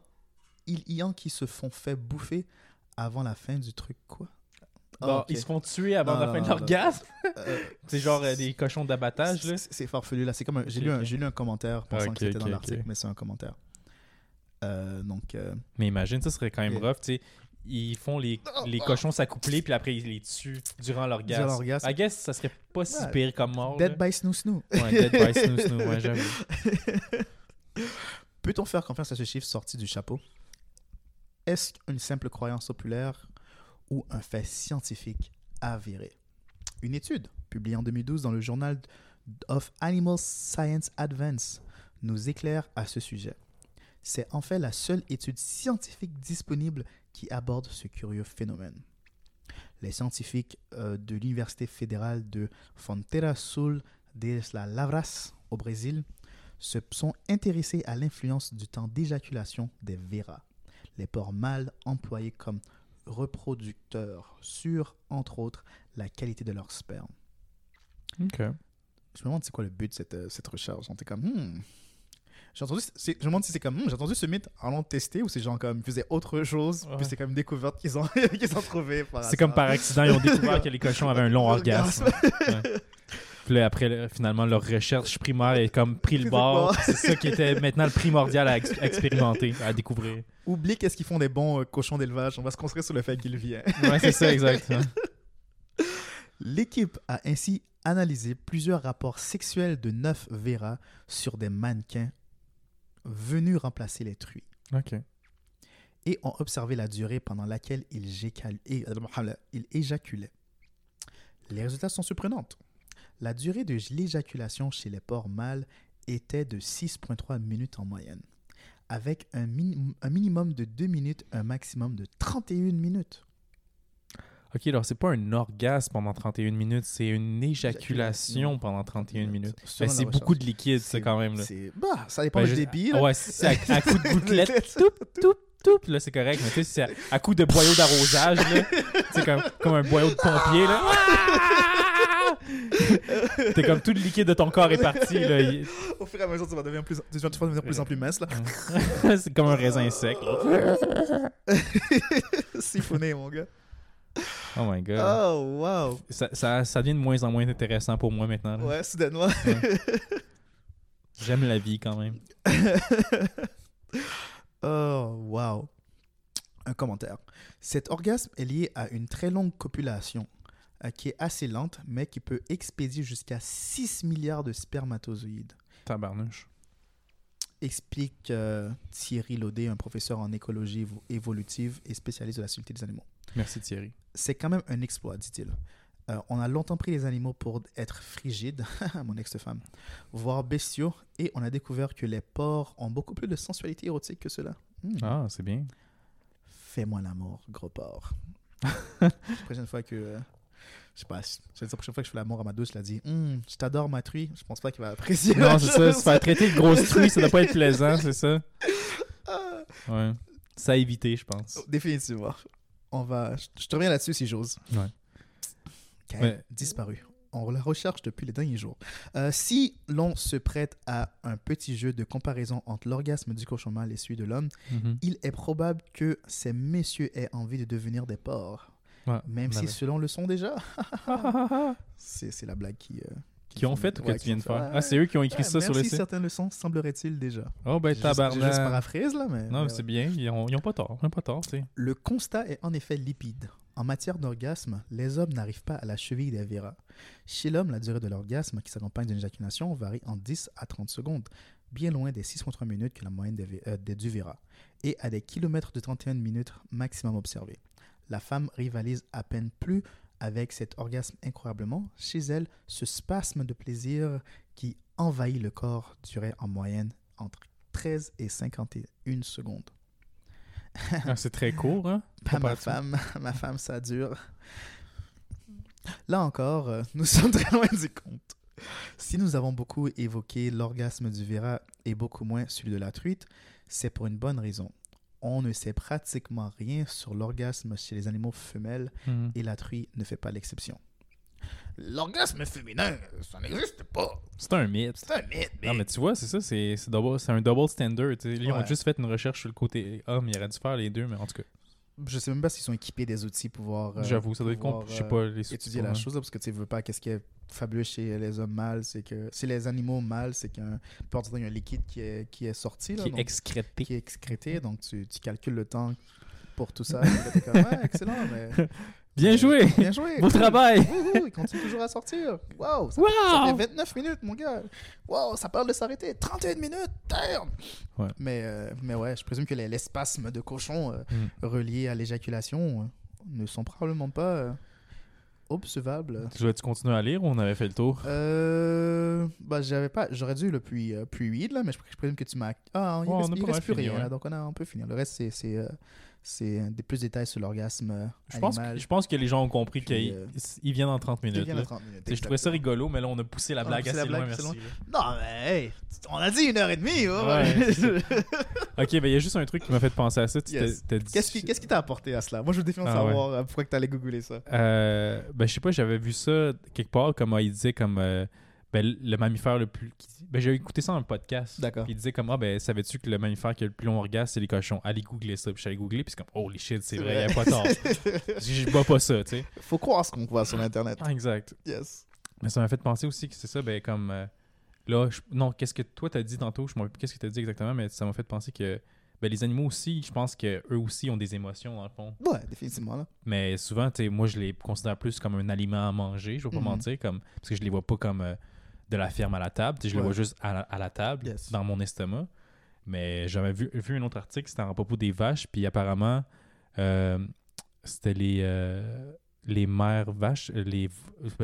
Speaker 1: il y en qui se font fait bouffer avant la fin du truc, quoi. Ah.
Speaker 2: Ils se font tuer avant la fin de l'orgasme.
Speaker 1: Euh, (laughs)
Speaker 2: C'est genre euh, des cochons d'abattage,
Speaker 1: c'est- farfelu là. C'est comme un- j'ai lu, un- j'ai lu un commentaire pensant que c'était dans l'article, mais c'est un commentaire. Euh, donc,
Speaker 2: Mais imagine, ça serait quand même rough, tu sais. Ils font les, les
Speaker 1: Oh.
Speaker 2: cochons s'accoupler, puis après ils les tuent durant l'orgasme.
Speaker 1: Durant l'orgasme.
Speaker 2: I guess ça serait pas si pire comme mort.
Speaker 1: Dead
Speaker 2: là.
Speaker 1: by Snoo Snoo.
Speaker 2: Ouais, dead by (laughs) snoo snoo, ouais, j'avoue.
Speaker 1: Peut-on faire confiance à ce chiffre sorti du chapeau? Est-ce une simple croyance populaire ou un fait scientifique avéré Une étude publiée en 2012 dans le journal of Animal Science Advance nous éclaire à ce sujet. C'est en fait la seule étude scientifique disponible qui aborde ce curieux phénomène. Les scientifiques euh, de l'Université fédérale de Fronteira Sul de la Lavras au Brésil se sont intéressés à l'influence du temps d'éjaculation des veras, les porcs mâles employés comme reproducteurs sur, entre autres, la qualité de leur sperme.
Speaker 2: Ok.
Speaker 1: Je me demande c'est quoi le but de cette, euh, cette recherche. On était comme, hmm. J'ai entendu, je me demande si c'est comme, hmm, j'ai entendu ce mythe en long testé ou c'est genre comme, faisaient autre chose,
Speaker 2: Ouais.
Speaker 1: puis c'est comme une découverte qu'ils ont, (laughs) qu'ils ont trouvé
Speaker 2: C'est comme par accident, ils ont découvert que les cochons avaient un long (laughs) orgasme. Ouais. (laughs) Puis là, après, finalement, leur recherche primaire est comme pris le bord. C'est ça qui était maintenant le primordial à, ex- à (laughs) expérimenter, à découvrir.
Speaker 1: Oublie qu'est-ce qu'ils font des bons euh, cochons d'élevage, on va se construire sur le fait qu'ils viennent.
Speaker 2: Ouais, c'est ça, exactement. (laughs)
Speaker 1: L'équipe a ainsi analysé plusieurs rapports sexuels de neuf veras sur des mannequins venus remplacer les truies
Speaker 2: Ok.
Speaker 1: et ont observé la durée pendant laquelle ils, euh, ils éjaculaient. Les résultats sont surprenants. La durée de l'éjaculation chez les porcs mâles était de 6,3 minutes en moyenne, avec un, mini- un minimum de 2 minutes, un maximum de 31 minutes.
Speaker 2: Ok, alors c'est pas un orgasme pendant 31 minutes, c'est une éjaculation
Speaker 1: Éjaculation
Speaker 2: pendant 31 minutes.
Speaker 1: Selon
Speaker 2: Ben, c'est beaucoup de liquide,
Speaker 1: C'est-
Speaker 2: quand même. Là.
Speaker 1: c'est- Bah, ça dépend
Speaker 2: Ben,
Speaker 1: du
Speaker 2: je-
Speaker 1: débit.
Speaker 2: Ah
Speaker 1: là.
Speaker 2: ouais, c'est à, à coup de (laughs) gouttelette, toup, toup, toup, là, c'est correct. Mais tu sais, c'est à, à coup de boyau d'arrosage, là, c'est comme, comme un boyau de pompier, là. (laughs) T'es comme tout le liquide de ton corps est parti, là. Il-
Speaker 1: Au fur et à mesure, tu vas devenir, plus, tu vas devenir de plus en plus mince. Là. (laughs)
Speaker 2: c'est comme un raisin sec. (laughs)
Speaker 1: Siphonné, mon gars.
Speaker 2: Oh my god.
Speaker 1: Oh, wow.
Speaker 2: Ça, ça, ça devient de moins en moins intéressant pour moi maintenant. là.
Speaker 1: Ouais, soudainement.
Speaker 2: J'aime la vie quand même. (laughs)
Speaker 1: oh, wow. Un commentaire. Cet orgasme est lié à une très longue copulation qui est assez lente, mais qui peut expédier jusqu'à 6 milliards de spermatozoïdes.
Speaker 2: Tabarnouche.
Speaker 1: Explique euh, Thierry Laudet, un professeur en écologie évo- évolutive et spécialiste de la santé des animaux.
Speaker 2: Merci Thierry.
Speaker 1: C'est quand même un exploit, dit-il. Euh, on a longtemps pris les animaux pour être frigides, (laughs) mon ex-femme, voire bestiaux, et on a découvert que les porcs ont beaucoup plus de sensualité érotique que cela. Hmm.
Speaker 2: Ah, c'est bien.
Speaker 1: Fais-moi l'amour, gros porc. (laughs) prochaine fois que. euh, je sais pas, dire, la prochaine fois que je fais l'amour à ma douce, je la dis Hum, Je t'adore, ma truie? Je pense pas qu'il va apprécier.
Speaker 2: Non, c'est ça. Se faire traiter de grosse truie, ça doit pas être (laughs) plaisant, c'est ça?
Speaker 1: Ah,
Speaker 2: Ouais. Ça à éviter, je pense.
Speaker 1: Définitivement. On va. Je te reviens là-dessus si j'ose.
Speaker 2: Ouais. Mais-
Speaker 1: disparu. On la recherche depuis les derniers jours. Euh, si l'on se prête à un petit jeu de comparaison entre l'orgasme du cochon mâle et celui de l'homme,
Speaker 2: Mhm.
Speaker 1: il est probable que ces messieurs aient envie de devenir des porcs.
Speaker 2: Ouais,
Speaker 1: Même
Speaker 2: on
Speaker 1: si ceux-là le sont déjà. (laughs) c'est la blague qui. euh,
Speaker 2: Qui ont fait ou que
Speaker 1: ouais,
Speaker 2: tu
Speaker 1: qui
Speaker 2: viens de faire? Ah, c'est eux qui ont
Speaker 1: ouais,
Speaker 2: écrit ça sur le site?
Speaker 1: certains le sont, semblerait-il déjà.
Speaker 2: Oh, ben
Speaker 1: J'ai juste-
Speaker 2: tabarnak.
Speaker 1: paraphrase là, mais.
Speaker 2: Non,
Speaker 1: mais
Speaker 2: c'est bien. Ils ont, ils ont pas tort. Ils ont pas tort, tu.
Speaker 1: Le constat est en effet lipide. En matière d'orgasme, les hommes n'arrivent pas à la cheville des veras. Chez l'homme, la durée de l'orgasme qui s'accompagne d'une éjaculation varie en 10 à 30 secondes, bien loin des 6,3 minutes que la moyenne des, euh, des- du vera, et à des kilomètres de 31 minutes maximum observés. La femme rivalise à peine plus avec cet orgasme incroyablement. Chez elle, ce spasme de plaisir qui envahit le corps durait en moyenne entre 13 et 51 secondes.
Speaker 2: Ah, c'est très court, hein? (laughs)
Speaker 1: Pas ma femme, (laughs) ma femme, ça dure. Là encore, euh, nous (laughs) sommes très loin du compte. Si nous avons beaucoup évoqué l'orgasme du Vera et beaucoup moins celui de la truite, c'est pour une bonne raison. On ne sait pratiquement rien sur l'orgasme chez les animaux femelles
Speaker 2: Mhm.
Speaker 1: et la truie ne fait pas l'exception. L'orgasme féminin, ça n'existe pas.
Speaker 2: C'est un mythe.
Speaker 1: C'est un mythe, mais...
Speaker 2: Non, mais tu vois, c'est ça, c'est c'est double- c'est un double standard. Ils ont juste fait une recherche sur le côté homme, ils auraient dû faire les deux, mais en tout cas.
Speaker 1: Je sais même pas s'ils sont équipés des outils pour pouvoir. euh,
Speaker 2: J'avoue, ça doit être compliqué. Je sais
Speaker 1: euh,
Speaker 2: pas, les
Speaker 1: étudier la chose là, parce que tu veux pas qu'est-ce qui est fabuleux chez les hommes mâles c'est que c'est les animaux mâles c'est qu'un peu importe, il y a un liquide qui est qui est sorti là,
Speaker 2: Qui est excrété.
Speaker 1: qui est excrété donc tu, tu calcules le temps pour tout ça (laughs) comme, Ouais, excellent mais
Speaker 2: Bien joué!
Speaker 1: bien joué
Speaker 2: Beau
Speaker 1: cool.
Speaker 2: travail!
Speaker 1: Wouhou, il continue toujours à sortir wow ça, ça
Speaker 2: Wow!
Speaker 1: fait 29 minutes mon gars wow ça parle de s'arrêter 31 minutes damn
Speaker 2: Ouais.
Speaker 1: mais euh, mais ouais je présume que les, les spasmes de cochon euh,
Speaker 2: Mm.
Speaker 1: reliés à l'éjaculation euh, ne sont probablement pas euh, observables
Speaker 2: Tu vas-tu continuer à lire ou on avait fait le tour?
Speaker 1: Euh, bah j'avais pas, j'aurais dû le puis puis weed là, mais je, je présume que tu m'as. Ah, il
Speaker 2: Ouais,
Speaker 1: reste,
Speaker 2: on
Speaker 1: il reste plus
Speaker 2: fini,
Speaker 1: rien,
Speaker 2: ouais.
Speaker 1: là, donc on a un peu fini. Le reste c'est c'est euh, des plus de détails sur l'orgasme euh,
Speaker 2: Je pense,
Speaker 1: animal.
Speaker 2: je pense que les gens ont compris qu'ils
Speaker 1: euh,
Speaker 2: viennent en 30
Speaker 1: Il
Speaker 2: minutes.
Speaker 1: vient
Speaker 2: là.
Speaker 1: de 30 minutes,
Speaker 2: Tu sais, Je trouvais ça rigolo, mais là, on a poussé la
Speaker 1: On
Speaker 2: blague
Speaker 1: poussé la
Speaker 2: assez loin,
Speaker 1: blague assez
Speaker 2: merci.
Speaker 1: Non mais hey, on a dit une heure et demie. oh.
Speaker 2: Ouais, (laughs) Ok, ben il y a juste un truc qui m'a fait penser à ça. Tu
Speaker 1: Yes.
Speaker 2: dit-
Speaker 1: Qu'est-ce qui t'a apporté à cela? Moi je veux défendre
Speaker 2: Ah,
Speaker 1: savoir euh, pourquoi que t'allais googler ça.
Speaker 2: Euh, ben, je sais pas, j'avais vu ça quelque part, comme euh, il disait, comme euh, ben, le mammifère le plus. Ben, j'ai écouté ça dans un podcast.
Speaker 1: D'accord.
Speaker 2: Puis Il disait comme, ah, ben, savais-tu que le mammifère qui a le plus long orgasme, c'est les cochons? Allez googler ça. Puis j'allais googler, puis c'est comme, holy shit, c'est
Speaker 1: C'est
Speaker 2: vrai, il a pas tort. (laughs) je bois pas ça, tu sais.
Speaker 1: Faut croire ce qu'on voit sur internet.
Speaker 2: Ah, exact.
Speaker 1: Yes.
Speaker 2: Mais ça m'a fait penser aussi que c'est ça, ben, comme. euh, là, je- non, qu'est-ce que toi t'as dit tantôt? Je me rappelle plus qu'est-ce que t'as dit exactement, mais ça m'a fait penser que. Ben, les animaux aussi, je pense qu'eux aussi ont des émotions, dans le fond.
Speaker 1: Ouais, définitivement là.
Speaker 2: Mais souvent, moi, je les considère plus comme un aliment à manger, je vais pas
Speaker 1: Mhm.
Speaker 2: mentir, comme, parce que je les vois pas comme euh, de la ferme à la table, je
Speaker 1: Ouais.
Speaker 2: vois juste à la, à la table,
Speaker 1: Yes.
Speaker 2: dans mon estomac. Mais j'avais vu, vu un autre article, c'était à propos des vaches, puis apparemment, euh, c'était les, euh, les mères vaches, euh, les,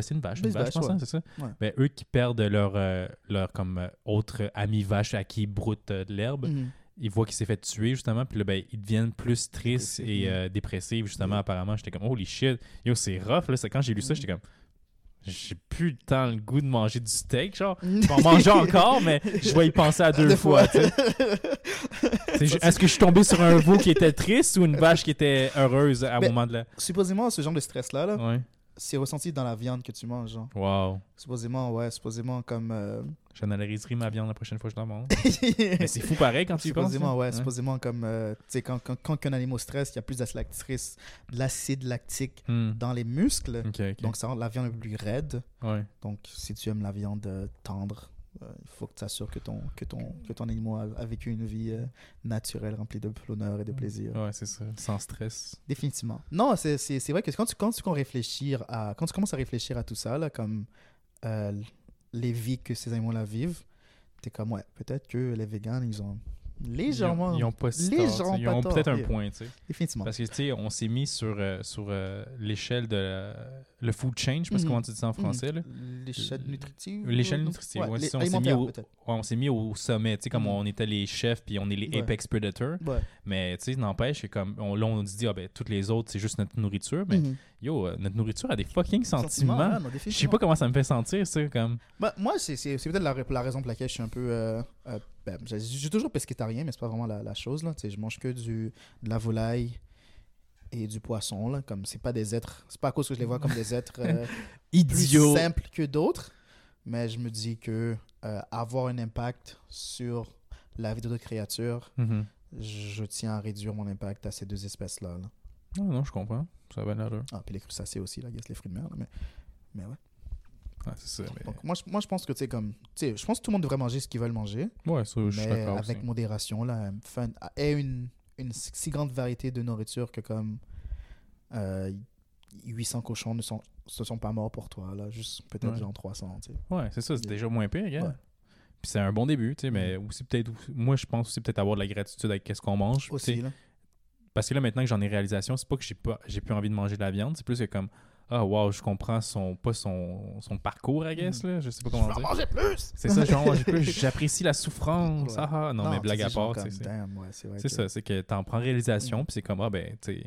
Speaker 2: c'est une vache, une vache,
Speaker 1: vaches,
Speaker 2: je pense,
Speaker 1: ouais.
Speaker 2: hein, c'est ça?
Speaker 1: Ouais.
Speaker 2: Ben, eux qui perdent leur, euh, leur comme, autre ami vache à qui ils broutent de l'herbe,
Speaker 1: Mhm.
Speaker 2: ils voient qu'il s'est fait tuer justement puis là ben ils deviennent plus tristes et dépressifs justement apparemment j'étais comme holy shit yo c'est rough là c'est quand j'ai lu ça
Speaker 1: Mm.
Speaker 2: j'étais comme j'ai plus le temps le goût de manger du steak genre. (laughs) Je vais en manger encore mais je vais y penser à deux,
Speaker 1: Deux
Speaker 2: fois, est-ce que je suis tombé sur un veau qui était triste ou une vache qui était heureuse à un moment de la
Speaker 1: Supposément ce genre de stress là, là
Speaker 2: ouais
Speaker 1: c'est ressenti dans la viande que tu manges. Genre.
Speaker 2: wow
Speaker 1: Supposément, ouais, supposément comme. euh,
Speaker 2: j'analyserai ma viande la prochaine fois que je la mange (laughs) mais c'est fou pareil quand tu y penses
Speaker 1: supposément,
Speaker 2: hein?
Speaker 1: ouais, supposément comme. euh, tu sais, quand, quand, quand un animal stresse, il y a plus d'acide de l'acide lactique
Speaker 2: Hmm.
Speaker 1: dans les muscles. Donc ça rend la viande plus raide.
Speaker 2: ouais
Speaker 1: Donc si tu aimes la viande euh, tendre, il faut que tu t'assures que ton, que, ton, que ton animal a, vécu une vie euh, naturelle remplie de l'honneur et de plaisir.
Speaker 2: ouais c'est ça sans stress
Speaker 1: Définitivement. Non, c'est- c'est c'est vrai que quand tu, quand, tu, quand, réfléchir à, quand tu commences à réfléchir à tout ça, là, comme euh, les vies que ces animaux-là vivent, t'es comme, ouais, peut-être que les véganes, ils ont légèrement.
Speaker 2: Ils ont, ils ont pas si tort, Ils peut-être un point, tu sais.
Speaker 1: Définitivement.
Speaker 2: Parce que, tu sais, on s'est mis sur, euh, sur l'échelle de le food chain, je sais pas
Speaker 1: Mhm.
Speaker 2: comment tu dis ça en français, là.
Speaker 1: L'échelle nutritive.
Speaker 2: L'échelle
Speaker 1: ou-
Speaker 2: nutritive,
Speaker 1: Ouais,
Speaker 2: ouais,
Speaker 1: les-
Speaker 2: c'est ça, on s'est mis au-
Speaker 1: peut-être.
Speaker 2: Ouais, on s'est mis au sommet, tu sais, comme
Speaker 1: Mhm.
Speaker 2: on était les chefs, puis on est les
Speaker 1: Ouais.
Speaker 2: apex predators.
Speaker 1: Ouais.
Speaker 2: Mais, tu sais, n'empêche que comme, on, là, on se dit, ah ben, toutes les autres, c'est juste notre nourriture. Mais,
Speaker 1: Mhm.
Speaker 2: yo, euh, notre nourriture a des fucking sentiments. Je sais pas comment ça me fait sentir, ça, comme...
Speaker 1: Bah, moi, c'est c'est- c'est peut-être la, la raison pour laquelle je suis un peu. euh, euh, ben, j'ai j'ai toujours pesquétarien, mais c'est pas vraiment la, la chose. Là. Tu sais, Je mange que du, de la volaille et du poisson. Là. Comme c'est pas des êtres. C'est pas à cause que je les vois comme des êtres (laughs) euh, plus
Speaker 2: Idiot!
Speaker 1: simples que d'autres. Mais je me dis que euh, avoir un impact sur la vie d'autres créatures,
Speaker 2: Mhm.
Speaker 1: je tiens à réduire mon impact à ces deux espèces-là. là.
Speaker 2: Ah, non, je comprends. Ça va l'air.
Speaker 1: Ah, puis les crustacés aussi, là, yes, les fruits de mer. là, mais, mais ouais.
Speaker 2: Ah, c'est ça. mais-
Speaker 1: Donc, moi, je, moi, je pense que, tu sais, comme. Tu je pense que tout le monde devrait manger ce qu'ils veulent manger.
Speaker 2: Ouais, ça, je suis d'accord
Speaker 1: avec
Speaker 2: aussi.
Speaker 1: modération là fin, ait une, une si grande variété de nourriture que comme euh, 800 cochons ne sont se sont pas morts pour toi là juste peut-être
Speaker 2: Ouais.
Speaker 1: genre 300 tu sais.
Speaker 2: Ouais, c'est ça, c'est déjà moins pire.
Speaker 1: Ouais.
Speaker 2: Puis c'est un bon début, tu sais, mais aussi peut-être, moi je pense aussi peut-être avoir de la gratitude avec qu'est-ce qu'on mange.
Speaker 1: aussi là
Speaker 2: Parce que là maintenant que j'en ai réalisation, c'est pas que j'ai pas j'ai plus envie de manger de la viande, c'est plus que comme ah wow, je comprends son pas son, son parcours, I guess, là, je sais pas
Speaker 1: je
Speaker 2: comment
Speaker 1: en
Speaker 2: dire.
Speaker 1: manger plus
Speaker 2: C'est ça, genre j'ai plus- (laughs) j'apprécie la souffrance.
Speaker 1: Ouais.
Speaker 2: Ah, ah, non, mais blague à part, c'est
Speaker 1: ouais, que-
Speaker 2: ça, c'est que t'en prends réalisation,
Speaker 1: Mm.
Speaker 2: puis c'est comme ah ben tu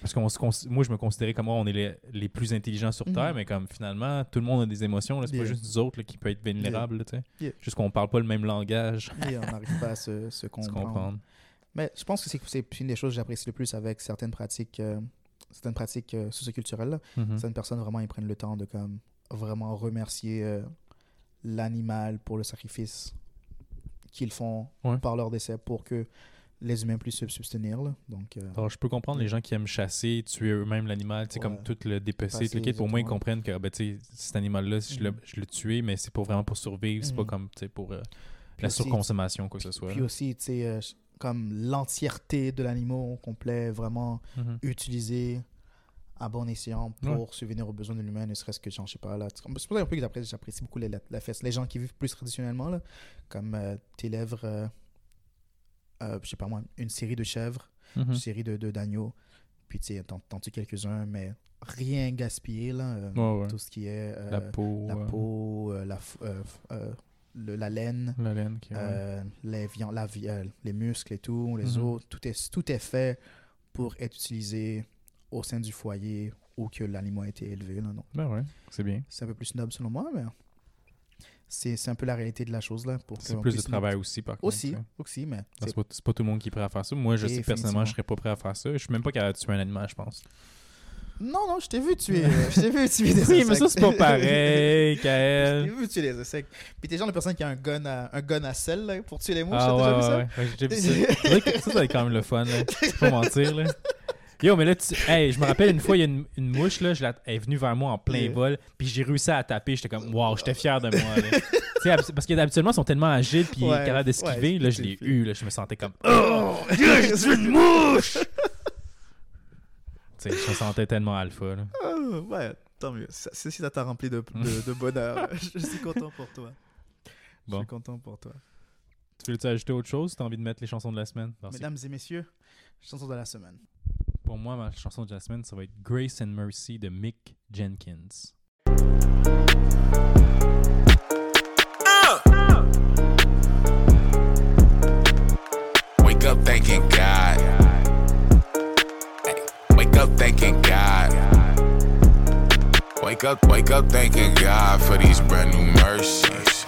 Speaker 2: parce que moi je me considérais comme oh, on est les, les plus intelligents sur
Speaker 1: Mhm.
Speaker 2: terre mais comme finalement tout le monde a des émotions c'est
Speaker 1: Yeah.
Speaker 2: pas juste nous autres là, qui peut être vulnérables sais
Speaker 1: Yeah.
Speaker 2: juste qu'on parle pas le même langage
Speaker 1: Et on n'arrive pas à se, se (laughs)
Speaker 2: se
Speaker 1: comprendre. Mais je pense que c'est- c'est une des choses que j'apprécie le plus avec certaines pratiques, euh, certaines pratiques euh, socioculturelles. là.
Speaker 2: Mhm.
Speaker 1: Certaines personnes vraiment ils prennent le temps de comme vraiment remercier euh, l'animal pour le sacrifice qu'ils font
Speaker 2: Ouais.
Speaker 1: par leur décès pour que les humains plus se substenir. Là. Donc, euh,
Speaker 3: Alors, je peux comprendre les gens qui aiment chasser, tuer eux-mêmes l'animal, c'est comme tout le dépecer, tout le kit. Pour moi, ils comprennent que ben, cet animal-là, je, le, mm. je le tuer, mais c'est pour vraiment pour survivre, c'est pas mm. comme pour euh, la surconsommation, quoi que ce soit.
Speaker 1: Puis aussi, tu sais, euh, comme l'entièreté de l'animal complet, vraiment mm-hmm. utilisé à bon escient pour subvenir aux besoins de l'humain, ne serait-ce que, je sais pas, là. C'est pour ça un peu que j'apprécie beaucoup la, fesse. Les gens qui vivent plus traditionnellement, là, comme tes lèvres euh, je sais pas moi, une série de chèvres, une mhm. série de d'agneaux. Puis tu sais, t'en tues quelques-uns, mais rien gaspillé, là. Euh, tout ce qui est.
Speaker 3: Euh, la peau.
Speaker 1: La peau, la, la laine.
Speaker 3: La laine,
Speaker 1: les, viandes, la, les muscles et tout, les mhm. os. Tout est, tout est fait pour être utilisé au sein du foyer où que l'animal a été élevé. Là, non.
Speaker 3: Ben ouais, c'est bien.
Speaker 1: C'est un peu plus snob selon moi, mais c'est un peu la réalité de la chose. là.
Speaker 3: C'est plus de travail aussi, par contre.
Speaker 1: Aussi, aussi mais.
Speaker 3: C'est pas, pas, tout le monde qui est prêt à faire ça. Moi, je sais personnellement, je serais pas prêt à faire ça. Je suis même pas capable de tuer un animal, je pense.
Speaker 1: Non, non, je t'ai vu tuer. je t'ai vu tuer des (laughs)
Speaker 3: Oui, mais ça, c'est pas pareil, (laughs) Kael.
Speaker 1: je t'ai vu tuer des insectes. Puis t'es genre de personne qui a un gun à, un gun à sel là, pour tuer les mouches.
Speaker 3: Ah,
Speaker 1: ouais,
Speaker 3: déjà ouais, vu ça? j'ai vu ça. ça, ça être quand même le fun. Là. Faut (laughs) mentir. Là. Yo, mais là, tu... hey, je me rappelle une fois, il y a une, une mouche, là, je elle est venue vers moi en plein vol, puis j'ai réussi à taper. J'étais comme, waouh, j'étais fier de moi. Là. parce qu'habituellement, ils sont tellement agiles, puis ouais, capables d'esquiver. là, je l'ai eu, là, je me sentais comme, oh, je suis une mouche! Je me sentais tellement alpha. Là.
Speaker 1: Oh, ouais, tant mieux. Si ça t'a rempli de, (laughs) de, bonheur, je suis content pour toi. Je suis content pour toi.
Speaker 3: Tu veux-tu ajouter autre chose? Tu as envie de mettre les chansons de la semaine?
Speaker 1: Mesdames et messieurs, chansons de la semaine
Speaker 3: pour moi, ma chanson de la semaine, ça va être Grace and Mercy de Mick Jenkins. Wake up thanking God. Up thanking God. Wake up, wake up thanking God for these brand new mercies.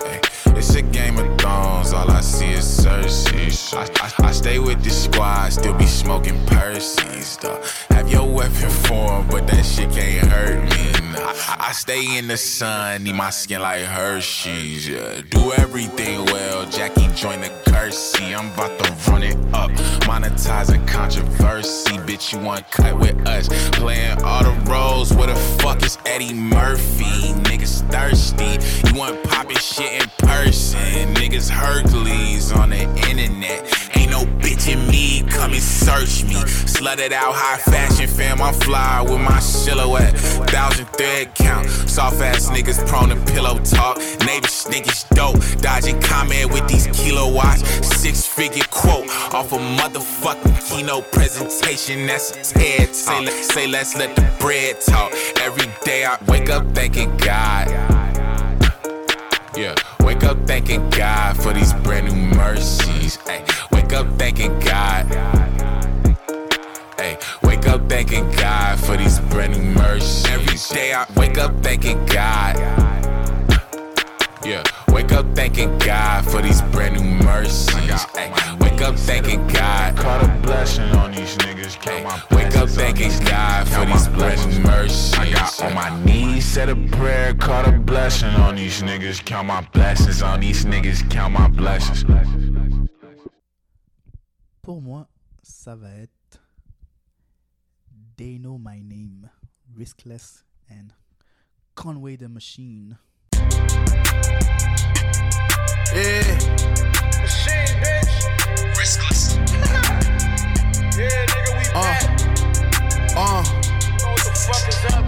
Speaker 3: It's a game of thrones, all I see is Cersei. I, I, I stay with the squad, still be smoking Percy's, though. Have your weapon form, but that shit can't hurt me. Nah. I stay in the sun, need my skin like Hershey's, yeah. Do everything well, Jackie join the Kersey. I'm about to run it up, monetizing controversy. Bitch, you want cut with us? Playing all the roles, where the fuck is Eddie Murphy? Niggas thirsty, you want poppin' shit in person. Niggas Hercules on the internet. Ain't no bitch in me, come and search me. Slutted out high fashion fam, I'm fly with my silhouette. Thousand thread count. Soft ass niggas prone to pillow talk. Neighbor niggas dope. Dodging comment with these kilowatts. Six figure quote off a motherfucking keynote presentation. That's a TED talk. Say, let's let the bread talk. Every day I wake up thanking God. Yeah, wake up thanking God for these brand new mercies. Ay, wake up thanking God. Ay, wake up thanking God for these brand new mercies. Every day I wake up thanking God. Yeah, wake up thanking God for these brand new mercies. Ay, wake up thanking God.
Speaker 4: Caught a blessing on these niggas. Count my
Speaker 3: wake up thanking God for these brand new mercies.
Speaker 4: I got on my knees, said a prayer. Caught a blessing on these niggas. Count my blessings on these niggas. Count my blessings.
Speaker 1: Pour moi, ça va être They Know My Name, Riskless, and Conway the Machine.
Speaker 5: Yeah. Machine, bitch. Riskless. (laughs) yeah, nigga, we uh, back. Uh. Know what the fuck is up,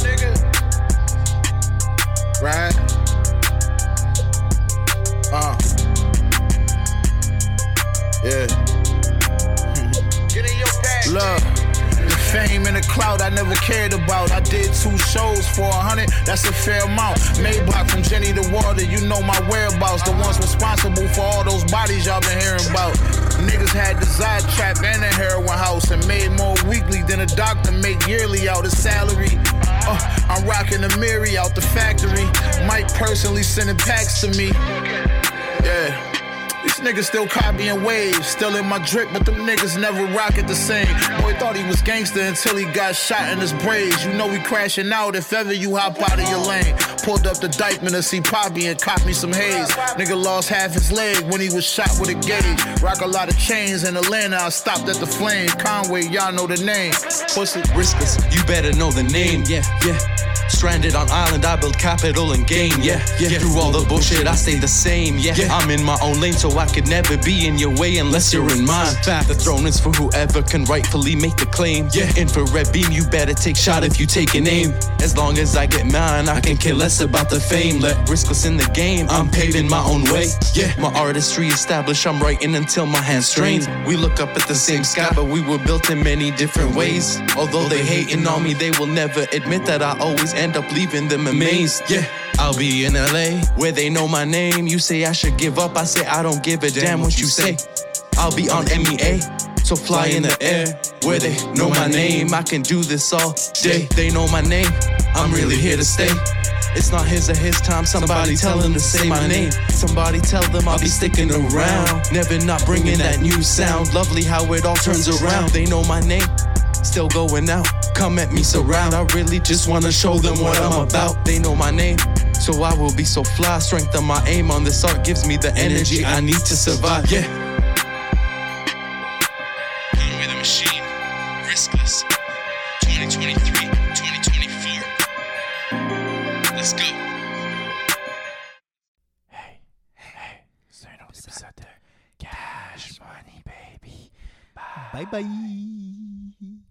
Speaker 4: that's a fair amount. Maybach from Jenny to Water, you know my whereabouts. The ones responsible for all those bodies y'all been hearing about. Niggas had Desire Trap and a heroin house and made more weekly than a doctor make yearly out of salary. Uh, I'm rocking a Mary out the factory. Mike personally sending packs to me. Niggas still copying waves, still in my drip, but them niggas never rock it the same. Boy thought he was gangster until he got shot in his braids. You know we crashing out if ever you hop out of your lane. Pulled up the Dykeman to see Poppy and cop me some haze. Nigga lost half his leg when he was shot with a gauge. Rock a lot of chains in Atlanta, I stopped at the flame. Conway, y'all know the name. Pussy.
Speaker 6: Riskless, you better know the name, yeah, yeah. Stranded on island, I build capital and gain, yeah, yeah. Through all the bullshit, I stay the same, yeah. I'm in my own lane, so I could never be in your way unless you're in mine. Fact, the throne is for whoever can rightfully make the claim, yeah. Infrared beam, you better take shot if you take an aim. As long as I get mine, I can care less about the fame. Let riskless in the game, I'm paving my own way, yeah. My artistry established, I'm writing until my hands strain. We look up at the same sky, but we were built in many different ways. Although they hating on me, they will never admit that I always end up leaving them amazed. Yeah, I'll be in LA where they know my name. You say I should give up, I say I don't give a damn what you say. I'll be on MEA, so fly in the air where they know my name. I can do this all day. They know my name. I'm really here to stay. It's not his or his time. Somebody tell him to say my name. Somebody tell them I'll be sticking around. Never not bringing that new sound. Lovely how it all turns around. They know my name still going out. Come at me surround. I really just wanna show them what I'm about. They know my name, so I will be so fly. Strength of my aim on this art gives me the energy I need to survive. Yeah. Conway the machine, riskless. 2023, 2024. Let's go.
Speaker 2: Hey, hey, c'est un autre épisode de Cash Money Baby.
Speaker 1: Bye bye.